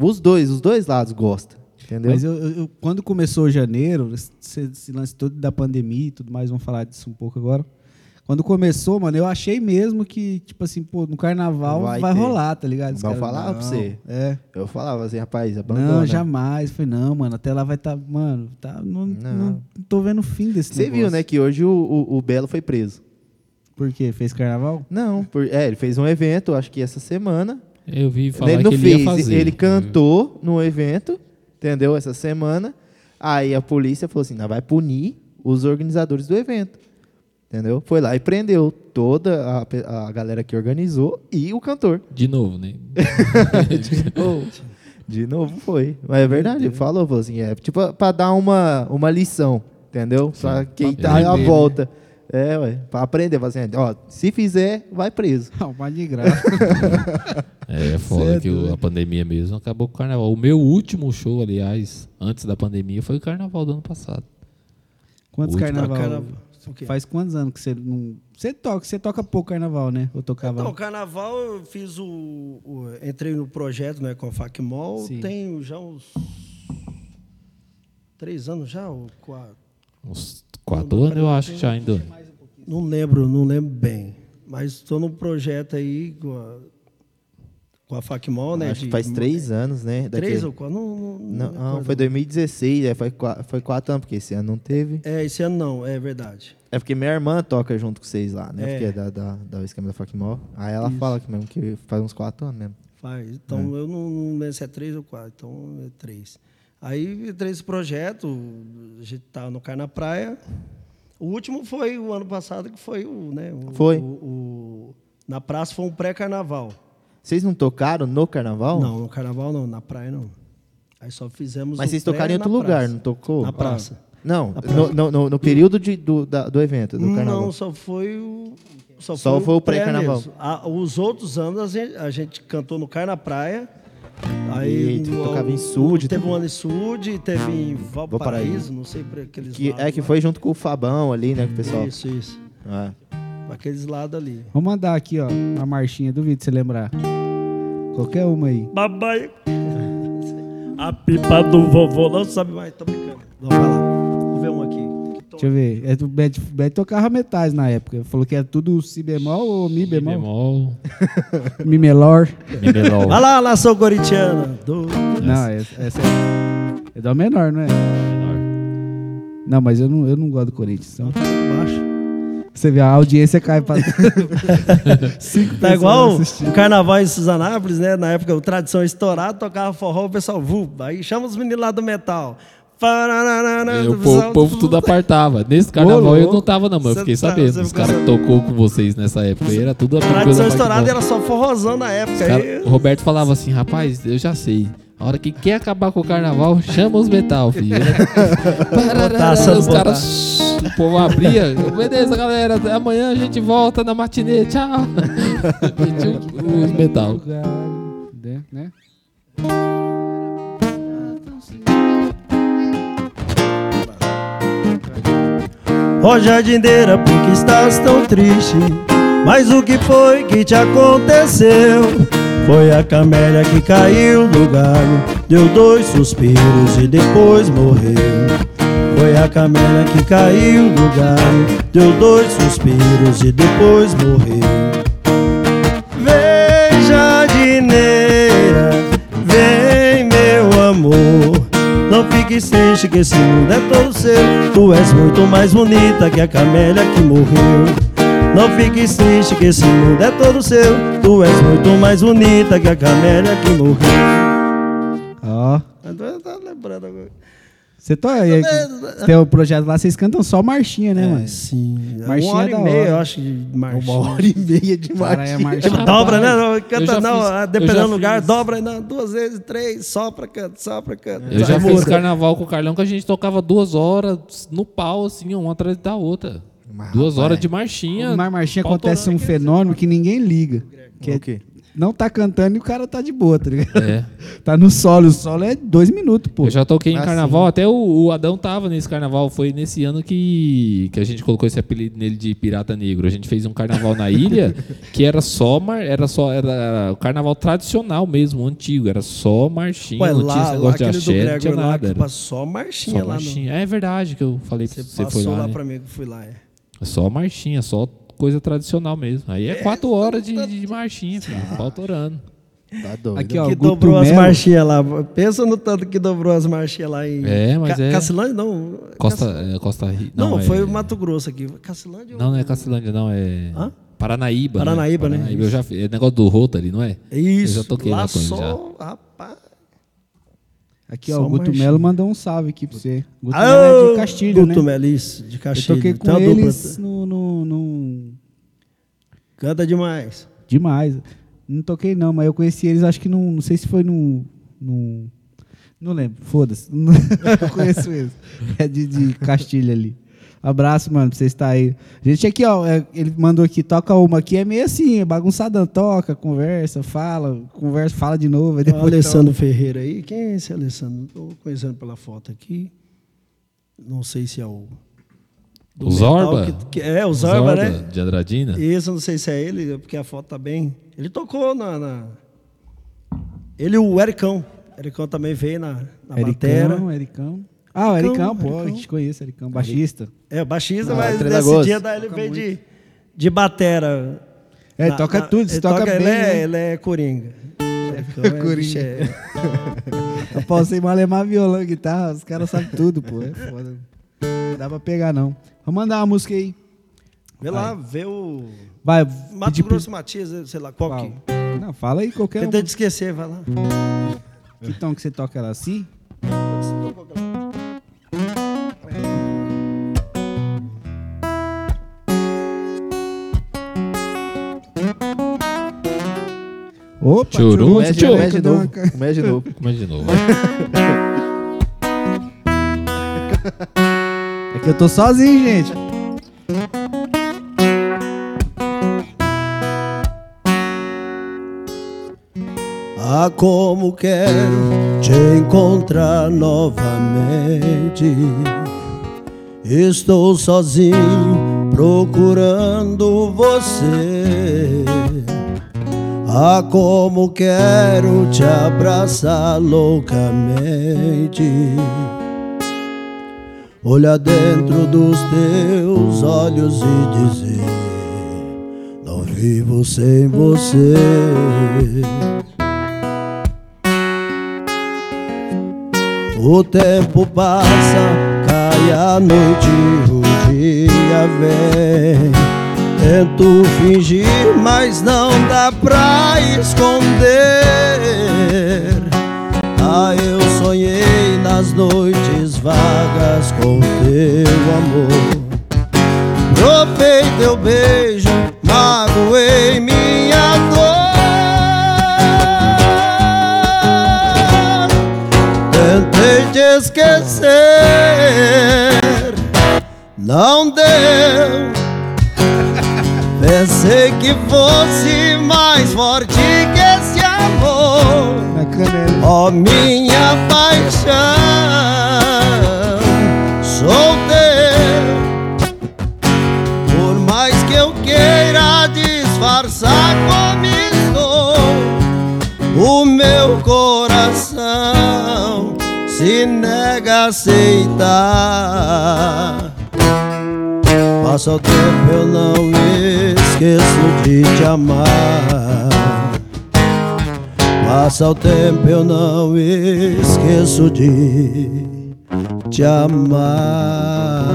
Speaker 2: Os dois, os dois lados gostam. Entendeu?
Speaker 1: Mas eu, eu- quando começou janeiro, esse lance todo da pandemia e tudo mais, vamos falar disso um pouco agora. Quando começou, mano, eu achei mesmo que, tipo assim, pô, no carnaval vai,
Speaker 2: Vai
Speaker 1: rolar, tá ligado?
Speaker 2: Vão
Speaker 1: caras,
Speaker 2: falar pra
Speaker 1: não,
Speaker 2: você.
Speaker 1: É.
Speaker 2: Eu falava assim, rapaz, abandona.
Speaker 1: Não, jamais. Falei, não, mano, até lá vai estar. mano, tá, não,
Speaker 2: Não.
Speaker 1: não tô vendo o fim desse
Speaker 2: Você
Speaker 1: negócio.
Speaker 2: viu, né, que hoje o, o, o Belo foi preso.
Speaker 1: Por quê? Fez carnaval?
Speaker 2: Não, por- é, ele fez um evento, acho que essa semana.
Speaker 3: Eu vi falar
Speaker 2: ele
Speaker 3: que
Speaker 2: não
Speaker 3: ele
Speaker 2: fez,
Speaker 3: ia fazer.
Speaker 2: ele cantou no evento, entendeu? Essa semana. Aí a polícia falou assim: "Nós vai punir os organizadores do evento. Entendeu? Foi lá e prendeu toda a, a galera que organizou e o cantor.
Speaker 3: De novo, né?
Speaker 2: De novo foi. Mas é verdade, ele falou, falou assim, é tipo pra dar uma, uma lição, entendeu? Pra quem
Speaker 3: pra
Speaker 2: tá à
Speaker 1: aprender,
Speaker 2: volta. É, ué, pra aprender, assim, ó, se fizer, vai preso.
Speaker 1: Não, mas de graça.
Speaker 3: É foda
Speaker 1: Cê é
Speaker 3: que o- a pandemia mesmo acabou com o carnaval. O meu último show, aliás, antes da pandemia, foi o carnaval do ano passado.
Speaker 1: Quantos
Speaker 3: Último
Speaker 1: carnaval?
Speaker 4: Carnaval.
Speaker 1: Faz quantos anos que você não. Você toca, você toca pouco carnaval, né? Ou tocava.
Speaker 4: Então, carnaval eu fiz o, o- Entrei no projeto né, com a FACMOL.
Speaker 1: Sim.
Speaker 4: Tem já uns. Três anos já? Ou quatro?
Speaker 3: Uns quatro anos, eu acho que já ainda.
Speaker 4: Não lembro, não lembro bem. Mas estou no projeto aí com a, FACMOL, né?
Speaker 2: Acho que faz três anos, né?
Speaker 4: Três
Speaker 2: daquele-
Speaker 4: ou quatro? Não, não,
Speaker 2: Não, não, foi 2016, é, foi, qua- foi quatro anos, porque esse ano não teve.
Speaker 4: É, esse ano não, é verdade.
Speaker 2: É porque minha irmã toca junto com vocês lá, né?
Speaker 4: É.
Speaker 2: Porque é da, da, da esquema da Facmol. Aí ela fala que mesmo que faz uns quatro anos mesmo.
Speaker 4: Faz. Então eu não, não lembro se é três ou quatro, então é três. Aí entrei nesse projeto, a gente tava no Car na Praia, O último foi o ano passado, que foi o. Né, o-
Speaker 2: Foi.
Speaker 4: o- o- na praça foi um pré-carnaval.
Speaker 2: Vocês não tocaram no carnaval?
Speaker 4: Não, no carnaval não, na praia não. Aí só fizemos
Speaker 2: Mas
Speaker 4: o
Speaker 2: vocês tocaram em outro lugar,
Speaker 4: praça.
Speaker 2: não tocou?
Speaker 4: Na praça.
Speaker 2: Não,
Speaker 4: Na
Speaker 2: no, no- no- no período de- do, da- do evento, do carnaval.
Speaker 4: Não, só foi o. Só,
Speaker 2: Só foi o
Speaker 4: pré
Speaker 2: pré-carnaval.
Speaker 4: mesmo. A- os outros anos a gente, a gente cantou no Car na Praia. Aí
Speaker 2: E
Speaker 4: no-
Speaker 2: tocava em Sud
Speaker 4: Teve um ano em Sud, teve em
Speaker 2: Valparaíso.
Speaker 4: Valparaíso, não sei para aqueles
Speaker 2: Que, é que
Speaker 4: lá.
Speaker 2: foi junto com o Fabão ali, né, com o pessoal.
Speaker 4: Isso, isso.
Speaker 2: É.
Speaker 4: Aqueles lados ali.
Speaker 1: Vou mandar aqui, ó, uma marchinha, duvido você lembrar. Qualquer uma aí.
Speaker 4: Babai. A pipa do vovô não sabe mais. Tô brincando. Vamos vai lá. Vamos ver um aqui.
Speaker 1: Deixa eu ver. É do Beto, Beto tocava metais na época. Falou que era tudo si bemol ou mi bemol?
Speaker 3: Bemol.
Speaker 1: Mi menor.
Speaker 3: Mi.
Speaker 4: Vai lá, nação corintiana. Do...
Speaker 1: Não, essa, essa é, é dó menor, não é? Não, mas eu não, eu não gosto do Corinthians. Então,
Speaker 4: Baixo.
Speaker 1: Você vê, a audiência cai pra cinco
Speaker 4: Tá igual
Speaker 1: assistindo.
Speaker 4: o carnaval em Suzanápolis, né? Na época o tradição estourado, tocava forró, o pessoal, vu, aí chama os meninos lá do metal.
Speaker 3: É, o povo, o povo tudo apartava. Nesse carnaval
Speaker 1: Ô,
Speaker 3: eu não tava, não, mas eu fiquei
Speaker 4: tá-
Speaker 3: sabendo. Os caras tocou com vocês nessa época. Era tudo a
Speaker 4: Tradição estourada era só forrozão na época.
Speaker 3: Cara-
Speaker 4: aí-
Speaker 3: o Roberto falava assim, rapaz, eu já sei. A hora que quer acabar com o carnaval, chama os metal, filho. Os caras. O povo abria. Beleza, galera. Amanhã a gente volta na matinê. Tchau. O- os metal.
Speaker 1: Né? né?
Speaker 4: Ó jardineira, por que estás tão triste? Mas o que foi que te aconteceu? Foi a camélia que caiu do galho, deu dois suspiros e depois morreu. Foi a camélia que caiu do galho, deu dois suspiros e depois morreu. Vem, jardineira, vem, meu amor. Não fique triste que esse mundo é todo seu. Tu és muito mais bonita que a camélia que morreu. Não fique triste que esse mundo é todo seu. Tu és muito mais bonita que a camélia que morreu.
Speaker 1: Ó.
Speaker 4: Eu tô lembrando agora.
Speaker 1: Você to... tem o projeto lá, vocês cantam só marchinha, né, mano?
Speaker 4: Sim,
Speaker 1: Marchinha
Speaker 4: uma hora
Speaker 1: é
Speaker 4: e meia,
Speaker 1: hora.
Speaker 4: eu acho, de marchinha.
Speaker 2: Uma hora e meia de
Speaker 1: Cara, é
Speaker 2: marchinha.
Speaker 1: marchinha.
Speaker 4: Dobra, né? Não, canta não,
Speaker 3: fiz-
Speaker 4: ah, dependendo do lugar,
Speaker 3: fiz-
Speaker 4: dobra não, duas vezes, três, sopra, canta, sopra, canta.
Speaker 3: Eu já fiz carnaval com o Carlão que a gente tocava duas horas no pau, assim, uma atrás da outra.
Speaker 2: Mas,
Speaker 3: duas
Speaker 2: rapaz,
Speaker 3: horam de marchinha.
Speaker 1: Na marchinha acontece um fenômeno que ninguém liga. Que é
Speaker 2: O quê?
Speaker 1: Não tá cantando e o cara tá de boa, tá ligado?
Speaker 3: É.
Speaker 1: Tá no solo, o solo é dois minutos, pô.
Speaker 3: Eu já toquei em
Speaker 2: Ah,
Speaker 3: carnaval, até o, o Adão tava nesse carnaval. Foi nesse ano que, que a gente colocou esse apelido nele de Pirata Negro. A gente fez um carnaval na ilha que era só mar, era só era o carnaval tradicional mesmo, antigo. Era só marchinha,
Speaker 4: Ué,
Speaker 3: não tinha
Speaker 4: lá,
Speaker 3: esse
Speaker 4: lá
Speaker 3: negócio de axé, não tinha
Speaker 4: lá,
Speaker 3: nada.
Speaker 4: passou só marchinha
Speaker 3: só
Speaker 4: lá.
Speaker 3: marchinha. É verdade que eu falei
Speaker 4: No...
Speaker 3: pra
Speaker 4: Você
Speaker 3: você,
Speaker 4: passou
Speaker 3: foi lá,
Speaker 4: lá
Speaker 3: né?
Speaker 4: pra mim que fui lá. É.
Speaker 3: Só marchinha, só coisa tradicional mesmo. Aí é quatro horas de, de marchinha, filho. Pau torando.
Speaker 2: Tá doido.
Speaker 1: Aqui, ó,
Speaker 4: que
Speaker 1: Guto
Speaker 4: dobrou as marchinhas lá. Pensa no tanto que dobrou as marchinhas lá em.
Speaker 3: É, mas é-
Speaker 4: Cacilândia não.
Speaker 3: Costa,
Speaker 4: Cac-
Speaker 3: é, Costa Rica.
Speaker 4: Não,
Speaker 3: é-
Speaker 4: foi o Mato Grosso aqui. Cacilândia?
Speaker 3: Não, não é Cacilândia, não. É.
Speaker 4: Hã?
Speaker 3: Paranaíba.
Speaker 4: Paranaíba, né?
Speaker 3: Eu já fiz. É negócio do Rotary, não é?
Speaker 4: Isso.
Speaker 3: Eu já toquei
Speaker 4: lá
Speaker 3: lá com ele
Speaker 4: só, rapaz.
Speaker 1: Aqui, ó,
Speaker 4: Só
Speaker 1: o Guto
Speaker 4: marchinha.
Speaker 1: Melo mandou um salve aqui pra você. Guto Melo é de Castilho,
Speaker 4: Guto
Speaker 1: né?
Speaker 4: Melo, isso, de
Speaker 1: Eu
Speaker 4: Castilho.
Speaker 1: toquei
Speaker 4: Tem
Speaker 1: com eles no, no, no-
Speaker 4: Canta demais.
Speaker 1: Demais. Não toquei não, mas eu conheci eles, acho que não, não sei se foi no... no não lembro, foda-se. Eu conheço eles. É de, de Castilho ali. Abraço, mano, pra você estar aí. Gente, aqui, ó, é, ele mandou aqui, toca uma aqui, é meio assim, é bagunçadão, toca, conversa, fala, conversa, fala de novo.
Speaker 4: O Alessandro Ferreira aí. Quem é esse Alessandro? Estou conhecendo pela foto aqui. Não sei se é o. do
Speaker 3: O Zorba?
Speaker 4: metal que- que- é, o Zorba, né?
Speaker 3: De Andradina?
Speaker 4: Isso, eu não sei se é ele, porque a foto tá bem. Ele tocou na. na- Ele e o Ericão. O Ericão também veio na, na batera.
Speaker 1: Ericão, Ericão. Ah, o
Speaker 4: Ericão,
Speaker 1: Ericão, pô, a
Speaker 4: Ericão.
Speaker 1: gente conhece Ericão, baixista.
Speaker 4: É, baixista,
Speaker 2: Ah,
Speaker 4: mas nesse dia daí ele veio de, de batera.
Speaker 1: É,
Speaker 4: Na-
Speaker 1: toca
Speaker 4: na-
Speaker 1: tudo,
Speaker 4: ele
Speaker 1: toca
Speaker 4: ele
Speaker 1: bem,
Speaker 4: é,
Speaker 1: né?
Speaker 4: ele é coringa. Ericão é,
Speaker 1: Coringa.
Speaker 4: é-
Speaker 1: Eu posso ser malemar violão, guitarra, os caras sabem tudo, pô. É foda. Não dá pra pegar, não. vamos mandar uma música aí.
Speaker 4: Vê Vai. lá, vê o.
Speaker 1: Vai.
Speaker 4: Mato
Speaker 1: pedir...
Speaker 4: Grosso Matias, eh, sei lá, qual, que.
Speaker 1: Não, fala aí qualquer Tenta
Speaker 4: um. Tenta esquecer, vai lá.
Speaker 1: Que tom que você toca ela assim? Opa,
Speaker 3: Churu,
Speaker 1: churu.
Speaker 2: Comece de novo. Comece de novo. Comece de novo.
Speaker 1: É que eu tô sozinho, gente.
Speaker 4: Ah, como quero te encontrar novamente. Estou sozinho procurando você. Ah, como quero te abraçar loucamente. Olhar dentro dos teus olhos e dizer: Não vivo sem você. O tempo passa, cai a noite, o dia vem. Tento fingir, mas não dá pra esconder. Ah, eu sonhei nas noites vagas com teu amor. Provei teu beijo, magoei minha dor. Tentei te esquecer, não deu. Pensei que fosse mais forte que esse amor. Ó minha paixão, sou teu. Por mais que eu queira disfarçar como estou, o meu coração se nega a aceitar. Passa o tempo, eu não esqueço de te amar. Passa o tempo, eu não esqueço de te amar.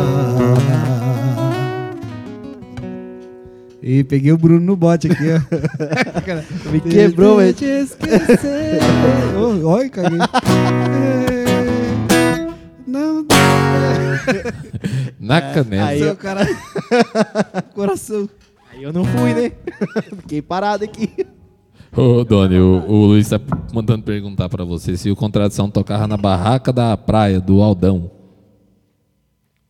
Speaker 1: E peguei o Bruno no bote aqui, ó.
Speaker 2: Me quebrou, velho.
Speaker 1: te esquecer. Olha, caguei. É, Não,
Speaker 3: Na canela.
Speaker 2: aí eu-
Speaker 1: cara. Coração.
Speaker 2: Aí eu não fui, né? Fiquei parado aqui.
Speaker 3: Ô, Doni, o, o Luiz tá mandando perguntar pra você se o Contradição tocava na barraca da praia do Aldão.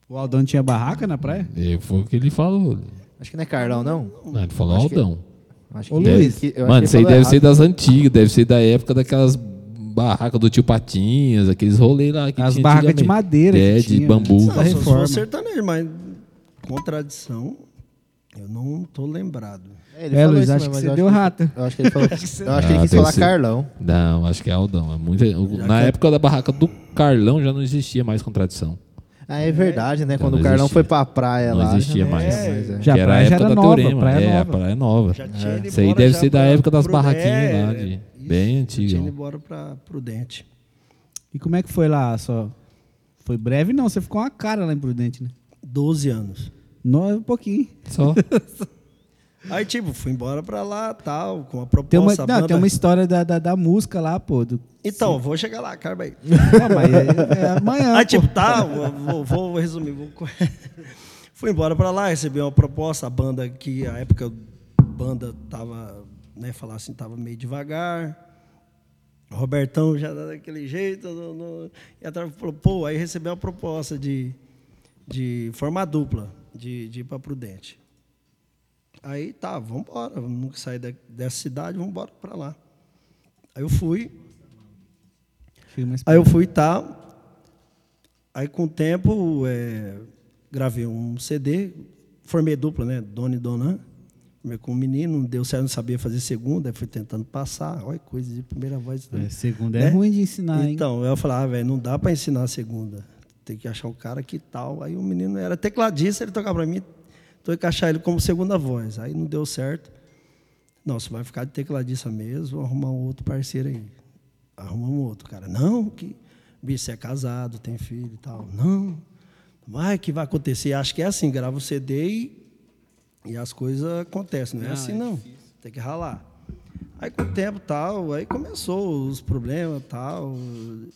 Speaker 1: O Aldão tinha barraca na praia?
Speaker 3: E foi o que ele falou.
Speaker 2: Acho que não é Carlão, não.
Speaker 3: Não, ele falou
Speaker 2: Acho que-
Speaker 3: Aldão.
Speaker 2: Acho
Speaker 1: Ô,
Speaker 2: que-
Speaker 1: Luiz.
Speaker 2: que- eu acho
Speaker 3: Mano,
Speaker 2: que
Speaker 3: isso aí
Speaker 2: ele
Speaker 3: deve
Speaker 2: falou
Speaker 3: ser
Speaker 2: errado.
Speaker 3: das antigas, deve ser da época daquelas barracas do tio Patinhas, aqueles rolês lá que
Speaker 1: As
Speaker 3: tinha
Speaker 1: barracas de
Speaker 3: antigamente.
Speaker 1: madeira.
Speaker 3: É,
Speaker 1: que
Speaker 3: de
Speaker 1: tinha,
Speaker 3: bambu.
Speaker 1: né?
Speaker 4: Não, só se
Speaker 1: reforma.
Speaker 4: for sertanejo, mas contradição, eu não tô lembrado.
Speaker 2: Ele
Speaker 1: É,
Speaker 2: falou
Speaker 1: Luiz,
Speaker 2: isso
Speaker 1: acho
Speaker 2: mesmo,
Speaker 1: que você
Speaker 2: eu
Speaker 1: deu
Speaker 2: acho
Speaker 1: rata.
Speaker 2: Eu acho que ele falou. eu acho que ele
Speaker 3: Ah,
Speaker 2: quis falar. Carlão.
Speaker 3: Não, acho que é Aldão. É muito, o-
Speaker 4: Já
Speaker 3: na
Speaker 4: que é-
Speaker 3: época da barraca do Carlão já não existia mais contradição.
Speaker 2: Ah, é verdade, né?
Speaker 3: Então
Speaker 2: Quando o Carlão
Speaker 3: existia.
Speaker 2: foi pra praia
Speaker 3: Não
Speaker 2: lá. já não existia mais, é.
Speaker 1: Já
Speaker 3: que
Speaker 1: a
Speaker 3: era a
Speaker 1: praia já
Speaker 3: época
Speaker 1: era
Speaker 3: da
Speaker 1: nova,
Speaker 3: Teorema.
Speaker 1: praia
Speaker 3: é, a
Speaker 1: nova.
Speaker 3: praia nova.
Speaker 4: Já tinha ido
Speaker 3: Isso aí deve
Speaker 4: já
Speaker 3: ser da época das barraquinhas lá, de-
Speaker 4: Isso,
Speaker 3: bem
Speaker 4: já
Speaker 3: antigo.
Speaker 4: Tinha ido embora pra Prudente.
Speaker 1: E como é que foi lá? Só foi breve? Não, você ficou uma cara lá em Prudente, né?
Speaker 4: 12 anos.
Speaker 1: Não, um pouquinho.
Speaker 3: Só.
Speaker 4: Aí, tipo, fui embora pra lá, tal, com a proposta.
Speaker 1: Tem uma,
Speaker 4: a
Speaker 1: não,
Speaker 4: banda-
Speaker 1: tem uma história da, da, da música lá, pô. Do,
Speaker 4: Então, vou chegar lá, carba aí.
Speaker 1: Não, mas é, é amanhã.
Speaker 4: Aí,
Speaker 1: pô.
Speaker 4: tipo, tá, vou, vou- resumir. vou Fui embora pra lá, recebi uma proposta, a banda que, a época, a banda tava, né, falar assim, tava meio devagar. O Robertão já dá daquele jeito. no- no- e atrás falou, pô, aí recebeu uma proposta de, de formar dupla, de, de ir pra Prudente. Aí, tá, vamos embora, vamos nunca sair da- dessa cidade, vamos embora pra lá. Aí eu fui, Aí eu fui tá. Aí com o tempo é, gravei um CD, formei dupla, né? Dona e Dona. Com um menino, não deu certo, não sabia fazer segunda, aí fui tentando passar. Olha, coisa de primeira voz.
Speaker 1: É, segunda é
Speaker 4: Né?
Speaker 1: ruim de ensinar, hein?
Speaker 4: Então, eu falava, ah, velho, não dá para ensinar a segunda. Tem que achar um cara que tal. Aí o menino era tecladista, ele tocava para mim, então achar ele como segunda voz. Aí não deu certo. Não, você vai ficar de tecladista mesmo, vou arrumar um outro parceiro aí. Arrumamos um outro cara. Não, que bicho, você é casado, tem filho e tal. Não, vai que vai acontecer. Acho que é assim, grava o CD e, e as coisas acontecem. Não é assim, não. Tem que ralar. Aí com o tempo tal, aí começou os problemas tal,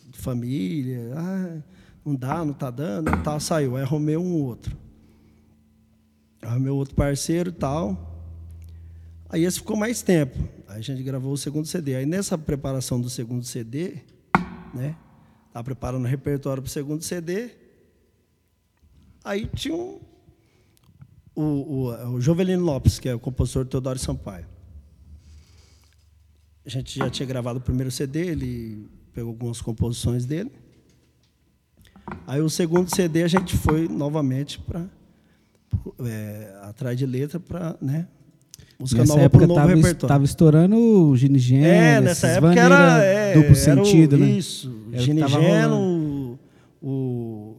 Speaker 4: de família, ah, não dá, não tá dando, tal, saiu. Aí arrumei um outro. Arrumei outro parceiro tal. Aí esse ficou mais tempo. Aí a gente gravou o segundo CD. Aí nessa preparação do segundo CD, né? Tava preparando o repertório para o segundo CD. Aí tinha um, o, o, o Jovelino Lopes, que é o compositor Teodoro Sampaio. A gente já tinha gravado o primeiro CD, ele pegou algumas composições dele. Aí o segundo CD a gente foi novamente para é, atrás de letra para, né? Música
Speaker 1: Nessa
Speaker 4: nova
Speaker 1: época
Speaker 4: novo
Speaker 1: tava,
Speaker 4: repertório.
Speaker 1: tava estourando o Ginigeno,
Speaker 4: É, nessa época era é,
Speaker 1: duplo
Speaker 4: era
Speaker 1: sentido,
Speaker 4: o,
Speaker 1: né?
Speaker 4: Isso,
Speaker 1: Era o que tava
Speaker 4: Ginigeno, o, o-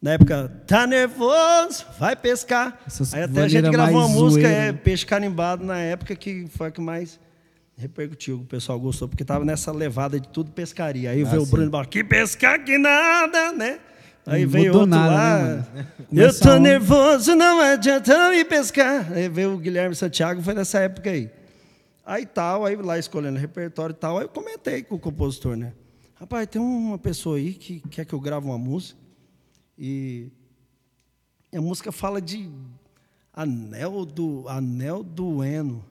Speaker 4: na época tá nervoso, vai pescar.
Speaker 1: Essas
Speaker 4: Aí até a gente gravou uma música
Speaker 1: zoeira,
Speaker 4: é
Speaker 1: né?
Speaker 4: Peixe Carimbado na época que foi a que mais repercutiu, o pessoal gostou porque tava nessa levada de tudo pescaria. Aí veio o Bruno Barros, que pescar que nada, né? Aí veio
Speaker 1: mudou
Speaker 4: outro
Speaker 1: nada,
Speaker 4: lá.
Speaker 1: né?
Speaker 4: Eu tô
Speaker 1: onda.
Speaker 4: nervoso, não adianta me pescar. Aí veio o Guilherme Santiago, foi nessa época aí. Aí tal, aí lá escolhendo repertório e tal, aí eu comentei com o compositor, né? Rapaz, tem uma pessoa aí que quer que eu grave uma música e, e a música fala de anel do anel do Eno.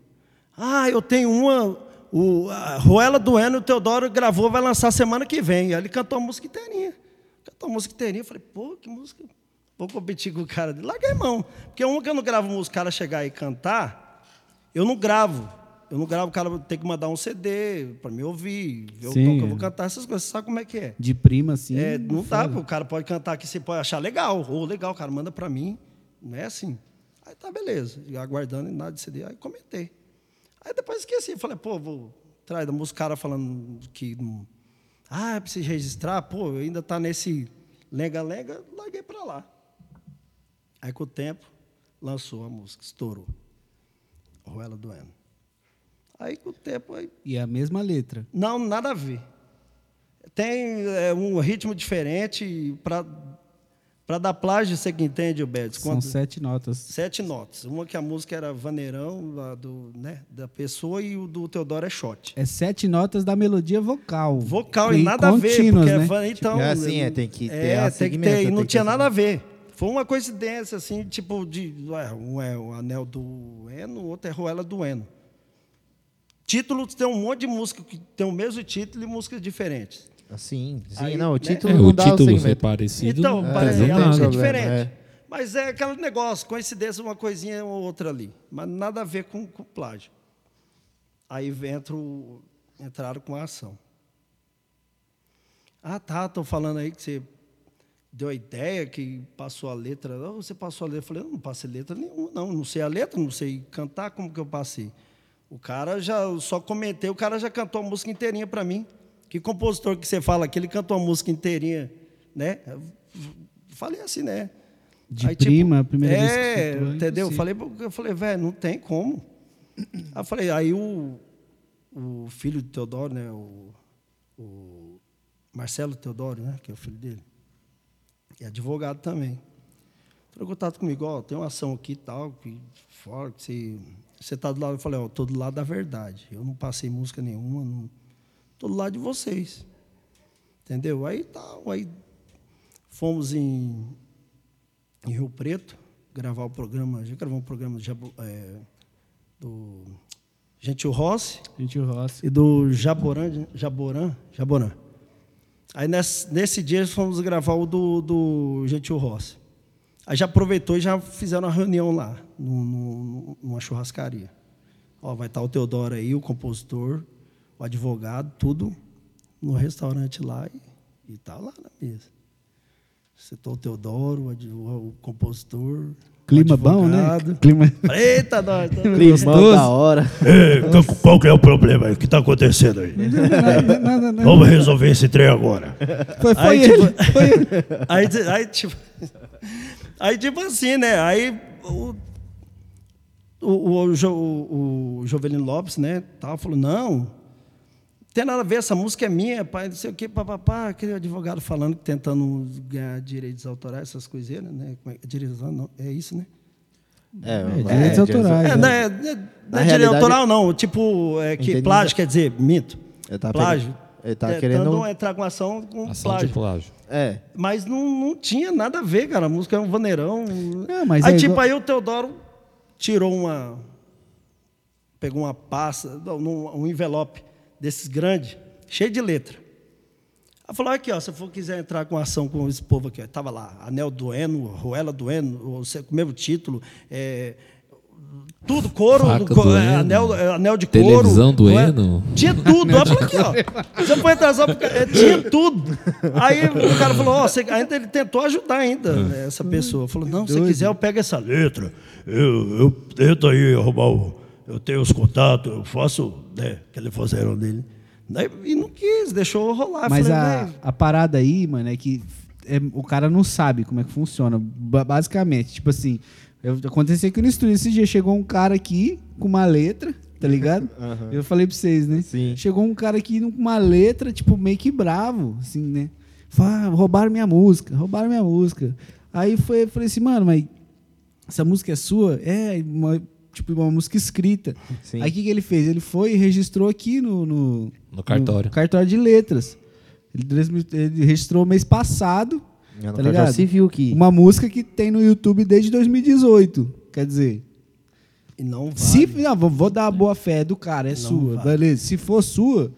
Speaker 4: Ah, eu tenho uma, o a Ruela do Eno, o Teodoro gravou, vai lançar semana que vem. Aí ele cantou a música inteirinha. Cantou a música inteirinha, eu falei, pô, que música. Vou competir com o cara. Larguei mão. Porque uma que eu não gravo música, o cara chegar e cantar, eu não gravo. Eu não gravo, o cara tem que mandar um CD para me ouvir, ver o tom que eu
Speaker 1: é.
Speaker 4: vou cantar, essas coisas. Você sabe como é que é?
Speaker 1: De prima, assim.
Speaker 4: É, não dá, o cara pode cantar aqui, você pode achar legal. Ou legal, cara, manda pra mim. Não é assim. Aí tá, beleza. E aguardando e nada de CD. Aí comentei. Aí depois esqueci. Falei, pô, vou atrás da música, cara falando que. não- Ah, precisa registrar. Pô, ainda tá nesse lenga-lenga, larguei pra lá. Aí com o tempo, lançou a música, estourou. Ruela do Eno. Aí com o tempo, aí
Speaker 1: E é a mesma letra.
Speaker 4: não, nada a ver. Tem é, um ritmo diferente para para dar plágio, você que entende, Bedes.
Speaker 1: São
Speaker 4: Quando,
Speaker 1: sete notas.
Speaker 4: sete notas. Uma que a música era vaneirão a do, né, da pessoa e o do Teodoro é shot.
Speaker 1: É sete notas da melodia vocal.
Speaker 4: Vocal e nada a ver, porque é
Speaker 1: né?
Speaker 4: van- então
Speaker 2: É assim, é, tem que ter
Speaker 4: é,
Speaker 2: a
Speaker 4: tem que ter, e não tinha nada a ver. Foi uma coincidência assim, tipo de, ué, um é o anel do Eno, o outro é Ruela do Eno. Título tem um monte de música que tem o mesmo título e músicas diferentes.
Speaker 2: Assim, sim,
Speaker 4: Aí,
Speaker 2: não, o
Speaker 4: né?
Speaker 2: título
Speaker 3: É,
Speaker 2: não
Speaker 3: o
Speaker 2: dá
Speaker 3: título
Speaker 2: o
Speaker 3: ser parecido.
Speaker 4: Então,
Speaker 3: não
Speaker 4: parece é
Speaker 3: nada.
Speaker 2: problema,
Speaker 4: diferente.
Speaker 2: é.
Speaker 4: Mas é aquele negócio, coincidência, uma coisinha ou outra ali. Mas nada a ver com, com plágio. Aí entra o- entraram com a ação. Ah, tá, estou falando aí que você deu a ideia, que passou a letra. Não, você passou a letra. Eu falei, eu não passei letra nenhuma, não. Não sei a letra, não sei cantar, como que eu passei? O cara já, eu só comentei, o cara já cantou a música inteirinha para mim. Que compositor que você fala que ele cantou a música inteirinha, né? Eu falei assim, né?
Speaker 1: De prima, a primeira vez que
Speaker 4: é,
Speaker 1: é
Speaker 4: entendeu? Eu falei, eu falei, velho, não tem como. Aí eu falei, aí o, o filho do Teodoro, né? O, o Marcelo Teodoro, né? Que é o filho dele. E advogado também. Entrou em contato comigo, ó, tem uma ação aqui e tal, que fora, que você, você tá do lado. Eu falei, ó, tô do lado da verdade. Eu não passei música nenhuma, não, tô do lado de vocês. Entendeu? Aí tal, aí fomos em, em Rio Preto gravar o programa, já gravamos um programa de é, do Gentil Rossi
Speaker 1: Gente, o Rossi.
Speaker 4: e do Jaborã, Jaborã, Jaborã. Aí nesse, nesse dia fomos gravar o do, do Gentil Rossi. Aí já aproveitou e já fizeram uma reunião lá, num- num- numa churrascaria. Ó, vai estar o Teodoro aí, o compositor, o advogado, tudo no restaurante lá e, e tá lá na mesa. Citou o Teodoro, o, o- compositor. o
Speaker 1: Clima bom, né? Clima.
Speaker 4: Eita, nós. tá-
Speaker 2: Climão da hora.
Speaker 7: Ei, qual- qual que é o problema aí? O que está acontecendo aí?
Speaker 1: Nada, nada, nada.
Speaker 7: Vamos resolver esse trem agora.
Speaker 1: Foi, foi
Speaker 4: Aí,
Speaker 1: ele.
Speaker 4: tipo-
Speaker 1: Foi ele.
Speaker 4: Aí, aí, tipo, aí, tipo assim, né? Aí o, o, o, o, o Jovelino Lopes, né, tal, falou, não, não tem nada a ver, essa música é minha, pai, não sei o quê, papapá, aquele advogado falando, tentando ganhar direitos autorais, essas coisinhas, né? Como é, direitos, não, é isso, né?
Speaker 2: É,
Speaker 1: É, direitos autorais.
Speaker 4: É,
Speaker 1: É,
Speaker 4: não é, não é- não é direito
Speaker 2: realidade-
Speaker 4: autoral, não, tipo, é, que plágio, quer dizer,
Speaker 2: tá
Speaker 4: plágio.
Speaker 2: ele tá
Speaker 4: tentando
Speaker 2: querendo-
Speaker 4: entrar com ação com
Speaker 3: Ação
Speaker 4: plágio.
Speaker 3: de plágio.
Speaker 2: É.
Speaker 4: Mas não, não tinha nada a ver, cara. A música é um vaneirão.
Speaker 1: É, mas
Speaker 4: aí,
Speaker 1: é
Speaker 4: tipo,
Speaker 1: igual-
Speaker 4: aí o Teodoro tirou uma. pegou uma pasta, um envelope desses grandes, cheio de letra. Ela falou, aqui, ó, se for quiser entrar com ação com esse povo aqui, ó, tava lá, Anel Doendo, Ruela Doendo, o mesmo título, é, tudo, couro,
Speaker 3: doendo,
Speaker 4: é, anel, é, anel de couro.
Speaker 3: televisão
Speaker 4: ruela-
Speaker 3: doendo.
Speaker 4: Tinha tudo. Falou aqui, ó. Você foi entrar só porque é, tinha tudo. Aí o cara falou, ó, você- ainda ele tentou ajudar ainda né, essa pessoa. Falou, não, se quiser eu pego essa letra.
Speaker 7: Letra, eu, eu tento aí arrumar o. Eu tenho os contatos, eu faço, né, que eles fizeram dele.
Speaker 4: Daí, e não quis, deixou rolar.
Speaker 1: Mas
Speaker 4: Falei,
Speaker 1: a,
Speaker 4: "Véi,
Speaker 1: a parada aí, mano, é que é, o cara não sabe como é que funciona. Ba- basicamente, tipo assim, eu, aconteceu aqui no estúdio esse dia, chegou um cara aqui com uma letra, tá ligado? Eu falei pra vocês, né?
Speaker 2: Sim.
Speaker 1: Chegou um cara aqui com uma letra, tipo, meio que bravo, assim, né? Fala, "Ah, roubaram minha música, roubaram minha música. Aí foi, eu falei assim, mano, mas essa música é sua? É, tipo, uma música escrita.
Speaker 2: Sim.
Speaker 1: Aí o que, que ele fez? Ele foi e registrou aqui no, no,
Speaker 3: No cartório.
Speaker 1: no cartório de letras. Ele, ele registrou mês passado
Speaker 2: É
Speaker 1: tá ligado?
Speaker 2: civil que.
Speaker 1: uma música que tem no YouTube desde 2018. Quer dizer,
Speaker 4: E não vale.
Speaker 1: se não, vou, dar a boa fé do cara, é sua,
Speaker 4: vale.
Speaker 1: beleza. Se for sua,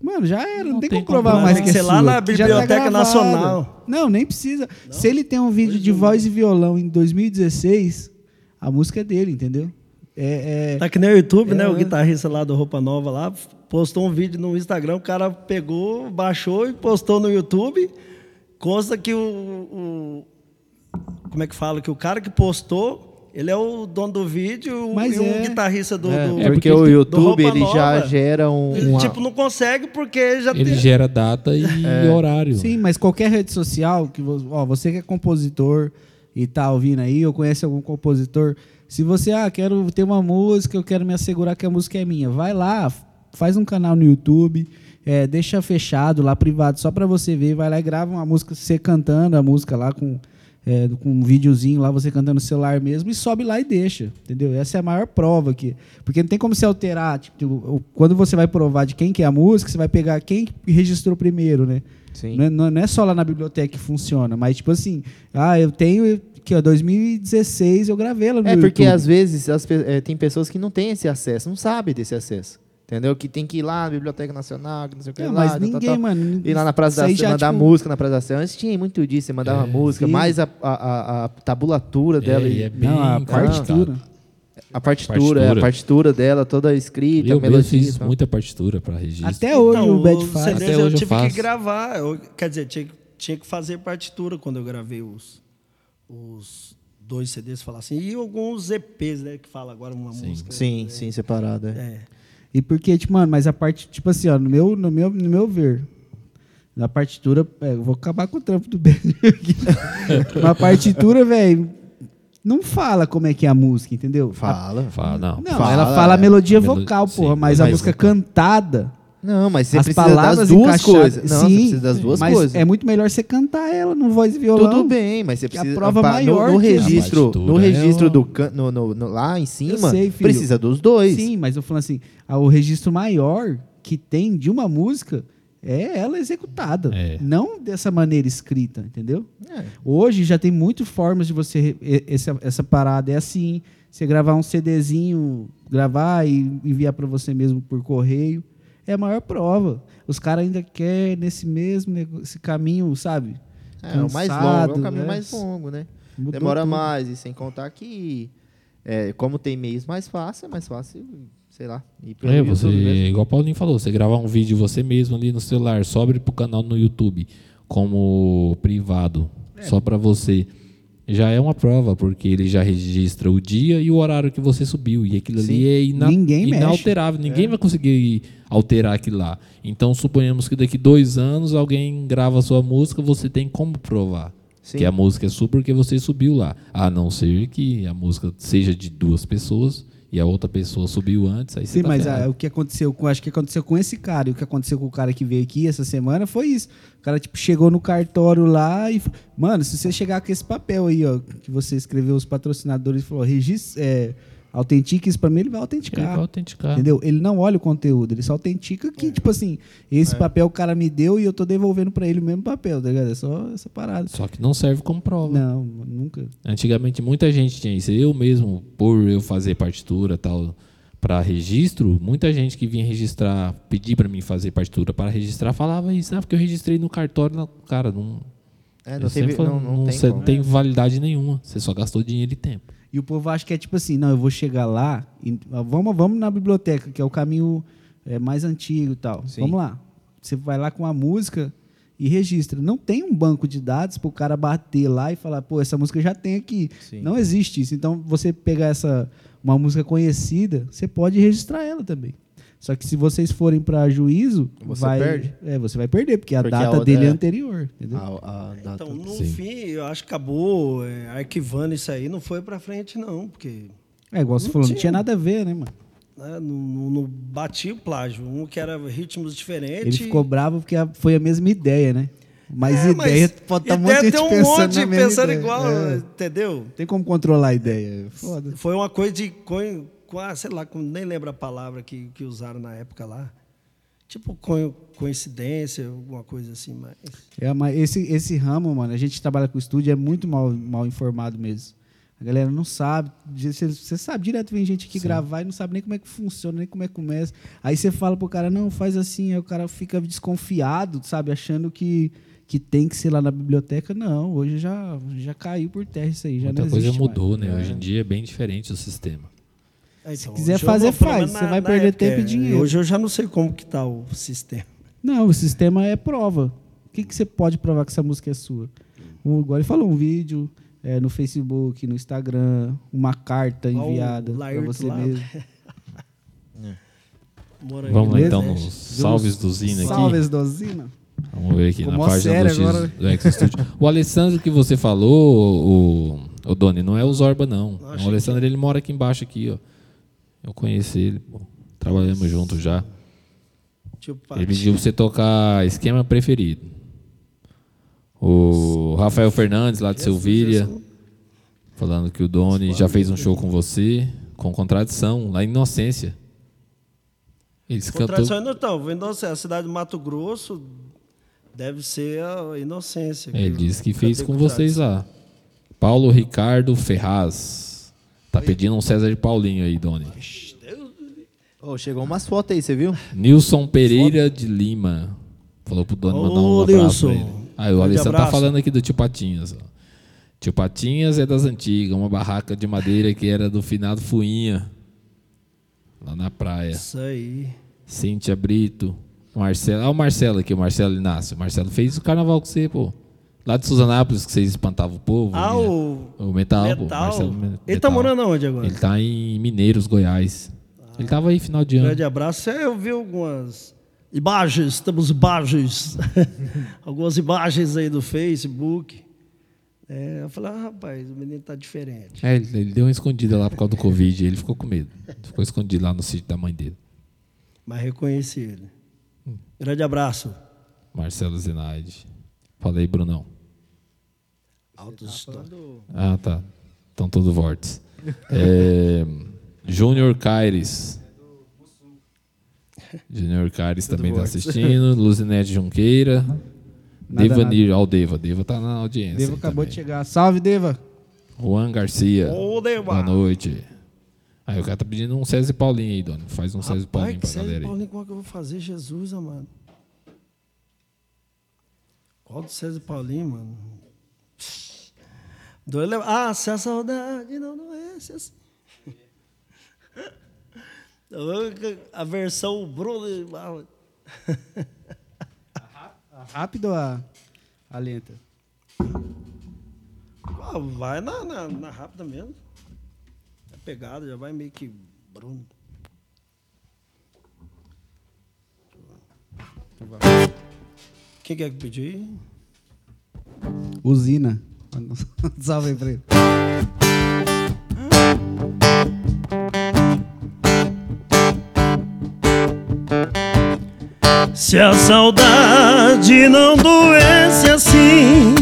Speaker 1: mano, já era, não, tem,
Speaker 3: tem
Speaker 1: como provar mais
Speaker 4: Tem
Speaker 1: que é
Speaker 4: ser lá
Speaker 1: sua,
Speaker 4: na
Speaker 1: que já tá
Speaker 4: Biblioteca
Speaker 1: gravada.
Speaker 4: Nacional.
Speaker 1: Não, nem precisa. Se ele tem um vídeo de voz e violão em 2016, a música é dele, entendeu? É, é-
Speaker 4: Tá que nem o YouTube,
Speaker 1: É,
Speaker 4: né? O
Speaker 1: né?
Speaker 4: guitarrista lá do Roupa Nova lá postou um vídeo no Instagram, o cara pegou, baixou e postou no YouTube. Consta que o, o- como é que fala que o cara que postou, ele é o dono do vídeo
Speaker 1: Mas
Speaker 4: e o
Speaker 1: é.
Speaker 4: guitarrista do,
Speaker 2: É,
Speaker 4: do-
Speaker 2: porque,
Speaker 3: porque
Speaker 2: o YouTube ele já gera um. uma-
Speaker 4: Tipo, não consegue porque já
Speaker 3: Ele
Speaker 4: tem.
Speaker 3: gera data e horário.
Speaker 1: Sim, mas qualquer rede social, que ó, você que é compositor e tá ouvindo aí, ou conhece algum compositor, se você, ah, quero ter uma música, eu quero me assegurar que a música é minha, vai lá, faz um canal no YouTube, é, deixa fechado lá, privado, só pra você ver, vai lá e grava uma música, você cantando a música lá com, é, com um videozinho lá, você cantando no celular mesmo, e sobe lá e deixa, entendeu? Essa é a maior prova aqui. Porque não tem como você alterar, tipo, quando você vai provar de quem que é a música, você vai pegar quem registrou primeiro, né? É, não é- não é só lá na biblioteca que funciona, mas tipo assim, ah, eu tenho que ó, 2016 eu gravei ela no
Speaker 2: É porque
Speaker 1: YouTube.
Speaker 2: às vezes as eh, tem pessoas que não têm esse acesso, não sabem desse acesso. Entendeu? Que tem que ir lá na Biblioteca Nacional, que não sei o que
Speaker 1: Não,
Speaker 2: lá.
Speaker 1: mas
Speaker 2: tal, tal,
Speaker 1: ninguém,
Speaker 2: tal.
Speaker 1: mano,
Speaker 2: Ir lá na Praça da Sé, mandar
Speaker 1: tipo,
Speaker 2: música na Praça da Sé. Antes tinha muito disso, você mandava música,
Speaker 1: sim.
Speaker 2: mais a, a, a, a tabulatura dela.
Speaker 3: É,
Speaker 2: e-
Speaker 3: e é bem
Speaker 1: Não, a partitura.
Speaker 2: A partitura, é, a
Speaker 3: Partitura.
Speaker 2: partitura dela toda escrita,
Speaker 3: Eu
Speaker 2: a melodia.
Speaker 3: fiz
Speaker 2: e tal.
Speaker 3: muita partitura para registro.
Speaker 1: Até hoje
Speaker 4: Então,
Speaker 1: o Bad faz.
Speaker 3: Até
Speaker 4: eu
Speaker 3: hoje eu
Speaker 4: tive
Speaker 3: faço.
Speaker 4: que gravar. eu- quer dizer, tinha, tinha que fazer partitura quando eu gravei os, os dois CDs, falar assim. E alguns EPs, né? Que fala agora uma música.
Speaker 2: Sim, sim, separado. É.
Speaker 4: É.
Speaker 1: E porque, tipo, mano, mas a parte, tipo assim, ó, no meu, no meu, no meu ver, na partitura, é, eu vou acabar com o trampo do Ben aqui. Na partitura, velho, não fala como é que é a música, entendeu?
Speaker 2: Fala.
Speaker 3: Fala, não.
Speaker 1: Não,
Speaker 2: Fala,
Speaker 1: ela fala a
Speaker 2: é.
Speaker 1: melodia
Speaker 3: Melo-
Speaker 1: vocal,
Speaker 3: sim,
Speaker 1: porra, mas a música
Speaker 2: vocal.
Speaker 1: cantada,
Speaker 2: Não, mas você
Speaker 1: as
Speaker 2: precisa
Speaker 1: palavras
Speaker 2: das duas
Speaker 1: encaixadas-
Speaker 2: coisas. Não, você
Speaker 1: Sim,
Speaker 2: precisa das duas
Speaker 1: mas
Speaker 2: coisas.
Speaker 1: é muito melhor você cantar ela no voz e violão.
Speaker 2: Tudo bem, mas você
Speaker 1: Que a
Speaker 2: precisa.
Speaker 1: prova maior
Speaker 2: no, no
Speaker 1: que-
Speaker 2: registro, no
Speaker 3: é
Speaker 2: registro do can, no, no- no- lá em cima,
Speaker 1: sei,
Speaker 2: precisa dos dois.
Speaker 1: Sim, mas eu falando assim, o registro maior que tem de uma música é ela executada,
Speaker 3: É.
Speaker 1: não dessa maneira escrita, entendeu?
Speaker 2: É.
Speaker 1: Hoje já tem muitas formas de você essa, essa parada é assim, você gravar um CDzinho, gravar e enviar para você mesmo por correio, é a maior prova. Os caras ainda querem nesse mesmo esse caminho, sabe?
Speaker 2: É, o mais longo, é
Speaker 1: Cansado,
Speaker 2: o caminho
Speaker 1: né?
Speaker 2: mais longo, né?
Speaker 1: Mudou
Speaker 2: Demora
Speaker 1: tudo.
Speaker 2: mais, e sem contar que, é, como tem meios mais fáceis, é mais fácil, sei lá,
Speaker 3: É, você,
Speaker 2: mesmo.
Speaker 3: igual o Paulinho falou, você gravar um vídeo você mesmo ali no celular, sobe pro canal no YouTube como privado, só para você. Já é uma prova, porque ele já registra o dia e o horário que você subiu. E aquilo
Speaker 2: Sim.
Speaker 3: ali é ina
Speaker 1: Ninguém mexe.
Speaker 3: inalterável. Ninguém vai conseguir alterar aquilo lá. Então, suponhamos que daqui dois anos alguém grava a sua música, você tem como provar
Speaker 2: Sim.
Speaker 3: que a música é sua porque você subiu lá. A não ser que a música seja de duas pessoas e a outra pessoa subiu antes. Aí você
Speaker 1: Sim,
Speaker 3: tá
Speaker 1: mas
Speaker 3: ferrado.
Speaker 1: ah, o que aconteceu com, acho que aconteceu com esse cara e o que aconteceu com o cara que veio aqui essa semana foi isso. O cara tipo chegou no cartório lá e, mano, se você chegar com esse papel aí, ó, que você escreveu os patrocinadores e falou, registre, é, autentique isso pra mim, ele vai
Speaker 3: Ele
Speaker 1: autenticar.
Speaker 3: vai autenticar.
Speaker 1: Entendeu? Ele não olha o conteúdo, ele só autentica que, tipo assim, esse papel o cara me deu e eu tô devolvendo pra ele o mesmo papel, tá ligado? É só essa parada.
Speaker 3: Só que não serve como prova.
Speaker 1: Não, nunca.
Speaker 3: Antigamente muita gente tinha isso. Eu mesmo, por eu fazer partitura tal, para registro, muita gente que vinha registrar, pedir para mim fazer partitura para registrar, falava isso, ah, porque eu registrei no cartório, não, cara, não,
Speaker 2: É, não, teve,
Speaker 3: falo,
Speaker 2: não, não
Speaker 3: não
Speaker 2: tem
Speaker 3: tem validade nenhuma, você só gastou dinheiro e tempo.
Speaker 1: E o povo acha que é tipo assim, não, eu vou chegar lá, e, vamos, vamos na biblioteca, que é o caminho é, mais antigo e tal.
Speaker 2: Sim.
Speaker 1: Vamos lá. Você vai lá com a música e registra. Não tem um banco de dados para o cara bater lá e falar, pô, essa música já tem aqui.
Speaker 2: Sim.
Speaker 1: Não existe isso. Então, você pegar essa uma música conhecida, você pode registrar ela também. Só que se vocês forem para juízo,
Speaker 2: Você
Speaker 1: vai,
Speaker 2: perde.
Speaker 1: É, você vai perder, porque a
Speaker 2: Porque a
Speaker 1: data
Speaker 2: outra
Speaker 1: dele é
Speaker 2: é-
Speaker 1: anterior. Entendeu?
Speaker 2: A, a data.
Speaker 4: Então, no
Speaker 3: Sim.
Speaker 4: fim, eu acho que acabou é, arquivando isso aí, não foi pra frente, não, porque
Speaker 1: é igual você
Speaker 4: não
Speaker 1: falou, não
Speaker 4: tinha.
Speaker 1: tinha nada a ver, né, mano?
Speaker 4: né, não, não, não batia o plágio. Um que era ritmos diferentes.
Speaker 1: Ele ficou bravo porque a- foi a mesma ideia, né? Mas
Speaker 4: É,
Speaker 1: ideia pode estar
Speaker 4: ideia
Speaker 1: muito gente
Speaker 4: tem um
Speaker 1: pensando
Speaker 4: monte pensando
Speaker 1: ideia.
Speaker 4: igual,
Speaker 1: É.
Speaker 4: entendeu?
Speaker 1: Tem como controlar a ideia. é Foda.
Speaker 4: Foi uma coisa de. Ah, sei lá, nem lembro a palavra que, que usaram na época lá. Tipo co, coincidência, alguma coisa assim, mas.
Speaker 1: É, mas esse, esse ramo, mano, a gente trabalha com estúdio, é muito mal, mal informado mesmo. A galera não sabe. Você, sabe, direto vem gente aqui gravar e não sabe nem como é que funciona, nem como é que começa. Aí você fala pro cara, não, faz assim, aí o cara fica desconfiado, sabe, achando que, que tem que ser lá na biblioteca. Não, hoje já, já caiu por terra isso aí. Já
Speaker 3: Muita
Speaker 1: não
Speaker 3: coisa mudou,
Speaker 1: mais.
Speaker 3: né?
Speaker 1: É.
Speaker 3: Hoje em dia é bem diferente o sistema.
Speaker 4: É, então,
Speaker 1: quiser fazer,
Speaker 4: não-
Speaker 1: faz.
Speaker 4: menos
Speaker 1: Você
Speaker 4: na-
Speaker 1: vai
Speaker 4: na
Speaker 1: perder
Speaker 4: época,
Speaker 1: tempo e
Speaker 4: é.
Speaker 1: dinheiro.
Speaker 4: Hoje eu já não sei como que tá o sistema.
Speaker 1: Não, o sistema é prova. O que, que você pode provar que essa música é sua? Um, igual ele falou, um vídeo é, no Facebook, no Instagram, uma carta enviada para você
Speaker 4: lá.
Speaker 1: mesmo.
Speaker 4: Mora aí
Speaker 3: Vamos lá então nos salves do Zina aqui.
Speaker 1: Salves do Zina.
Speaker 3: Vamos ver aqui
Speaker 1: Ficou
Speaker 3: na página
Speaker 1: sério
Speaker 3: do, X,
Speaker 1: agora.
Speaker 3: do X Studio. O Alessandro que você falou, o, o Doni, não é o Zorba, não.
Speaker 4: Achei
Speaker 3: O Alessandro ele mora aqui embaixo, aqui, ó. Eu conheci ele, pô. Trabalhamos juntos já.
Speaker 4: Tipo,
Speaker 3: Ele pediu você tocar esquema preferido. O Rafael Fernandes, lá de Silvíria, falando que o Doni já fez um show com você, com contradição, lá em Inocência. Eles cantou.
Speaker 4: Contradição então, Inocência, a cidade do Mato Grosso deve ser a Inocência.
Speaker 3: Ele disse que fez com vocês lá. Paulo Ricardo Ferraz. Tá pedindo um César de Paulinho aí, Doni.
Speaker 2: Ô, chegou umas fotos aí, você viu?
Speaker 3: Nilson Pereira de Lima. Falou pro Doni mandar um abraço
Speaker 4: Nilson.
Speaker 3: pra ele. Aí o
Speaker 4: Grande
Speaker 3: Alessandro tá falando aqui do Tio Patinhas. ó. Tio Patinhas é das antigas, uma barraca de madeira que era do finado Fuinha. Lá na praia.
Speaker 4: Isso aí.
Speaker 3: Cíntia Brito. Marcelo. Ah, o Marcelo aqui, o Marcelo Inácio. O Marcelo fez o carnaval com você, pô. Lá de Suzanápolis, que vocês espantavam o povo.
Speaker 4: Ah,
Speaker 3: né?
Speaker 4: o.
Speaker 3: O Metal, pô.
Speaker 4: Metal.
Speaker 3: Marcelo Me-
Speaker 4: Ele tá
Speaker 3: Metal.
Speaker 4: morando aonde agora?
Speaker 3: Ele tá em Mineiros, Goiás. Ele tava aí final de ano.
Speaker 4: Grande abraço. É, eu vi algumas imagens, temos imagens. algumas imagens aí do Facebook. É, eu falei, ah, rapaz, o menino tá diferente.
Speaker 3: É, ele, ele deu uma escondida lá por causa do Covid. Ele ficou com medo. Ficou escondido lá no sítio da mãe dele.
Speaker 4: Mas reconheci ele. Grande abraço.
Speaker 3: Marcelo Zenaide. Fala aí, Brunão.
Speaker 4: Altos
Speaker 3: Ah, tá. Estão todos vortes. É, Júnior Caires. Júnior Caires também está assistindo. Luzinete Junqueira.
Speaker 1: Nada,
Speaker 3: Devanir, ó, o Deva. Deva tá na audiência.
Speaker 1: Deva acabou
Speaker 3: também.
Speaker 1: de chegar. Salve, Deva.
Speaker 3: Juan Garcia.
Speaker 4: Ô, Deva.
Speaker 3: Boa noite. Aí o cara tá pedindo um César Paulinho aí, Dona. Faz um César Paulinho pra
Speaker 4: César
Speaker 3: galera aí.
Speaker 4: Paulinho, qual que eu vou fazer? Jesus, amado. Qual do César Paulinho, mano? Dois leva- Ah, se a saudade não doesse assim. A versão Bruno.
Speaker 1: Rápido a, a lenta.
Speaker 4: Ah, vai na, na, na rápida mesmo. É pegada, já vai meio que Bruno. Quem que é que pediu aí?
Speaker 1: Usina. Pra ele.
Speaker 7: Se a saudade não doesse assim,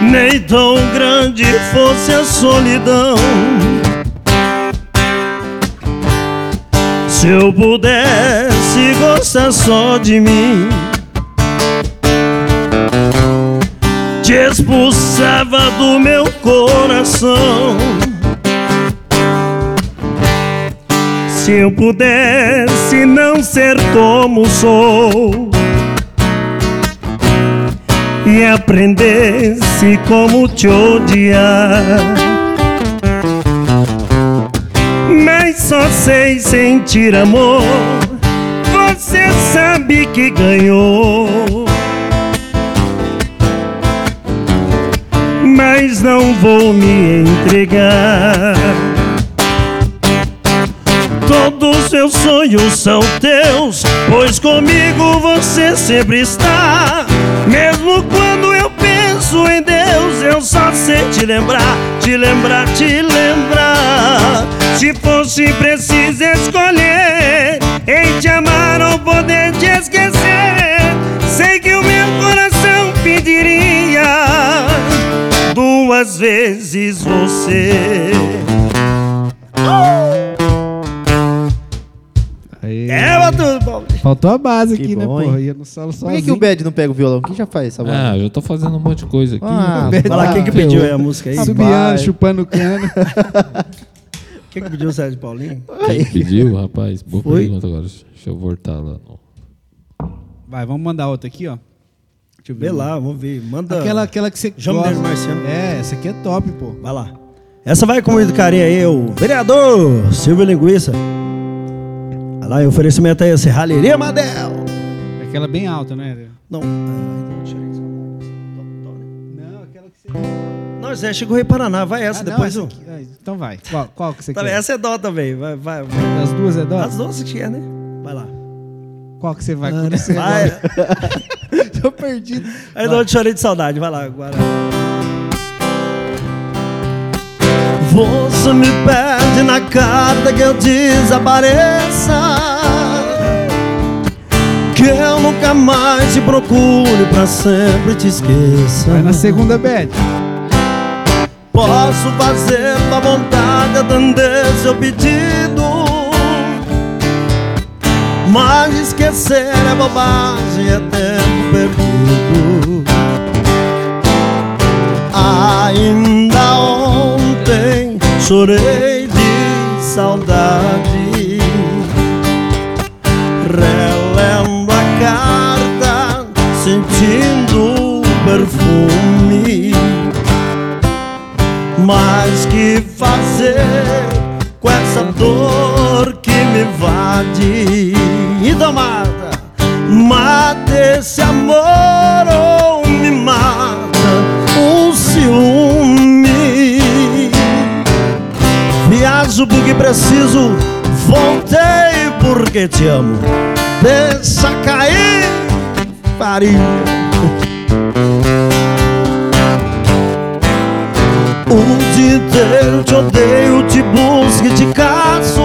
Speaker 7: nem tão grande fosse a solidão. Se eu pudesse gostar só de mim, te expulsava do meu coração. Se eu pudesse não ser como sou e aprendesse como te odiar. Mas só sei sentir amor. Você sabe que ganhou. Mas não vou me entregar. Todos os seus sonhos são teus, pois comigo você sempre está. Mesmo quando eu penso em Deus, eu só sei te lembrar, te lembrar, te lembrar. Se fosse preciso escolher em te amar ou poder te esquecer, sei que o meu coração pediria duas vezes você.
Speaker 1: Aí.
Speaker 4: É, Batuta, bom.
Speaker 1: Faltou a base
Speaker 2: Que
Speaker 1: aqui, né,
Speaker 2: bom, hein?
Speaker 1: porra? Ia no solo
Speaker 2: Por
Speaker 1: sozinho.
Speaker 2: que, que o Bad não pega o violão? Quem já faz essa voz?
Speaker 3: Ah, eu já tô fazendo um monte de coisa aqui.
Speaker 2: Ah,
Speaker 1: Bad-
Speaker 4: Vai lá, quem que pediu aí a música aí?
Speaker 1: Subiando, chupando cano.
Speaker 4: Quem que pediu o Sérgio Paulinho?
Speaker 3: Quem pediu, rapaz? Boa
Speaker 4: Foi?
Speaker 3: pergunta agora. Deixa eu voltar lá. no-
Speaker 1: Vai, vamos mandar outra aqui, ó. Deixa eu ver.
Speaker 4: Vê lá, vamos ver. Manda.
Speaker 1: Aquela, aquela que você
Speaker 4: João
Speaker 1: gosta.
Speaker 4: Marciano.
Speaker 1: É, essa aqui é top, pô.
Speaker 4: Vai lá. Essa vai com muito carinho aí, o vereador Silvio Linguiça. Vai lá, e oferecimento aí, Serralheria Madel.
Speaker 1: Aquela bem alta, né?
Speaker 4: Não.
Speaker 1: Não, aquela que você...
Speaker 4: Não, Zé, chegou Rei Paraná. Vai essa,
Speaker 1: Ah, não,
Speaker 4: depois
Speaker 1: essa
Speaker 4: eu.
Speaker 1: Ah, Então vai. Qual, qual que você quer?
Speaker 4: essa é dó também. Vai, vai. vai.
Speaker 1: Das duas é dó?
Speaker 4: As duas que é, né?
Speaker 1: Qual que você vai quando você
Speaker 4: Vai.
Speaker 1: Tô perdido.
Speaker 4: Aí não, chorei de saudade. Vai lá, agora. Você me pede na carta que eu desapareça. Que eu nunca mais te procure pra sempre te esqueça.
Speaker 1: Vai na segunda bad.
Speaker 4: Posso fazer tua vontade, atender seu pedido. Mas esquecer é bobagem, é tempo perdido. Ainda ontem chorei de saudade. Te amo. Deixa cair, farinha. O dia inteiro te odeio, te busco e te caço.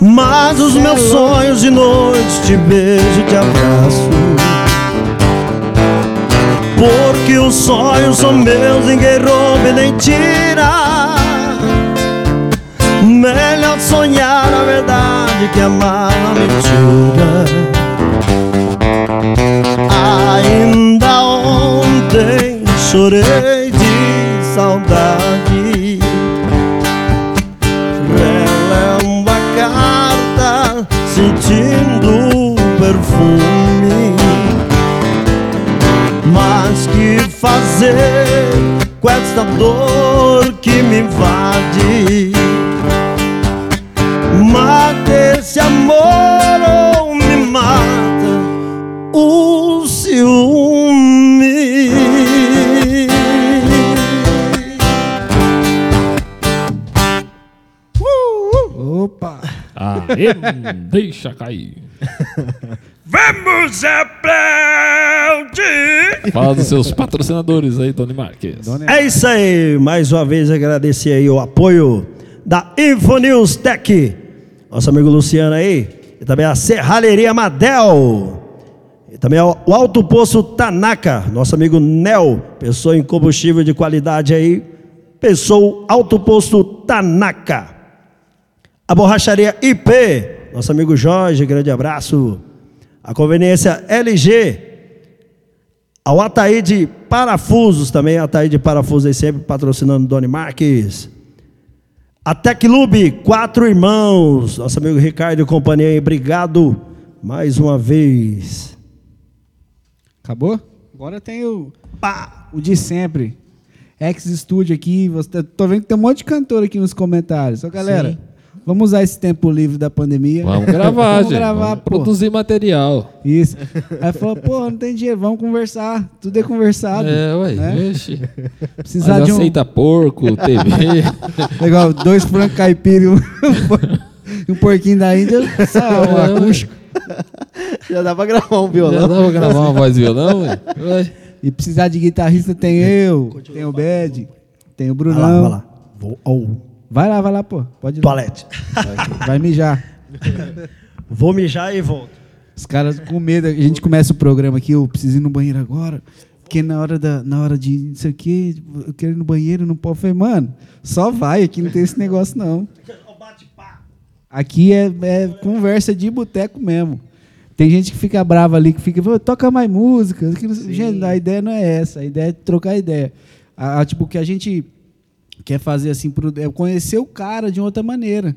Speaker 4: Mas os meus sonhos de noite te beijo, te abraço. Porque os sonhos são meus, ninguém rouba nem tira. Sonhar a verdade que amar a mentira. Ainda ontem chorei de saudade. Relendo a carta, sentindo o perfume. Mas que fazer com esta dor
Speaker 3: deixa cair.
Speaker 7: Vamos aplaudir!
Speaker 3: Fala dos seus patrocinadores aí, Tony Marques.
Speaker 4: É isso aí, mais uma vez agradecer aí o apoio da Infonews Tech, nosso amigo Luciano aí, e também a Serralheria Madel, e também o o Alto Poço Tanaka, nosso amigo Nel, pessoa em combustível de qualidade aí, pessoa Alto Poço Tanaka. A borracharia IP, nosso amigo Jorge, grande abraço. A conveniência LG, ao Ataí de Parafusos também, Ataí de Parafusos aí sempre patrocinando Doni Marques.
Speaker 8: A Teclube, quatro irmãos. Nosso amigo Ricardo e companhia aí, obrigado mais uma vez.
Speaker 1: Acabou? Agora tem o, o de sempre. Ex Studio aqui. Você, tô vendo que tem um monte de cantor aqui nos comentários. Ô, galera,
Speaker 2: Sim.
Speaker 1: Vamos usar esse tempo livre da pandemia.
Speaker 3: Vamos gravar,
Speaker 1: Vamos
Speaker 3: gente.
Speaker 1: gravar,
Speaker 3: vamos produzir material.
Speaker 1: Isso. Aí falou, pô, não tem dinheiro, vamos conversar. Tudo é conversado.
Speaker 3: É, ué.
Speaker 1: né?
Speaker 3: Oxi.
Speaker 1: Precisar
Speaker 3: Mas
Speaker 1: de um.
Speaker 3: aceita porco, TV.
Speaker 1: Legal, dois frangos caipira e um, porquinho da Índia, só um
Speaker 3: É, ué.
Speaker 1: acústico.
Speaker 2: Já dá pra gravar um
Speaker 3: Já
Speaker 2: violão.
Speaker 3: dá pra gravar uma voz e violão, ué? Ué.
Speaker 1: E precisar de guitarrista tem eu, tem o Bad, tem o
Speaker 8: Vai lá,
Speaker 1: Brunão.
Speaker 8: vai lá. Vou ao
Speaker 1: Vai lá, vai lá, pô. Pode ir
Speaker 8: toalete.
Speaker 1: Vai, vai mijar.
Speaker 8: Vou mijar e volto.
Speaker 1: Os caras com medo. A gente começa o programa aqui, eu preciso ir no banheiro agora. Porque na hora, da, na hora de não sei o quê, eu quero ir no banheiro, não. Eu falei, mano, só vai, aqui não tem esse negócio, não. Aqui é, é conversa de boteco mesmo. Tem gente que fica brava ali, que fica, "Pô, toca mais música. que não sei-" Gente, a ideia não é essa, a ideia é trocar ideia. A, a- tipo, o que a gente quer fazer assim, pro- é conhecer o cara de outra maneira.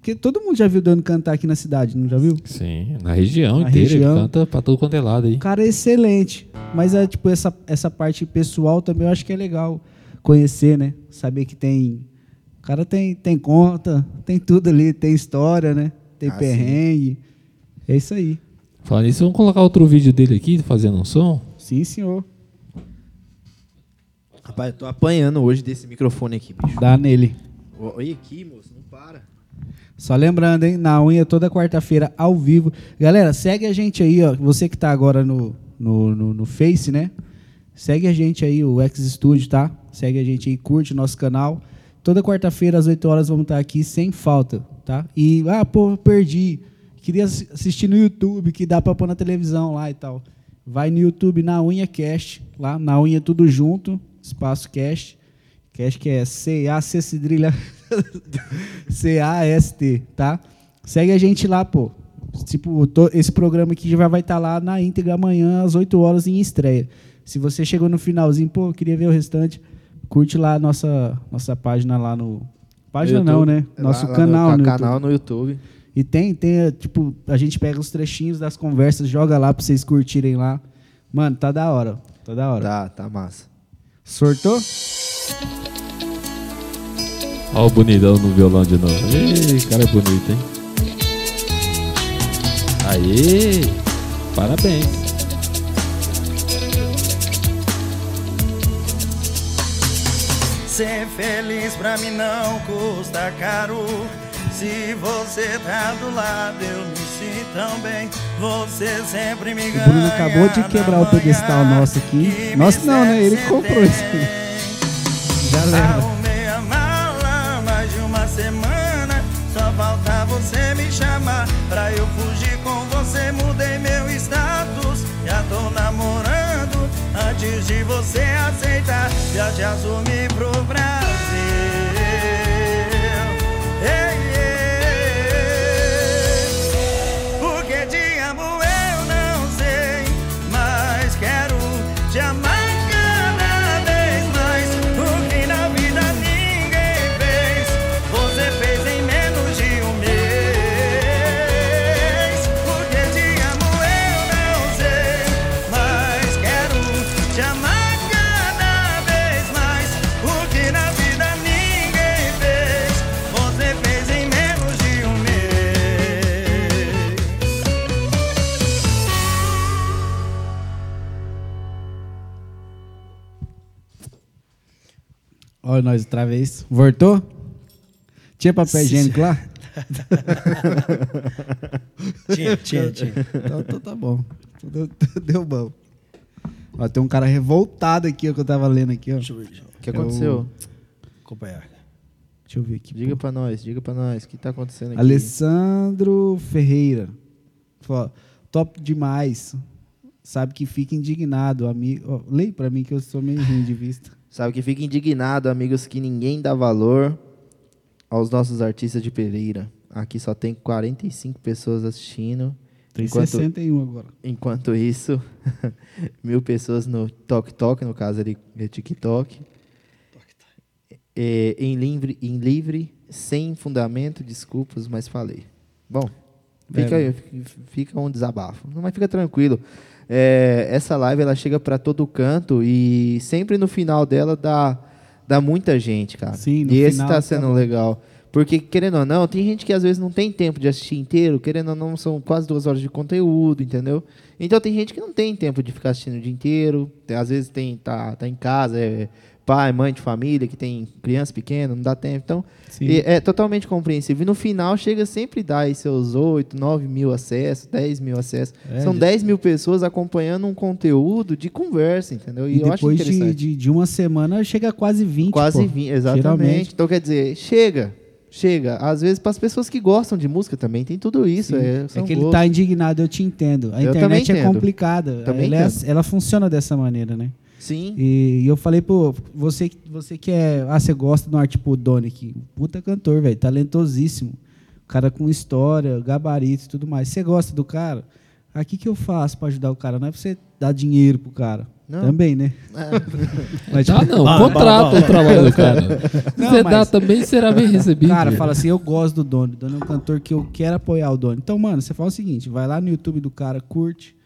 Speaker 1: Porque todo mundo já viu Dano cantar aqui na cidade, não já viu?
Speaker 3: Sim, na região
Speaker 1: Na
Speaker 3: inteira.
Speaker 1: região.
Speaker 3: Ele canta pra todo quanto é lado aí.
Speaker 1: O cara é excelente. Mas é tipo essa, essa parte pessoal também eu acho que é legal conhecer, né? Saber que tem. O cara tem, tem conta, tem tudo ali, tem história, né? Tem
Speaker 2: Ah, sim.
Speaker 1: perrengue. É isso aí.
Speaker 3: Falando nisso, vamos colocar outro vídeo dele aqui, fazendo um som?
Speaker 1: Sim, senhor.
Speaker 2: Rapaz, eu tô apanhando hoje desse microfone aqui, bicho.
Speaker 1: Dá nele.
Speaker 2: Olha aqui, moço, não para.
Speaker 1: Só lembrando, hein? Na unha toda quarta-feira ao vivo. Galera, segue a gente aí, ó. Você que tá agora no, no, no, no Face, né? Segue a gente aí, o X Studio, tá? Segue a gente aí, curte o nosso canal. Toda quarta-feira, às 8 horas, vamos estar aqui sem falta, tá? E, ah, pô, perdi. Queria assi- assistir no YouTube, que dá pra pôr na televisão lá e tal. Vai no YouTube, na unha Cast, lá, na unha tudo junto, espaço Cast. Cast que é C-A-C cedrilha C-A-S-T, tá? Segue a gente lá, pô. Tipo, to- esse programa aqui já vai estar lá na íntegra amanhã, às 8 horas, em estreia. Se você chegou no finalzinho, pô, queria ver o restante, curte lá a nossa, nossa página lá no. Página
Speaker 2: No
Speaker 1: não, né? Nosso
Speaker 2: Lá- lá
Speaker 1: canal,
Speaker 2: no,
Speaker 1: no
Speaker 2: canal
Speaker 1: YouTube.
Speaker 2: no YouTube.
Speaker 1: E tem, tem, tipo, a gente pega os trechinhos das conversas, joga lá pra vocês curtirem lá. Mano, tá da hora. Tá da hora.
Speaker 2: Tá, tá massa.
Speaker 1: Sortou?
Speaker 3: Olha o bonitão no violão de novo. Ei, cara é bonito, hein? Aê! Parabéns.
Speaker 4: Ser feliz pra mim não custa caro. Se você tá do lado, eu me sinto tão bem. Você sempre me
Speaker 1: O
Speaker 4: ganha.
Speaker 1: Bruno acabou de quebrar o pedestal nosso aqui. Nosso não, né? Ele comprou isso.
Speaker 4: bem.
Speaker 1: Já leva.
Speaker 4: Arrumei a mala mais de uma semana. Só falta você me chamar pra eu fugir com você. Mudei meu status, já tô namorando. Antes de você aceitar, já te assumi pro Brasil.
Speaker 1: Olha nós outra vez. Voltou? Tinha papel higiênico lá?
Speaker 8: Tinha, tinha, tinha.
Speaker 1: Então, então tá bom. Tudo- tudo Deu bom. Ó, tem um cara revoltado aqui, ó, que eu tava lendo aqui, ó.
Speaker 8: Deixa eu ver.
Speaker 2: O que aconteceu?
Speaker 8: acompanhar.
Speaker 1: Deixa eu ver aqui.
Speaker 2: Diga
Speaker 1: pô.
Speaker 2: pra nós, diga pra nós. O que tá acontecendo aqui?
Speaker 1: Alessandro Ferreira. Falou, top demais. Sabe que fica indignado, amigo. Ó, leia pra mim que eu sou meio ruim de vista.
Speaker 2: Sabe que fica indignado, amigos, que ninguém dá valor aos nossos artistas de Pereira. Aqui só tem 45 pessoas assistindo.
Speaker 1: Tem
Speaker 2: Enquanto-
Speaker 1: 61 agora.
Speaker 2: Enquanto isso, mil pessoas no Tok Tok, no caso ali é TikTok. é, em, livre, em livre, sem fundamento, desculpas, mas falei. Bom, fica,
Speaker 1: É.
Speaker 2: fica um desabafo. Mas fica tranquilo. É, essa live ela chega para todo canto e sempre no final dela dá, dá muita gente, cara.
Speaker 1: Sim, no
Speaker 2: e esse
Speaker 1: final
Speaker 2: tá
Speaker 1: tá
Speaker 2: sendo
Speaker 1: bom.
Speaker 2: legal. Porque, querendo ou não, tem gente que às vezes não tem tempo de assistir inteiro, querendo ou não, são quase duas horas de conteúdo, entendeu? Então tem gente que não tem tempo de ficar assistindo o dia inteiro. Às vezes tem, tá, tá em casa, é pai, mãe de família, que tem criança pequena, não dá tempo. Então, e é totalmente compreensível. E no final chega sempre a dar aí seus 8, 9 mil acessos, 10 mil acessos.
Speaker 1: É,
Speaker 2: São
Speaker 1: de-
Speaker 2: 10 mil pessoas acompanhando um conteúdo de conversa, entendeu? E,
Speaker 1: E
Speaker 2: eu acho
Speaker 1: depois de, de, de uma semana chega a quase 20.
Speaker 2: Quase
Speaker 1: pô.
Speaker 2: 20, exatamente.
Speaker 1: Geralmente.
Speaker 2: Então, quer dizer, chega. Chega. Às vezes, para as pessoas que gostam de música também, tem tudo isso. É,
Speaker 1: É que ele
Speaker 2: gostos.
Speaker 1: tá indignado, eu te entendo. A
Speaker 2: Eu
Speaker 1: internet é complicada. Ela, é-
Speaker 2: entendo.
Speaker 1: ela funciona dessa maneira, né?
Speaker 2: Sim.
Speaker 1: E, e eu falei, pô, você, você que é. Ah, você gosta de um arte tipo o Doni aqui. Puta cantor, velho. Talentosíssimo. Cara com história, gabarito e tudo mais. Você gosta do cara? Aqui que eu faço pra ajudar o cara? Não é pra você dar dinheiro pro cara.
Speaker 2: Não.
Speaker 1: Também, né?
Speaker 2: É.
Speaker 1: Mas,
Speaker 3: Tá,
Speaker 1: tipo,
Speaker 3: não,
Speaker 4: Bah,
Speaker 3: contrata
Speaker 4: bah,
Speaker 3: o trabalho do cara.
Speaker 1: Não,
Speaker 3: Você
Speaker 1: mas-
Speaker 3: dá também será bem recebido.
Speaker 1: Cara, fala assim, eu gosto do Doni. O Doni é um cantor que eu quero apoiar o Doni. Então, mano, você fala o seguinte, vai lá no YouTube do cara, curte,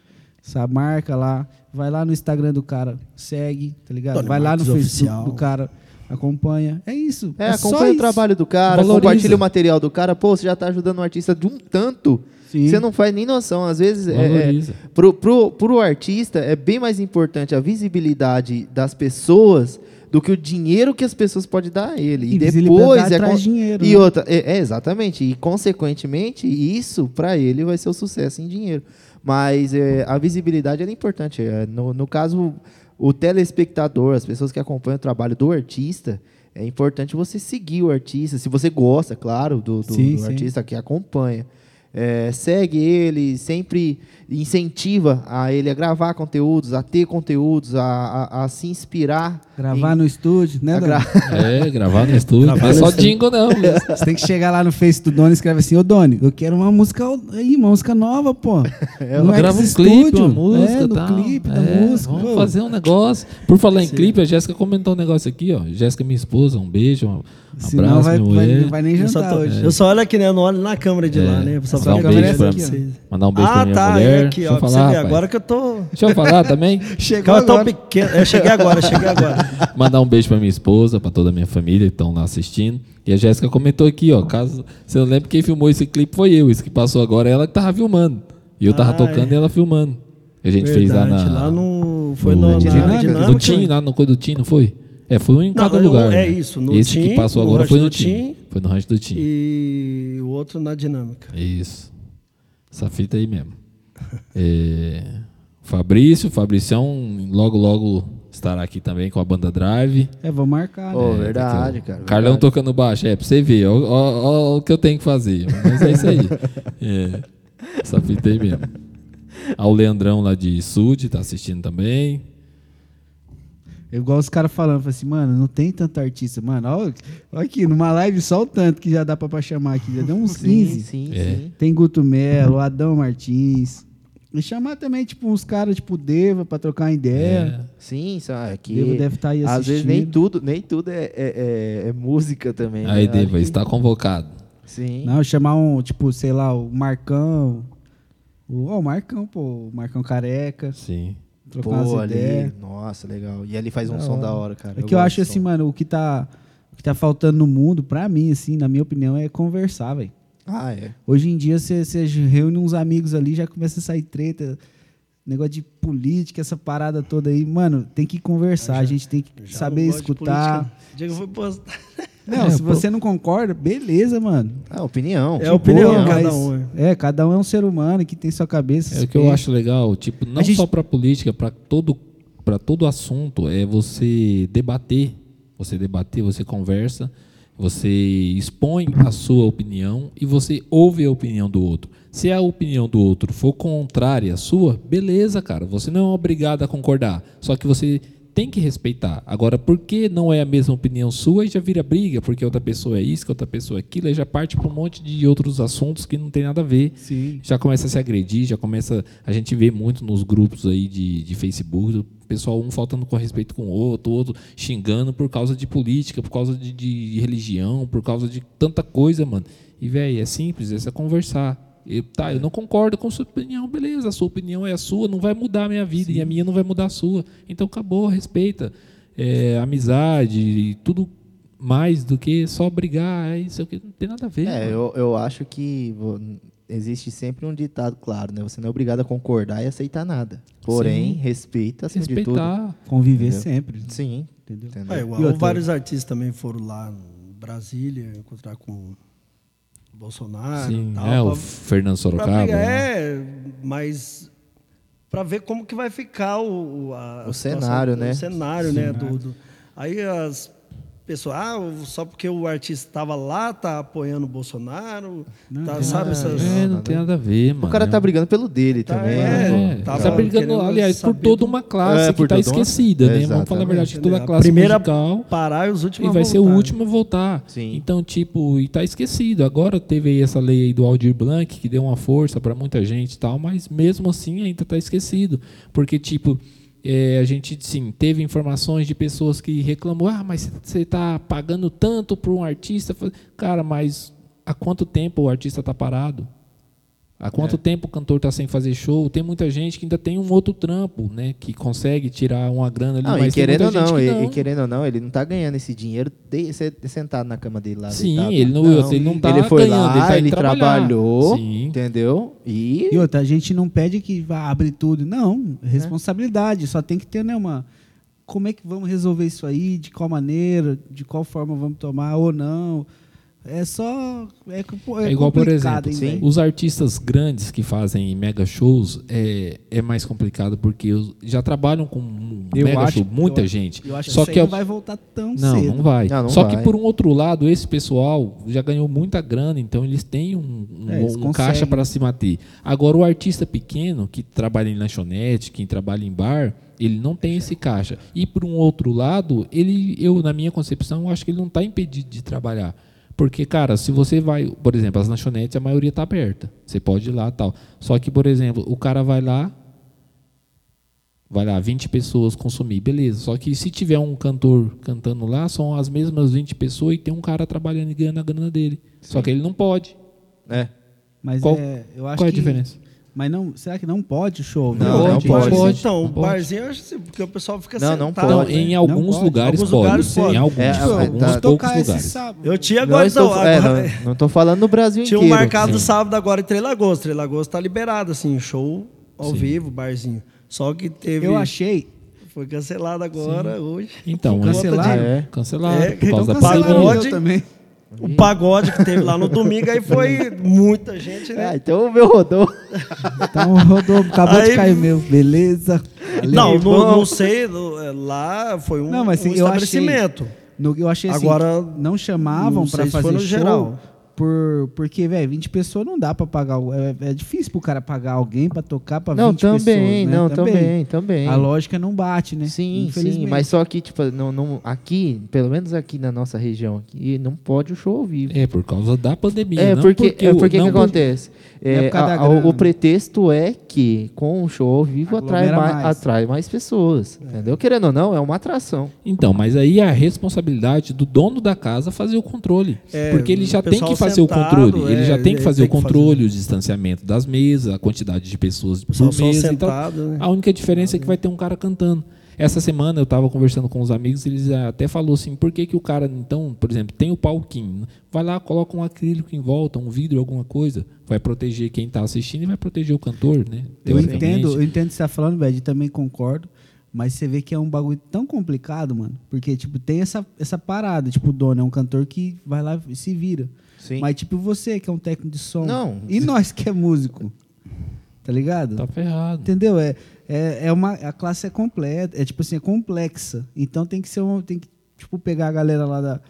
Speaker 1: sabe, marca lá, vai lá no Instagram do cara, segue, tá ligado?
Speaker 4: Doni
Speaker 1: vai lá no Facebook
Speaker 4: Oficial.
Speaker 1: do cara, acompanha. É isso.
Speaker 2: É,
Speaker 1: só
Speaker 2: acompanha o
Speaker 1: isso.
Speaker 2: trabalho do cara,
Speaker 3: Valoriza.
Speaker 2: compartilha o material do cara. Pô, você já tá ajudando um artista de um tanto.
Speaker 1: Sim.
Speaker 2: Você não faz nem noção. Às vezes, é, é, pro, pro, pro artista, é bem mais importante a visibilidade das pessoas do que o dinheiro que as pessoas podem dar a ele. E,
Speaker 1: E
Speaker 2: depois é
Speaker 1: traz dinheiro,
Speaker 2: E
Speaker 1: né?
Speaker 2: outra, é, é, exatamente. E consequentemente, isso para ele vai ser o sucesso em dinheiro. Mas é, a visibilidade é importante. É, no, no caso, o telespectador, as pessoas que acompanham o trabalho do artista, é importante você seguir o artista. Se você gosta, claro, do, do-
Speaker 1: Sim,
Speaker 2: do
Speaker 1: sim.
Speaker 2: artista que acompanha. É, segue ele, sempre incentiva a ele a gravar conteúdos, a ter conteúdos, a, a- a se inspirar.
Speaker 1: Gravar no estúdio, né,
Speaker 2: gra-
Speaker 3: É, gravar no estúdio.
Speaker 4: Gravar
Speaker 3: não é só
Speaker 4: estúdio.
Speaker 3: jingle, não.
Speaker 1: Você tem que chegar lá no Face do Doni e escreve assim, ô Doni, eu quero uma música aí, uma música nova, pô.
Speaker 2: É,
Speaker 1: No
Speaker 3: Grava um
Speaker 1: X
Speaker 3: clipe, uma música,
Speaker 1: é, no
Speaker 3: tal.
Speaker 1: clipe da
Speaker 3: É,
Speaker 1: música.
Speaker 3: Vamos
Speaker 1: pô.
Speaker 3: fazer um negócio. Por falar em clipe, a Jéssica comentou um negócio aqui, ó. Jéssica, minha esposa, um beijo, um
Speaker 1: Senão
Speaker 3: abraço,
Speaker 1: vai,
Speaker 3: minha
Speaker 1: vai,
Speaker 3: mulher.
Speaker 1: vai nem
Speaker 4: Eu só,
Speaker 1: jantar
Speaker 4: tô-
Speaker 1: hoje.
Speaker 4: eu só olho aqui, né? Eu não olho na câmera de lá,
Speaker 3: É,
Speaker 4: né? Só
Speaker 3: mandar um
Speaker 1: beijo pra-
Speaker 4: aqui, ó.
Speaker 3: Mandar um beijo
Speaker 4: ah,
Speaker 3: pra minha
Speaker 4: tá,
Speaker 3: mulher.
Speaker 4: é aqui,
Speaker 3: Deixa
Speaker 4: ó.
Speaker 3: eu falar,
Speaker 4: agora que eu tô.
Speaker 3: Deixa eu falar também.
Speaker 1: Chegou
Speaker 4: Eu tô
Speaker 1: agora.
Speaker 4: pequeno. Eu cheguei agora, cheguei agora.
Speaker 3: Mandar um beijo pra minha esposa, pra toda a minha família que estão lá assistindo. E a Jéssica comentou aqui, ó. Caso você não lembre, quem filmou esse clipe foi eu. Esse que passou agora, ela que tava filmando. E eu tava
Speaker 4: Ah,
Speaker 3: tocando
Speaker 4: é.
Speaker 3: e ela filmando. A gente fez lá
Speaker 4: Verdade,
Speaker 3: na.
Speaker 4: Lá no. Foi
Speaker 3: no-
Speaker 4: no, na
Speaker 1: Dinâmica?
Speaker 3: No Tim, lá no coisa do Tim, não foi? É, foi um em cada lugar.
Speaker 4: é
Speaker 3: né?
Speaker 4: isso, no
Speaker 3: Esse que
Speaker 4: Tim,
Speaker 3: passou agora foi no Tim.
Speaker 4: Tim.
Speaker 3: Foi no rancho do Tim.
Speaker 4: E o outro na dinâmica.
Speaker 3: Isso. Essa fita aí mesmo. É, Fabrício, Fabricião, logo, logo estará aqui também com a banda Drive.
Speaker 1: É, vou marcar. Né?
Speaker 2: verdade,
Speaker 3: Aqui,
Speaker 2: cara.
Speaker 3: Carlão
Speaker 2: verdade.
Speaker 3: tocando baixo. É, pra você ver. Ó, ó, ó o que eu tenho que fazer. Mas é isso aí. É, essa fita aí mesmo. Ah, o Leandrão lá de Sud tá assistindo também.
Speaker 1: Igual os caras falando, fala assim, mano, não tem tanto artista. Mano, ó aqui, numa live só o tanto que já dá pra, pra chamar aqui. Já deu uns
Speaker 2: Sim,
Speaker 1: 15.
Speaker 2: sim,
Speaker 3: É.
Speaker 2: sim.
Speaker 1: Tem Guto Melo, Adão Martins. E chamar também, tipo, uns caras, tipo, Deva, pra trocar uma ideia.
Speaker 2: Sim, sabe? Que
Speaker 1: Devo deve estar aí
Speaker 2: às vezes nem
Speaker 1: assistindo.
Speaker 2: tudo, nem tudo é, é, é- é música também.
Speaker 3: Aí,
Speaker 2: né?
Speaker 3: Deva,
Speaker 2: Acho
Speaker 3: está convocado.
Speaker 2: que- Sim.
Speaker 1: Não, chamar um, tipo, sei lá, o Marcão. O, ó, o Marcão, pô, o Marcão Careca.
Speaker 3: Sim.
Speaker 1: Trocar
Speaker 2: Pô, ali,
Speaker 1: ideias.
Speaker 2: nossa, legal. E ali faz um
Speaker 1: Da
Speaker 2: som
Speaker 1: hora.
Speaker 2: da hora, cara.
Speaker 1: É que eu acho assim, mano, o que tá, o que tá faltando no mundo, pra mim, assim, na minha opinião, é conversar, velho.
Speaker 2: Ah, é.
Speaker 1: Hoje em dia, você reúne uns amigos ali, já começa a sair treta, negócio de política, essa parada toda aí. Mano, tem que conversar, a gente tem que
Speaker 4: Já
Speaker 1: saber escutar.
Speaker 4: política. Diego foi postar.
Speaker 1: Não,
Speaker 3: É,
Speaker 1: se
Speaker 3: pô.
Speaker 1: você não concorda, beleza, mano.
Speaker 2: Ah, opinião.
Speaker 4: É a opinião,
Speaker 1: Boa,
Speaker 4: cada um. é.
Speaker 1: É, cada um é um ser humano que tem sua cabeça.
Speaker 3: É o que eu acho legal, tipo, não
Speaker 1: gente-
Speaker 3: só para política, para todo para todo assunto é você debater, você debater, você conversa, você expõe a sua opinião e você ouve a opinião do outro. Se a opinião do outro for contrária à sua, beleza, cara, você não é obrigado a concordar, só que você tem que respeitar. Agora, por que não é a mesma opinião sua e já vira briga? Porque outra pessoa é isso, que outra pessoa é aquilo, aí já parte para um monte de outros assuntos que não tem nada a ver.
Speaker 1: Sim.
Speaker 3: Já começa a se agredir, já começa. A gente vê muito nos grupos aí de, de Facebook, o pessoal um faltando com respeito com o outro, o outro xingando por causa de política, por causa de, de religião, por causa de tanta coisa, mano. E, velho, é simples, é só conversar. Eu, tá, eu não concordo com a sua opinião, beleza, a sua opinião é a sua, não vai mudar a minha vida e a minha não vai mudar a sua. Então acabou, respeita. É, amizade, tudo mais do que só brigar, é isso aqui não tem nada a ver.
Speaker 2: É, eu, eu acho que existe sempre um ditado claro, né? Você não é obrigado a concordar e aceitar nada. Porém,
Speaker 3: Sim.
Speaker 2: respeita acima de tudo.
Speaker 3: Respeitar.
Speaker 1: Conviver
Speaker 2: Entendeu?
Speaker 1: sempre.
Speaker 2: Sim.
Speaker 1: Entendeu?
Speaker 2: Entendeu?
Speaker 4: É, igual
Speaker 1: E
Speaker 4: vários artistas também foram lá em Brasília encontrar com Bolsonaro
Speaker 3: Sim,
Speaker 4: tal.
Speaker 3: é, o
Speaker 4: pra-
Speaker 3: Fernando
Speaker 4: pra
Speaker 3: Sorocaba.
Speaker 4: brigar.
Speaker 3: né?
Speaker 4: É, mas para ver como que vai ficar o, o, a-
Speaker 2: O
Speaker 4: a situação-
Speaker 2: cenário, né?
Speaker 4: O cenário, né? Do, do- aí as pessoas, ah, só porque o artista estava lá, tá apoiando o Bolsonaro, tá, sabe? Essas,
Speaker 3: É, não tem nada a ver, mano.
Speaker 2: O cara tá brigando pelo dele
Speaker 4: Tá,
Speaker 2: também.
Speaker 4: é.
Speaker 2: né?
Speaker 3: É,
Speaker 4: Tava
Speaker 3: tá brigando, aliás, por toda uma classe
Speaker 2: É,
Speaker 3: que tá esquecida, né? Vamos falar a verdade, que toda a
Speaker 4: a
Speaker 3: classe
Speaker 4: primeira
Speaker 3: musical
Speaker 4: parar e os
Speaker 3: e
Speaker 4: últimos a
Speaker 3: vai ser o
Speaker 4: voltar.
Speaker 3: último a voltar.
Speaker 2: Sim.
Speaker 3: Então, tipo, e tá esquecido. Agora teve aí essa lei aí do Aldir Blanc, que deu uma força para muita gente e tal, mas mesmo assim ainda tá esquecido. Porque, tipo, é, a gente, sim, teve informações de pessoas que reclamou, ah, mas você tá pagando tanto para um artista. Cara, mas há quanto tempo o artista tá parado? Há quanto tempo o cantor está sem fazer show? Tem muita gente que ainda tem um outro trampo, né? Que consegue tirar uma grana ali,
Speaker 2: Não,
Speaker 3: mas
Speaker 2: e
Speaker 3: tem
Speaker 2: querendo ou
Speaker 3: muita gente
Speaker 2: não,
Speaker 3: que
Speaker 2: e,
Speaker 3: não.
Speaker 2: e querendo ou não, ele não tá ganhando esse dinheiro de, se- sentado na cama dele lá.
Speaker 3: Sim,
Speaker 2: deitado
Speaker 3: ele não- ele não tá
Speaker 2: Ele foi
Speaker 3: ganhando,
Speaker 2: lá,
Speaker 3: ele tá
Speaker 2: ele,
Speaker 3: trabalhar.
Speaker 2: trabalhou,
Speaker 3: Sim.
Speaker 2: entendeu? E,
Speaker 1: E outra, a gente não pede que vá abrir tudo. Não, responsabilidade. Só tem que ter né, uma. Como é que vamos resolver isso aí? De qual maneira? De qual forma vamos tomar ou não? É só. É, é
Speaker 3: É igual, por exemplo, os artistas grandes que fazem mega shows é, é mais complicado porque já trabalham com
Speaker 1: Eu
Speaker 3: mega
Speaker 1: acho-
Speaker 3: show, muita
Speaker 1: eu-
Speaker 3: gente.
Speaker 1: Eu acho que
Speaker 3: Só
Speaker 1: isso
Speaker 3: que
Speaker 1: aí
Speaker 3: é-
Speaker 1: não vai voltar tão
Speaker 3: Não,
Speaker 1: cedo.
Speaker 3: não vai.
Speaker 2: Não, não
Speaker 3: Só
Speaker 2: vai.
Speaker 3: que por um outro lado, esse pessoal já ganhou muita grana, então eles têm um, um,
Speaker 1: É, eles
Speaker 3: um caixa para se manter. Agora, o artista pequeno, que trabalha em lanchonete, quem trabalha em bar, ele não tem esse caixa. E por um outro lado, ele, eu, na minha concepção, eu acho que ele não está impedido de trabalhar. Porque, cara, se você vai, por exemplo, as lanchonetes, a maioria está aberta. Você pode ir lá tal. Só que, por exemplo, o cara vai lá, vai lá, 20 pessoas consumir, beleza. Só que se tiver um cantor cantando lá, são as mesmas 20 pessoas e tem um cara trabalhando e ganhando a grana dele. Só que ele não pode.
Speaker 2: é,
Speaker 1: Mas
Speaker 3: Qual-
Speaker 1: é, eu acho
Speaker 3: Qual é a
Speaker 1: que-
Speaker 3: diferença?
Speaker 1: Mas não, será que não pode o show?
Speaker 2: Não, não
Speaker 1: pode.
Speaker 2: pode.
Speaker 3: pode.
Speaker 4: Então,
Speaker 3: Não
Speaker 4: o
Speaker 3: pode.
Speaker 4: barzinho, assim, porque o pessoal fica
Speaker 2: Não, não
Speaker 4: sentado.
Speaker 3: Então,
Speaker 2: pode.
Speaker 3: em
Speaker 1: Não
Speaker 3: alguns
Speaker 1: pode.
Speaker 3: lugares
Speaker 4: Alguns
Speaker 3: pode.
Speaker 4: lugares pode.
Speaker 3: Em alguns,
Speaker 2: É, é,
Speaker 3: alguns
Speaker 2: tá-
Speaker 1: vamos
Speaker 3: poucos
Speaker 1: tocar esse
Speaker 3: lugares.
Speaker 1: sábado.
Speaker 4: Eu tinha
Speaker 2: não
Speaker 4: agora,
Speaker 2: estou,
Speaker 4: então,
Speaker 2: é,
Speaker 4: agora-
Speaker 2: não, não tô falando no Brasil
Speaker 4: Tinha um
Speaker 2: inteiro.
Speaker 4: marcado
Speaker 3: Sim.
Speaker 4: sábado agora em Três Lagoas. Três Lagoas tá liberado, assim, show ao
Speaker 3: Sim.
Speaker 4: vivo, barzinho. Só que teve.
Speaker 1: Eu achei.
Speaker 4: Foi cancelado agora, hoje.
Speaker 3: Então, né?
Speaker 4: de-
Speaker 2: É.
Speaker 3: Cancelado.
Speaker 4: É,
Speaker 3: por causa
Speaker 4: então
Speaker 3: da pandemia.
Speaker 1: Também.
Speaker 4: O pagode que teve lá no domingo, aí foi muita gente, né?
Speaker 2: Ah, então o meu rodou.
Speaker 1: Então rodou, acabou
Speaker 4: Aí-
Speaker 1: de cair meu. Beleza. Valeu.
Speaker 4: não, não, não sei, é, lá foi um,
Speaker 1: Não, mas
Speaker 4: um
Speaker 1: sim, eu achei-. No- eu achei assim,
Speaker 4: Agora,
Speaker 1: não chamavam
Speaker 4: se
Speaker 1: fazer
Speaker 4: foi no
Speaker 1: show
Speaker 4: geral.
Speaker 1: Por porque, velho, 20 pessoas não dá pra pagar. o- É, é difícil pro cara pagar alguém pra tocar pra 20
Speaker 2: Não,
Speaker 1: pessoas.
Speaker 2: também,
Speaker 1: né?
Speaker 2: não, também, também.
Speaker 1: A lógica não bate, né?
Speaker 2: Sim, sim, mas só que, tipo, não, não, aqui, pelo menos aqui na nossa região, aqui, não pode o show ao vivo.
Speaker 3: É, por causa da pandemia.
Speaker 2: É,
Speaker 3: não
Speaker 2: porque, é
Speaker 3: o-
Speaker 2: porque
Speaker 3: não
Speaker 2: que acontece?
Speaker 1: É
Speaker 2: É, a- a- o, o pretexto é que com o show ao vivo atrai mais,
Speaker 1: mais.
Speaker 2: atrai mais pessoas. Entendeu? Querendo ou não, é uma atração.
Speaker 3: Então, mas aí é a responsabilidade do dono da casa fazer o controle.
Speaker 4: É,
Speaker 3: porque ele já
Speaker 4: o
Speaker 3: tem que fazer o controle. ele
Speaker 4: é,
Speaker 3: já tem que
Speaker 4: ele
Speaker 3: fazer
Speaker 4: tem
Speaker 3: o controle,
Speaker 4: fazer.
Speaker 3: o distanciamento das mesas, a quantidade de pessoas por
Speaker 4: só
Speaker 3: mesa. Então,
Speaker 4: sentado, né?
Speaker 3: a única diferença é que vai ter um cara cantando. Essa semana eu estava conversando com os amigos, eles até falou assim, por que, que o cara, então, por exemplo, tem o palquinho, vai lá, coloca um acrílico em volta, um vidro, alguma coisa, vai proteger quem está assistindo e vai proteger o cantor, né?
Speaker 1: Eu entendo, eu entendo o que você tá falando, velho, e também concordo. Mas você vê que é um bagulho tão complicado, mano. Porque, tipo, tem essa, essa parada. Tipo, o dono é um cantor que vai lá e se vira.
Speaker 2: Sim.
Speaker 1: Mas, tipo, você que é um técnico de som.
Speaker 2: Não.
Speaker 1: E nós que é músico. Tá ligado?
Speaker 3: Tá ferrado.
Speaker 1: Entendeu? É, é, é uma, a classe é completa, é tipo assim, é complexa. Então tem que ser um, tem que tipo pegar a galera lá da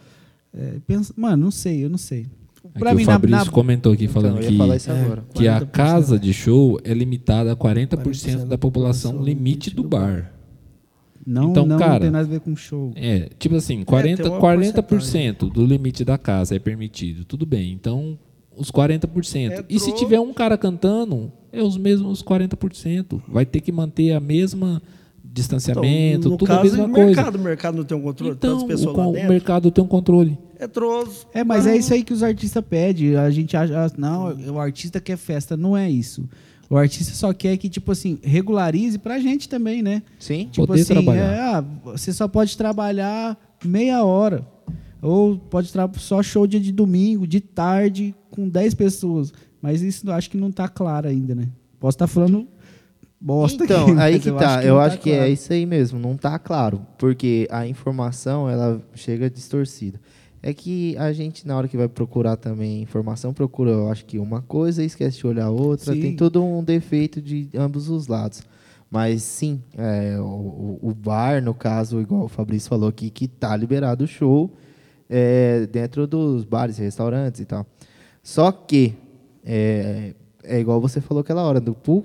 Speaker 1: é, pensa, mano, não sei, eu não sei.
Speaker 3: Aqui o Fabrício comentou aqui falando
Speaker 2: Então,
Speaker 3: que,
Speaker 2: agora.
Speaker 3: que a
Speaker 4: 40%.
Speaker 3: casa de show é limitada a 40%,
Speaker 4: 40%
Speaker 3: da população limite do bar.
Speaker 1: Não,
Speaker 3: Então,
Speaker 1: não
Speaker 3: cara,
Speaker 1: tem nada a ver com show.
Speaker 3: É, tipo assim, 40%,
Speaker 4: tem uma
Speaker 3: 40% do limite da casa é permitido. Tudo bem. Então, os 40%. E se tiver um cara cantando, é os mesmos 40%. Vai ter que manter a mesma distanciamento,
Speaker 4: Então, no
Speaker 3: tudo a
Speaker 4: caso,
Speaker 3: mesma
Speaker 4: o
Speaker 3: coisa.
Speaker 4: mercado, o mercado não tem um controle,
Speaker 3: Então,
Speaker 4: tantas pessoas
Speaker 3: o,
Speaker 4: lá
Speaker 3: o
Speaker 4: dentro.
Speaker 3: mercado tem um controle.
Speaker 4: Entrou.
Speaker 1: É, mas é isso aí que os artistas pedem. A gente acha, ah, não, o artista quer festa. Não é isso. O artista só quer que, tipo assim, regularize pra gente também, né?
Speaker 2: Sim.
Speaker 1: Tipo
Speaker 3: Poder
Speaker 1: assim,
Speaker 3: trabalhar.
Speaker 1: é, ah, você só pode trabalhar meia hora. Ou pode trabalhar só show dia de domingo, de tarde, com 10 pessoas. Mas isso eu acho que não tá claro ainda, né? Posso estar falando bosta
Speaker 2: Então,
Speaker 1: aqui,
Speaker 2: aí
Speaker 1: mas
Speaker 2: que
Speaker 1: eu
Speaker 2: tá.
Speaker 1: acho que
Speaker 2: eu
Speaker 1: não
Speaker 2: acho
Speaker 1: tá
Speaker 2: que é
Speaker 1: claro.
Speaker 2: isso aí mesmo, não tá claro. Porque a informação, ela chega distorcida. É que a gente, na hora que vai procurar também informação, procura, eu acho que uma coisa esquece de olhar a outra.
Speaker 1: Sim.
Speaker 2: Tem todo um defeito de ambos os lados. Mas sim, é, o, o- bar, no caso, igual o Fabrício falou aqui, que tá liberado o show é, dentro dos bares e restaurantes e tal. Só que é, é igual você falou aquela hora, do pro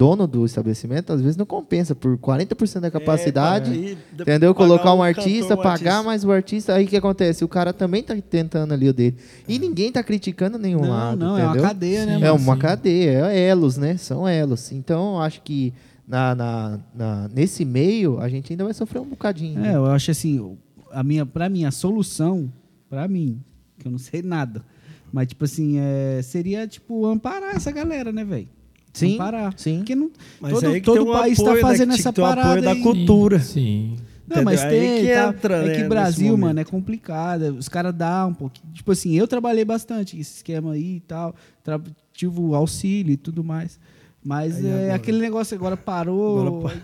Speaker 2: dono do estabelecimento, às vezes não compensa por 40% da capacidade.
Speaker 4: É,
Speaker 2: Entendeu? Colocar um artista,
Speaker 4: cantor,
Speaker 2: pagar
Speaker 4: artista.
Speaker 2: mais o artista, aí o que acontece? O cara também tá tentando ali o dele. E ninguém tá criticando nenhum
Speaker 1: Não,
Speaker 2: lado,
Speaker 1: não, é uma
Speaker 2: entendeu?
Speaker 1: cadeia, né,
Speaker 2: É uma
Speaker 1: Sim.
Speaker 2: cadeia, é elos, né? São elos. Então, acho que na, na- na- nesse meio, a gente ainda vai sofrer um bocadinho.
Speaker 1: É,
Speaker 2: né?
Speaker 1: eu acho assim, a minha, pra mim, a solução, pra mim, que eu não sei nada, mas tipo assim, é, seria tipo amparar essa galera, né, velho?
Speaker 2: Sim,
Speaker 1: Amparar.
Speaker 2: sim.
Speaker 1: Porque não,
Speaker 4: Mas
Speaker 1: todo,
Speaker 4: aí que
Speaker 1: todo
Speaker 4: tem um
Speaker 1: país tá
Speaker 4: né,
Speaker 1: fazendo essa
Speaker 4: um apoio
Speaker 1: parada
Speaker 4: da
Speaker 1: aí.
Speaker 4: cultura.
Speaker 3: Sim.
Speaker 1: Não, mas?
Speaker 4: Aí
Speaker 1: tem,
Speaker 4: que
Speaker 1: tá?
Speaker 4: entra,
Speaker 1: é
Speaker 4: né,
Speaker 1: que
Speaker 4: nesse
Speaker 1: Brasil, mano, é complicado. Os caras dão um pouquinho. Tipo assim, eu trabalhei bastante esse esquema aí e tal. Tra tive o auxílio e tudo mais. Mas
Speaker 4: Aí
Speaker 1: é,
Speaker 4: agora-
Speaker 1: aquele negócio agora parou.
Speaker 4: Agora pa-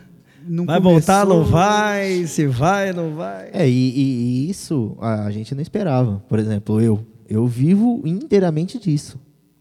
Speaker 1: não
Speaker 4: Vai voltar, não
Speaker 1: começou.
Speaker 4: vai? Se vai, não vai?
Speaker 2: É, e, e- isso a a gente não esperava. Por exemplo, eu. Eu vivo inteiramente disso.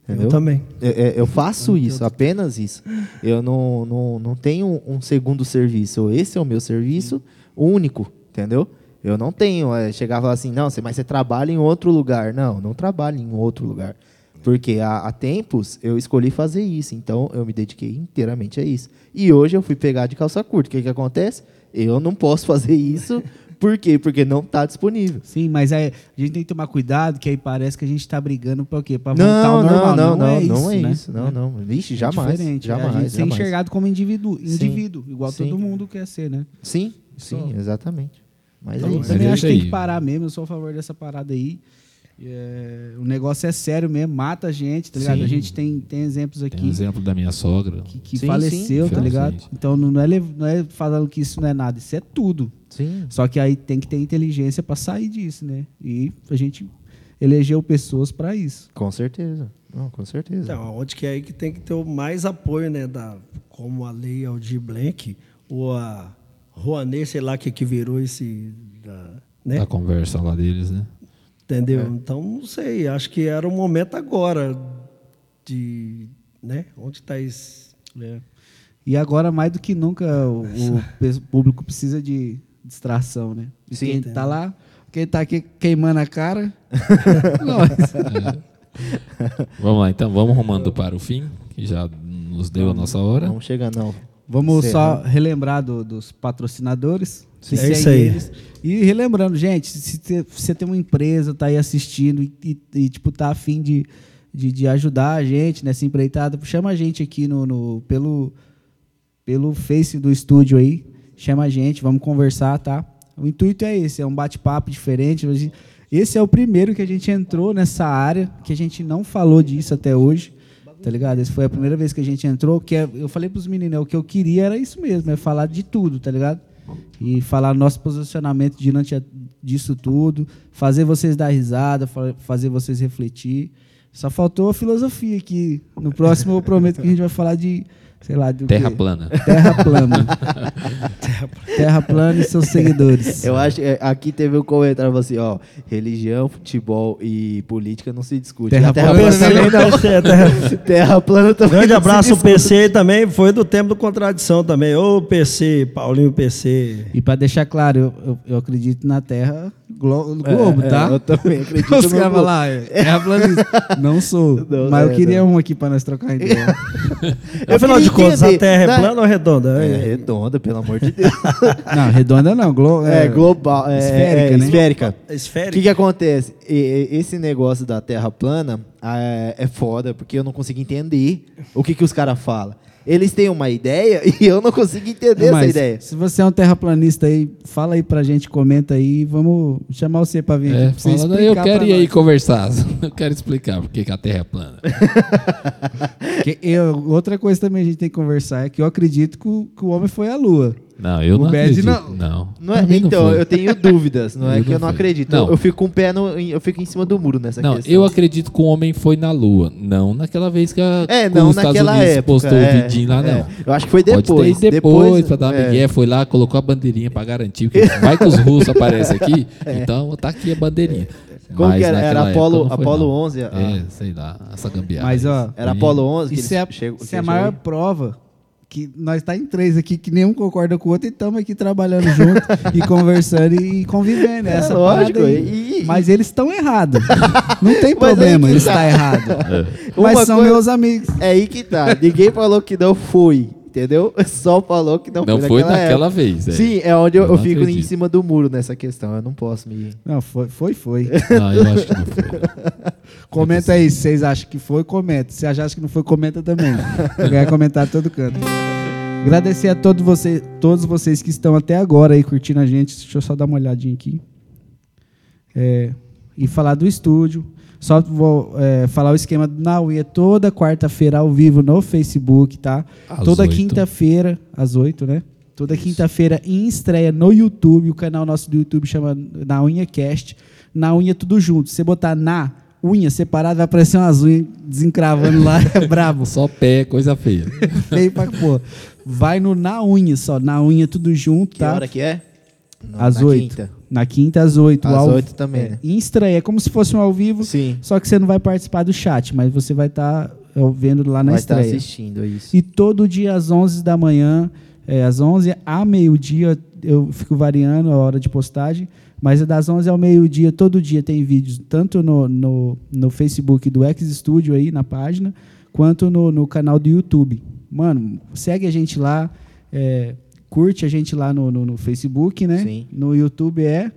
Speaker 2: Entendeu?
Speaker 4: Eu também.
Speaker 2: É, é, eu faço isso, apenas isso. Eu não, não, não tenho um segundo serviço. Esse é o meu serviço único, entendeu? Eu não tenho. É, chegar e falar assim, não, mas você trabalha em outro lugar. Não, não trabalho em outro lugar. Porque há, há tempos eu escolhi fazer isso, então eu me dediquei inteiramente a isso. E hoje eu fui pegar de calça curta. O que, que acontece? Eu não posso fazer isso. Por quê? Porque não está disponível.
Speaker 1: Sim, mas aí a gente tem que tomar cuidado, que aí parece que a gente tá brigando pra quê? Pra voltar
Speaker 2: Não,
Speaker 1: ao
Speaker 2: não,
Speaker 1: normal.
Speaker 2: não, não,
Speaker 1: é isso,
Speaker 2: não é
Speaker 1: né?
Speaker 2: isso. Não, não. Vixe,
Speaker 1: É
Speaker 2: jamais.
Speaker 1: diferente, é
Speaker 2: Jamais,
Speaker 1: a gente ser
Speaker 2: jamais.
Speaker 1: enxergado como indivíduo,
Speaker 2: Sim.
Speaker 1: indivíduo igual
Speaker 2: Sim.
Speaker 1: todo mundo quer ser, né?
Speaker 2: Sim, sim, exatamente. Mas
Speaker 1: Então,
Speaker 2: é
Speaker 1: eu
Speaker 2: isso.
Speaker 1: também
Speaker 3: é
Speaker 1: acho que tem que parar mesmo, eu sou a favor dessa parada aí. É, o negócio é sério mesmo, mata a gente, tá ligado?
Speaker 3: Sim.
Speaker 1: A gente tem, tem exemplos
Speaker 3: Tem
Speaker 1: aqui
Speaker 3: um exemplo da minha sogra.
Speaker 1: que, que
Speaker 2: Sim,
Speaker 1: faleceu,
Speaker 3: sim.
Speaker 1: tá ligado? Então não é, não é falando que isso não é nada, isso é tudo.
Speaker 2: Sim.
Speaker 1: Só que aí tem que ter inteligência pra sair disso, né? E a gente elegeu pessoas pra isso.
Speaker 2: Com certeza. Não, com certeza.
Speaker 4: Então, onde que é aí que tem que ter o mais apoio, né? Da, como a lei Aldir Blanc, ou a Rouanet, sei lá, que, que virou esse. Da, né?
Speaker 3: Da conversa lá deles, né?
Speaker 4: Entendeu?
Speaker 2: É.
Speaker 4: Então, não sei. Acho que era o momento agora de. Né? Onde está esse.
Speaker 1: E agora, mais do que nunca, o, o público precisa de distração, né? E
Speaker 2: Sim,
Speaker 1: quem
Speaker 4: entendo.
Speaker 1: tá lá, quem tá aqui queimando a cara, nós.
Speaker 3: Vamos lá, então vamos rumando para o fim, que já nos deu a nossa hora.
Speaker 2: Não chega, não.
Speaker 1: Vamos só relembrar do- dos patrocinadores.
Speaker 4: Sim. É isso aí.
Speaker 1: eles. E relembrando, gente, se você tem uma empresa, tá aí assistindo e, e- e, tipo, tá afim de, de, de ajudar a gente nessa empreitada, chama a gente aqui no, no- pelo, pelo Face do estúdio aí. Chama a gente, vamos conversar, tá? O intuito é esse, é um bate-papo diferente. Esse é o primeiro que a gente entrou nessa área, que a gente não falou disso até hoje. Tá ligado? Essa foi a primeira vez que a gente entrou, que é- eu falei pros meninos, é, o que eu queria era isso mesmo, é falar de tudo, tá ligado? E falar nosso posicionamento diante disso tudo, fazer vocês dar risada, fa- fazer vocês refletir. Só faltou a filosofia aqui. No próximo eu prometo que a gente vai falar de, sei lá, do
Speaker 3: Terra
Speaker 1: quê?
Speaker 3: plana.
Speaker 1: Terra plana. Terra plana e seus seguidores.
Speaker 2: Eu acho que aqui teve um comentário assim, ó, religião, futebol e política não se discute.
Speaker 1: Terra
Speaker 2: terra
Speaker 1: plana
Speaker 2: plana também não.
Speaker 4: PC, terra-
Speaker 2: Terra plana também.
Speaker 4: Grande
Speaker 2: não se
Speaker 4: abraço, o
Speaker 2: discute.
Speaker 4: PC também. Foi do tempo do Contradição também. Ô, PC, Paulinho PC.
Speaker 1: E para deixar claro, eu, eu, eu acredito na Terra Glo- Globo,
Speaker 2: É,
Speaker 1: tá?
Speaker 2: é, eu também acredito
Speaker 1: Os
Speaker 2: no Globo.
Speaker 1: falam, ah, é terraplanista. Não sou.
Speaker 2: Não,
Speaker 1: mas
Speaker 2: é,
Speaker 1: eu queria
Speaker 2: não.
Speaker 1: um aqui pra nós trocar ideia.
Speaker 4: Afinal de contas, a Terra é
Speaker 2: né?
Speaker 4: plana ou redonda?
Speaker 2: É redonda, pelo amor de Deus.
Speaker 1: não, redonda não. Glo
Speaker 2: É, global. É,
Speaker 1: esférica,
Speaker 2: é,
Speaker 1: né?
Speaker 2: esférica.
Speaker 4: É
Speaker 2: O
Speaker 4: esférica.
Speaker 2: que, que acontece? E- e- esse negócio da Terra plana ah, é, é foda, porque eu não consigo entender o que, que os caras falam. Eles têm uma ideia e eu não consigo entender essa
Speaker 1: Mas,
Speaker 2: ideia.
Speaker 1: Se você é um terraplanista aí, fala aí pra gente, comenta aí. Vamos chamar você pra vir
Speaker 3: É,
Speaker 1: pra você
Speaker 3: fala, eu quero ir aí conversar. Eu quero explicar por que que a Terra é plana.
Speaker 1: Que eu- outra coisa também a gente tem que conversar é que eu acredito que o, que o homem foi à lua.
Speaker 3: Não, eu
Speaker 1: O
Speaker 3: não
Speaker 1: Bad
Speaker 3: acredito.
Speaker 1: não.
Speaker 3: Não.
Speaker 2: Não é-
Speaker 3: não
Speaker 2: então,
Speaker 3: foi.
Speaker 2: eu tenho dúvidas. Não é
Speaker 3: Eu
Speaker 2: que
Speaker 3: não
Speaker 2: eu não
Speaker 3: foi.
Speaker 2: acredito.
Speaker 3: Não.
Speaker 2: Eu fico com o pé no, em- eu fico em cima do muro nessa
Speaker 3: Não,
Speaker 2: questão.
Speaker 3: eu acredito que o homem foi na Lua. Não naquela vez que, a,
Speaker 2: É,
Speaker 3: que
Speaker 2: não
Speaker 3: os Estados
Speaker 2: naquela
Speaker 3: Unidos
Speaker 2: época.
Speaker 3: postou
Speaker 2: é,
Speaker 3: o vidinho lá, não.
Speaker 2: é. Eu acho que foi
Speaker 3: Pode
Speaker 2: depois.
Speaker 3: ter ido depois, pra dar uma
Speaker 2: é.
Speaker 3: migué, foi lá, colocou a bandeirinha pra garantir. Porque vai que os russos aparecem aqui, então tá aqui a bandeirinha.
Speaker 2: É. Como
Speaker 3: Mas
Speaker 2: que era? Era Apolo-
Speaker 3: não
Speaker 2: Apolo
Speaker 3: não.
Speaker 2: 11, a-
Speaker 3: É, sei lá, essa gambiarra.
Speaker 1: Mas, ó,
Speaker 2: Era Apolo 11 que
Speaker 1: é, a- isso é a
Speaker 2: que
Speaker 1: maior
Speaker 2: chegou
Speaker 1: prova que nós tá em três aqui, que nenhum concorda com o outro e estamos aqui trabalhando junto e conversando e convivendo.
Speaker 2: É,
Speaker 1: Essa
Speaker 2: lógico, e- e-
Speaker 1: Mas eles estão errados. Não tem problema,
Speaker 2: que
Speaker 1: eles
Speaker 2: tá.
Speaker 1: estão errados.
Speaker 2: Uma
Speaker 1: Mas são
Speaker 2: coisa-
Speaker 1: meus amigos.
Speaker 2: É aí que tá. Ninguém falou que não foi, entendeu? Só falou que não,
Speaker 3: Não
Speaker 2: foi
Speaker 3: foi
Speaker 2: naquela
Speaker 3: naquela
Speaker 2: época.
Speaker 3: vez. É.
Speaker 2: Sim, é onde eu,
Speaker 3: Eu
Speaker 2: eu fico em
Speaker 3: acredito.
Speaker 2: cima do muro nessa questão. Eu não posso me.
Speaker 1: Não, foi, foi, foi.
Speaker 3: Não, eu acho que não foi.
Speaker 1: Comenta aí se vocês acham que foi, comenta. Se achar que não foi, comenta também. Ganhar comentário todo canto. Agradecer a todos vocês, todos vocês que estão até agora aí curtindo a gente. Deixa eu só dar uma olhadinha aqui. É, e falar do estúdio. Só vou é, falar o esquema do Naui. É toda quarta-feira ao vivo no Facebook, tá?
Speaker 3: Às
Speaker 1: toda quinta-feira, às oito, né? Toda quinta-feira em estreia no YouTube. O canal nosso do YouTube chama Na Unha Cast. Na Unha tudo junto. Se você botar na unha separada, vai aparecer umas unhas desencravando lá. É brabo.
Speaker 3: Só pé, coisa feia.
Speaker 1: Feio pra pô. Vai no Na Unha só. Na Unha tudo junto,
Speaker 2: Que
Speaker 1: tá?
Speaker 2: hora que é? No-
Speaker 1: Às
Speaker 2: na
Speaker 1: oito.
Speaker 2: quinta.
Speaker 1: Na quinta, às oito.
Speaker 2: Às
Speaker 1: ao-
Speaker 2: oito também,
Speaker 1: é,
Speaker 2: né?
Speaker 1: É como se fosse um ao vivo.
Speaker 2: Sim.
Speaker 1: Só que você não vai participar do chat, mas você vai estar vendo lá na
Speaker 2: Vai estar
Speaker 1: estreia.
Speaker 2: assistindo é isso.
Speaker 1: E todo dia às 11 da manhã, é, às 11 a meio-dia, eu fico variando a hora de postagem, mas é das 11 ao meio-dia, todo dia tem vídeos, tanto no, no, no Facebook do X Studio aí, na página, quanto no, no canal do YouTube. Mano, segue a gente lá, é, curte a gente lá no, no, no Facebook, né?
Speaker 2: Sim.
Speaker 1: No YouTube é...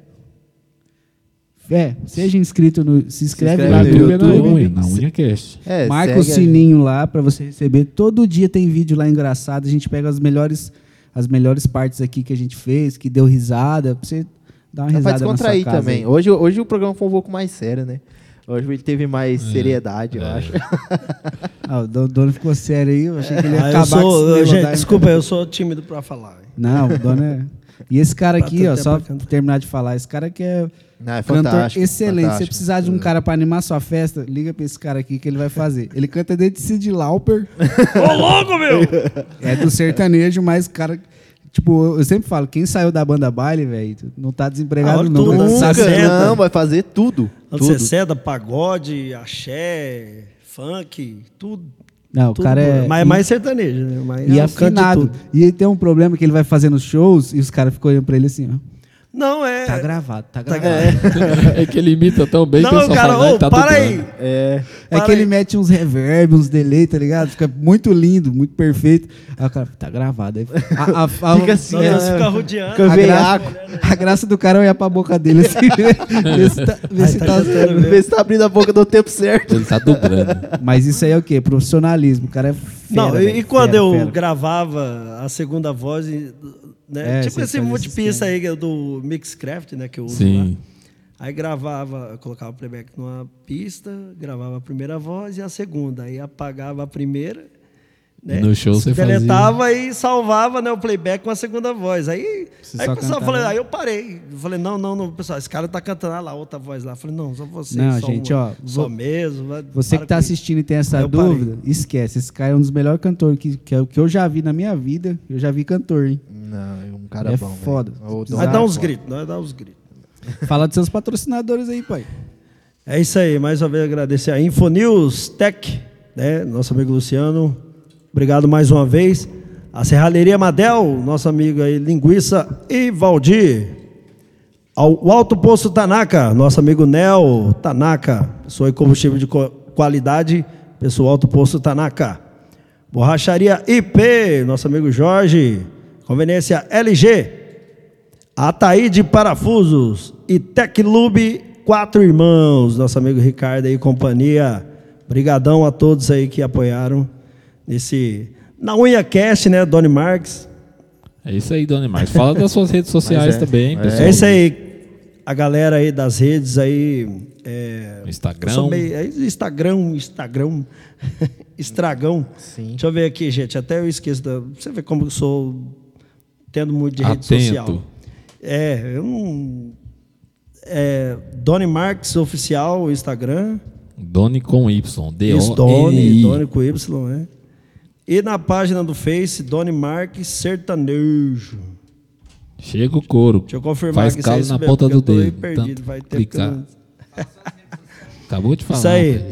Speaker 1: É, seja inscrito, no, se inscreve,
Speaker 2: inscreve
Speaker 1: lá
Speaker 2: no
Speaker 3: YouTube na
Speaker 1: YouTube.
Speaker 3: unha, na unha cast.
Speaker 2: É,
Speaker 1: Marca o sininho lá para você receber. Todo dia tem vídeo lá engraçado. A gente pega as melhores, as melhores partes aqui que a gente fez, que deu risada, pra você dar uma
Speaker 2: Dá pra
Speaker 1: risada na sua
Speaker 2: descontrair
Speaker 1: casa.
Speaker 2: também.
Speaker 1: aí.
Speaker 2: Hoje, hoje o programa foi um pouco mais sério, né? Hoje ele teve mais
Speaker 1: É.
Speaker 2: seriedade, eu acho.
Speaker 1: Ah, o dono- ficou sério aí. Eu achei que ele ia
Speaker 4: Ah, eu
Speaker 1: acabar
Speaker 4: sou,
Speaker 1: com esse
Speaker 4: eu- gente, desculpa, eu sou tímido pra falar.
Speaker 1: Não, o dono é. E esse cara aqui,
Speaker 4: Pra
Speaker 1: ó, só
Speaker 4: pra
Speaker 1: terminar de falar, esse cara que é
Speaker 2: Não, é
Speaker 1: cantor
Speaker 2: fantástico.
Speaker 1: excelente. Se você
Speaker 2: fantástico.
Speaker 1: precisar de um cara para animar sua festa, liga pra esse cara aqui que ele vai fazer. Ele canta desde Sid Lauper.
Speaker 7: Ô, louco, meu!
Speaker 1: É do sertanejo, mas cara. Tipo, eu sempre falo, quem saiu da banda baile, velho, não tá
Speaker 4: Ah,
Speaker 1: desempregado
Speaker 4: olha
Speaker 1: não. sabe-.
Speaker 2: Nunca, não, vai fazer tudo.
Speaker 4: Antes
Speaker 2: tudo.
Speaker 4: seda, pagode, axé, funk, tudo.
Speaker 1: Não, o
Speaker 4: tudo
Speaker 1: cara
Speaker 4: bom.
Speaker 1: é.
Speaker 4: Mas é mais sertanejo, né? Mas
Speaker 1: E
Speaker 4: é
Speaker 1: afinado. E ele tem um problema que ele vai fazendo shows e os caras ficam olhando pra ele assim, ó.
Speaker 4: Não, é.
Speaker 1: Tá gravado, tá
Speaker 4: Tá-
Speaker 1: gravado.
Speaker 3: É que ele imita tão bem que eu
Speaker 4: Não,
Speaker 3: só
Speaker 4: cara,
Speaker 3: falo, "Ah,
Speaker 4: ô,
Speaker 3: tá
Speaker 4: para
Speaker 3: dublando."
Speaker 4: aí.
Speaker 2: É.
Speaker 1: É
Speaker 4: Para
Speaker 1: que ele
Speaker 4: aí.
Speaker 1: mete uns reverb, uns delay, tá ligado? Fica muito lindo, muito perfeito. Aí o cara, tá gravado. Aí, a, a, a,
Speaker 2: Fica assim,
Speaker 4: Não,
Speaker 1: é,
Speaker 4: fica rodeando.
Speaker 2: Fica
Speaker 1: a,
Speaker 2: veiaco.
Speaker 1: graça, a graça do cara é olhar pra boca dele assim, ver, ver se tá. ver
Speaker 4: Aí
Speaker 1: se
Speaker 4: tá
Speaker 1: tá-
Speaker 4: tentando ver.
Speaker 2: Vê se tá abrindo a boca no tempo certo.
Speaker 3: Ele tá dublando.
Speaker 1: Mas isso aí é o quê? Profissionalismo. O cara é fera,
Speaker 4: Não, e,
Speaker 1: velho,
Speaker 4: e quando
Speaker 1: fera,
Speaker 4: eu
Speaker 1: fera.
Speaker 4: gravava a segunda voz, e, né?
Speaker 1: É,
Speaker 4: tipo esse multipista aí é do Mixcraft, né? Que eu uso
Speaker 3: Sim.
Speaker 4: lá. Aí gravava, colocava o playback numa pista, gravava a primeira voz e a segunda. Aí apagava a primeira. Né?
Speaker 3: No show você fazia.
Speaker 4: Deletava e salvava né, o playback com a segunda voz. Aí,
Speaker 1: Você
Speaker 4: aí o pessoal falou, aí eu parei. Eu falei, não, não, não, pessoal, esse cara tá cantando ah lá, outra voz lá. Eu falei, não, só você.
Speaker 1: Não,
Speaker 4: só
Speaker 1: gente,
Speaker 4: uma,
Speaker 1: ó,
Speaker 4: Só mesmo.
Speaker 1: Você que tá
Speaker 4: isso."
Speaker 1: assistindo e tem essa
Speaker 4: eu parei.
Speaker 1: dúvida, esquece. Esse cara é um dos melhores cantores que, que, eu- que eu já vi na minha vida. Eu já vi cantor, hein?
Speaker 2: Não, um cara
Speaker 1: É
Speaker 2: bom.
Speaker 1: foda.
Speaker 4: Vai
Speaker 2: é
Speaker 4: dar uns gritos, vai dar uns gritos.
Speaker 1: Fala dos seus patrocinadores aí, pai.
Speaker 4: É isso aí, mais uma vez agradecer a Infonews Tech, né? Nosso amigo Luciano. Obrigado mais uma vez. A Serralheria Madel, nosso amigo aí, Linguiça e Valdir. O Alto Posto Tanaka, nosso amigo Nel Tanaka, pessoa de combustível de qualidade, pessoal Alto Posto Tanaka. Borracharia IP, nosso amigo Jorge, conveniência LG, Ataíde Parafusos e Teclube Quatro Irmãos, nosso amigo Ricardo e companhia. Brigadão a todos aí que apoiaram nesse na unha cast, né, Doni Marques.
Speaker 3: É isso aí, Dona Marcos. Fala das suas redes sociais
Speaker 2: é.
Speaker 3: também,
Speaker 2: É.
Speaker 3: pessoal.
Speaker 4: É isso aí. A galera aí das redes aí. É,
Speaker 3: Instagram.
Speaker 4: meio- é Instagram, Instagram, estragão.
Speaker 2: Sim.
Speaker 4: Deixa eu ver aqui, gente. Até eu esqueço. Da, você vê como eu sou tendo muito de rede
Speaker 3: Atento.
Speaker 4: social. É, eu não. É, Doni Marques Oficial, Instagram.
Speaker 3: Doni com Y.
Speaker 4: Isso, Doni,
Speaker 3: D-O-N-I.
Speaker 4: Doni com Y, é. E na página do Face, Doni Marques Sertanejo.
Speaker 3: Chega o couro.
Speaker 4: Deixa eu confirmar
Speaker 3: Faz
Speaker 4: que
Speaker 3: calo
Speaker 4: isso
Speaker 3: na
Speaker 4: mesmo,
Speaker 3: ponta do dedo.
Speaker 4: perdido, vai ter
Speaker 3: clicar.
Speaker 4: não-
Speaker 3: Acabou de falar.
Speaker 4: Isso aí.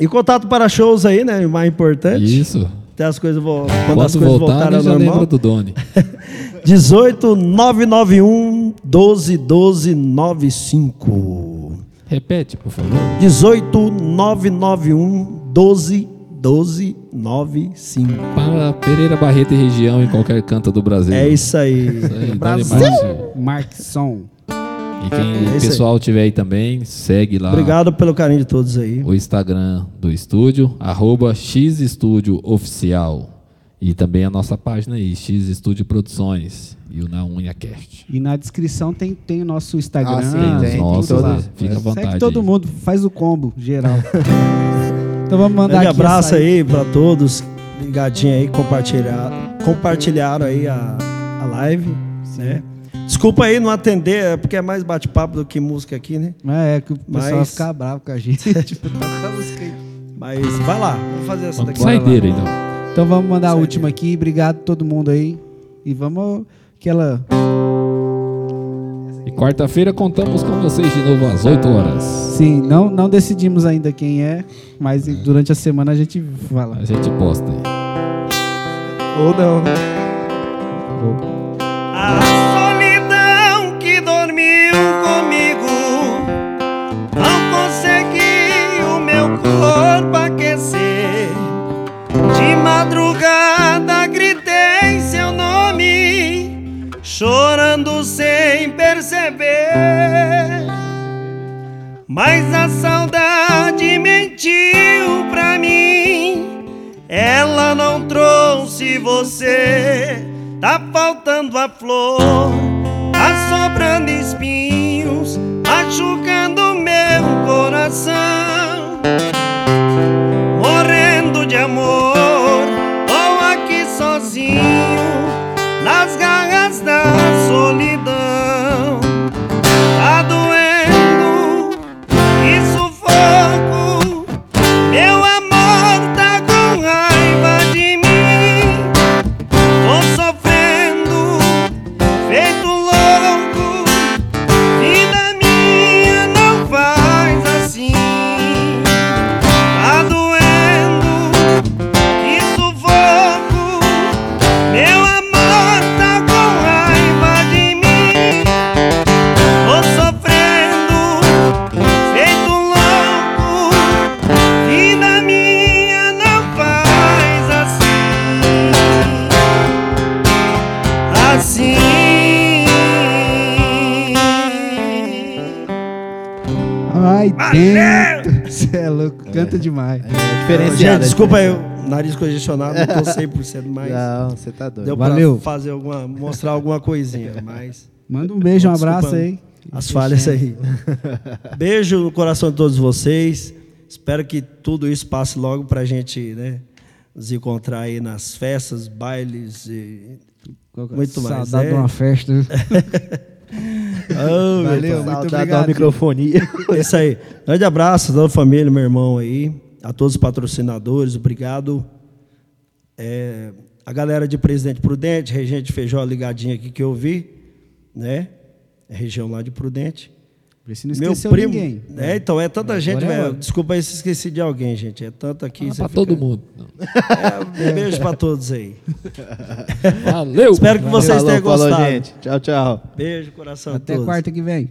Speaker 4: E contato para shows aí, né? O mais importante.
Speaker 3: Isso.
Speaker 4: Até as coisas vo... quando,
Speaker 3: Quando
Speaker 4: as coisas
Speaker 3: voltar,
Speaker 4: voltarem ao normal.
Speaker 3: do Doni.
Speaker 4: 18 991 12 12 95.
Speaker 3: Repete, por favor.
Speaker 4: 18 991 12 12 95.
Speaker 3: Para Pereira Barreto e região, em qualquer canto do Brasil.
Speaker 4: É isso aí.
Speaker 3: Isso aí,
Speaker 1: Brasil. Markson.
Speaker 3: E quem
Speaker 4: É
Speaker 3: o
Speaker 4: isso aí.
Speaker 3: pessoal tiver aí também, segue lá
Speaker 4: Obrigado pelo carinho de todos aí.
Speaker 3: o Instagram do estúdio, arroba X Estúdio Oficial. E também a nossa página aí, X Estúdio Produções. E o Na Unha Cast.
Speaker 1: E na descrição tem, tem o nosso Instagram.
Speaker 2: Ah, sim,
Speaker 3: Tem
Speaker 2: tem,
Speaker 3: os nossos,
Speaker 2: todos.
Speaker 3: né? Fica à
Speaker 1: Segue
Speaker 3: vontade.
Speaker 1: todo
Speaker 3: aí.
Speaker 1: mundo, faz o combo geral. então vamos mandar
Speaker 4: Grande
Speaker 1: aqui
Speaker 4: abraço aí para todos ligadinho aí, compartilhar, compartilharam aí a, a live, né? Desculpa aí não atender, é porque é mais bate-papo do que música aqui, né?
Speaker 1: É, é que o pessoal vai
Speaker 4: Mas-
Speaker 1: ficar bravo com a gente. tipo, toca a música aí.
Speaker 4: Mas vai lá, vamos fazer essa
Speaker 3: Vamos
Speaker 4: daqui.
Speaker 3: saideira, então.
Speaker 1: Então vamos mandar a última aqui. Obrigado a todo mundo aí. E vamos aquela.
Speaker 3: E quarta-feira contamos com vocês de novo às 8 horas.
Speaker 1: Sim, não, não decidimos ainda quem é, mas durante a semana a gente fala.
Speaker 3: A gente posta aí.
Speaker 2: Ou não.
Speaker 7: A solidão Mas a saudade mentiu pra mim. Ela não trouxe você. Tá faltando a flor, tá sobrando espinhos, machucando meu coração. Morrendo de amor, tô aqui sozinho, nas garras da solidão. Tá doendo,
Speaker 1: Você é louco, canta demais.
Speaker 2: Diferenciado.
Speaker 4: Gente, desculpa aí, o nariz congestionado, não tô 100%, mas
Speaker 2: Não, você tá doido.
Speaker 4: deu
Speaker 1: Valeu.
Speaker 4: pra fazer alguma, mostrar alguma coisinha, mas
Speaker 1: Manda um beijo, um abraço aí.
Speaker 4: as falhas aí. Beijo no coração de todos vocês. Espero que tudo isso passe logo pra gente, né, nos encontrar aí nas festas, bailes e muito mais.
Speaker 1: Saudade
Speaker 4: é.
Speaker 1: de uma festa.
Speaker 4: Oh,
Speaker 1: Valeu, muito obrigado.
Speaker 2: da microfonia.
Speaker 4: É isso aí. Grande abraço a toda a família, meu irmão aí, a todos os patrocinadores, obrigado. É, a galera de Presidente Prudente, Regente Feijó ligadinha aqui que eu vi, né? É região lá de Prudente.
Speaker 1: Vê se não
Speaker 4: Meu
Speaker 1: esqueceu
Speaker 4: primo.
Speaker 1: ninguém.
Speaker 4: É, então, é tanta
Speaker 1: Agora
Speaker 4: gente,
Speaker 1: é
Speaker 4: velho.
Speaker 1: hora.
Speaker 4: Desculpa aí se esqueci de alguém, gente. É tanto aqui.
Speaker 3: Ah, pra
Speaker 4: fica-
Speaker 3: todo mundo.
Speaker 4: É, um beijo pra todos aí.
Speaker 3: Valeu!
Speaker 4: Espero que vocês
Speaker 2: Falou,
Speaker 4: tenham
Speaker 2: falou,
Speaker 4: gostado.
Speaker 2: gente. Tchau, tchau.
Speaker 4: Beijo, coração a
Speaker 1: Até
Speaker 4: todos.
Speaker 1: quarta que vem.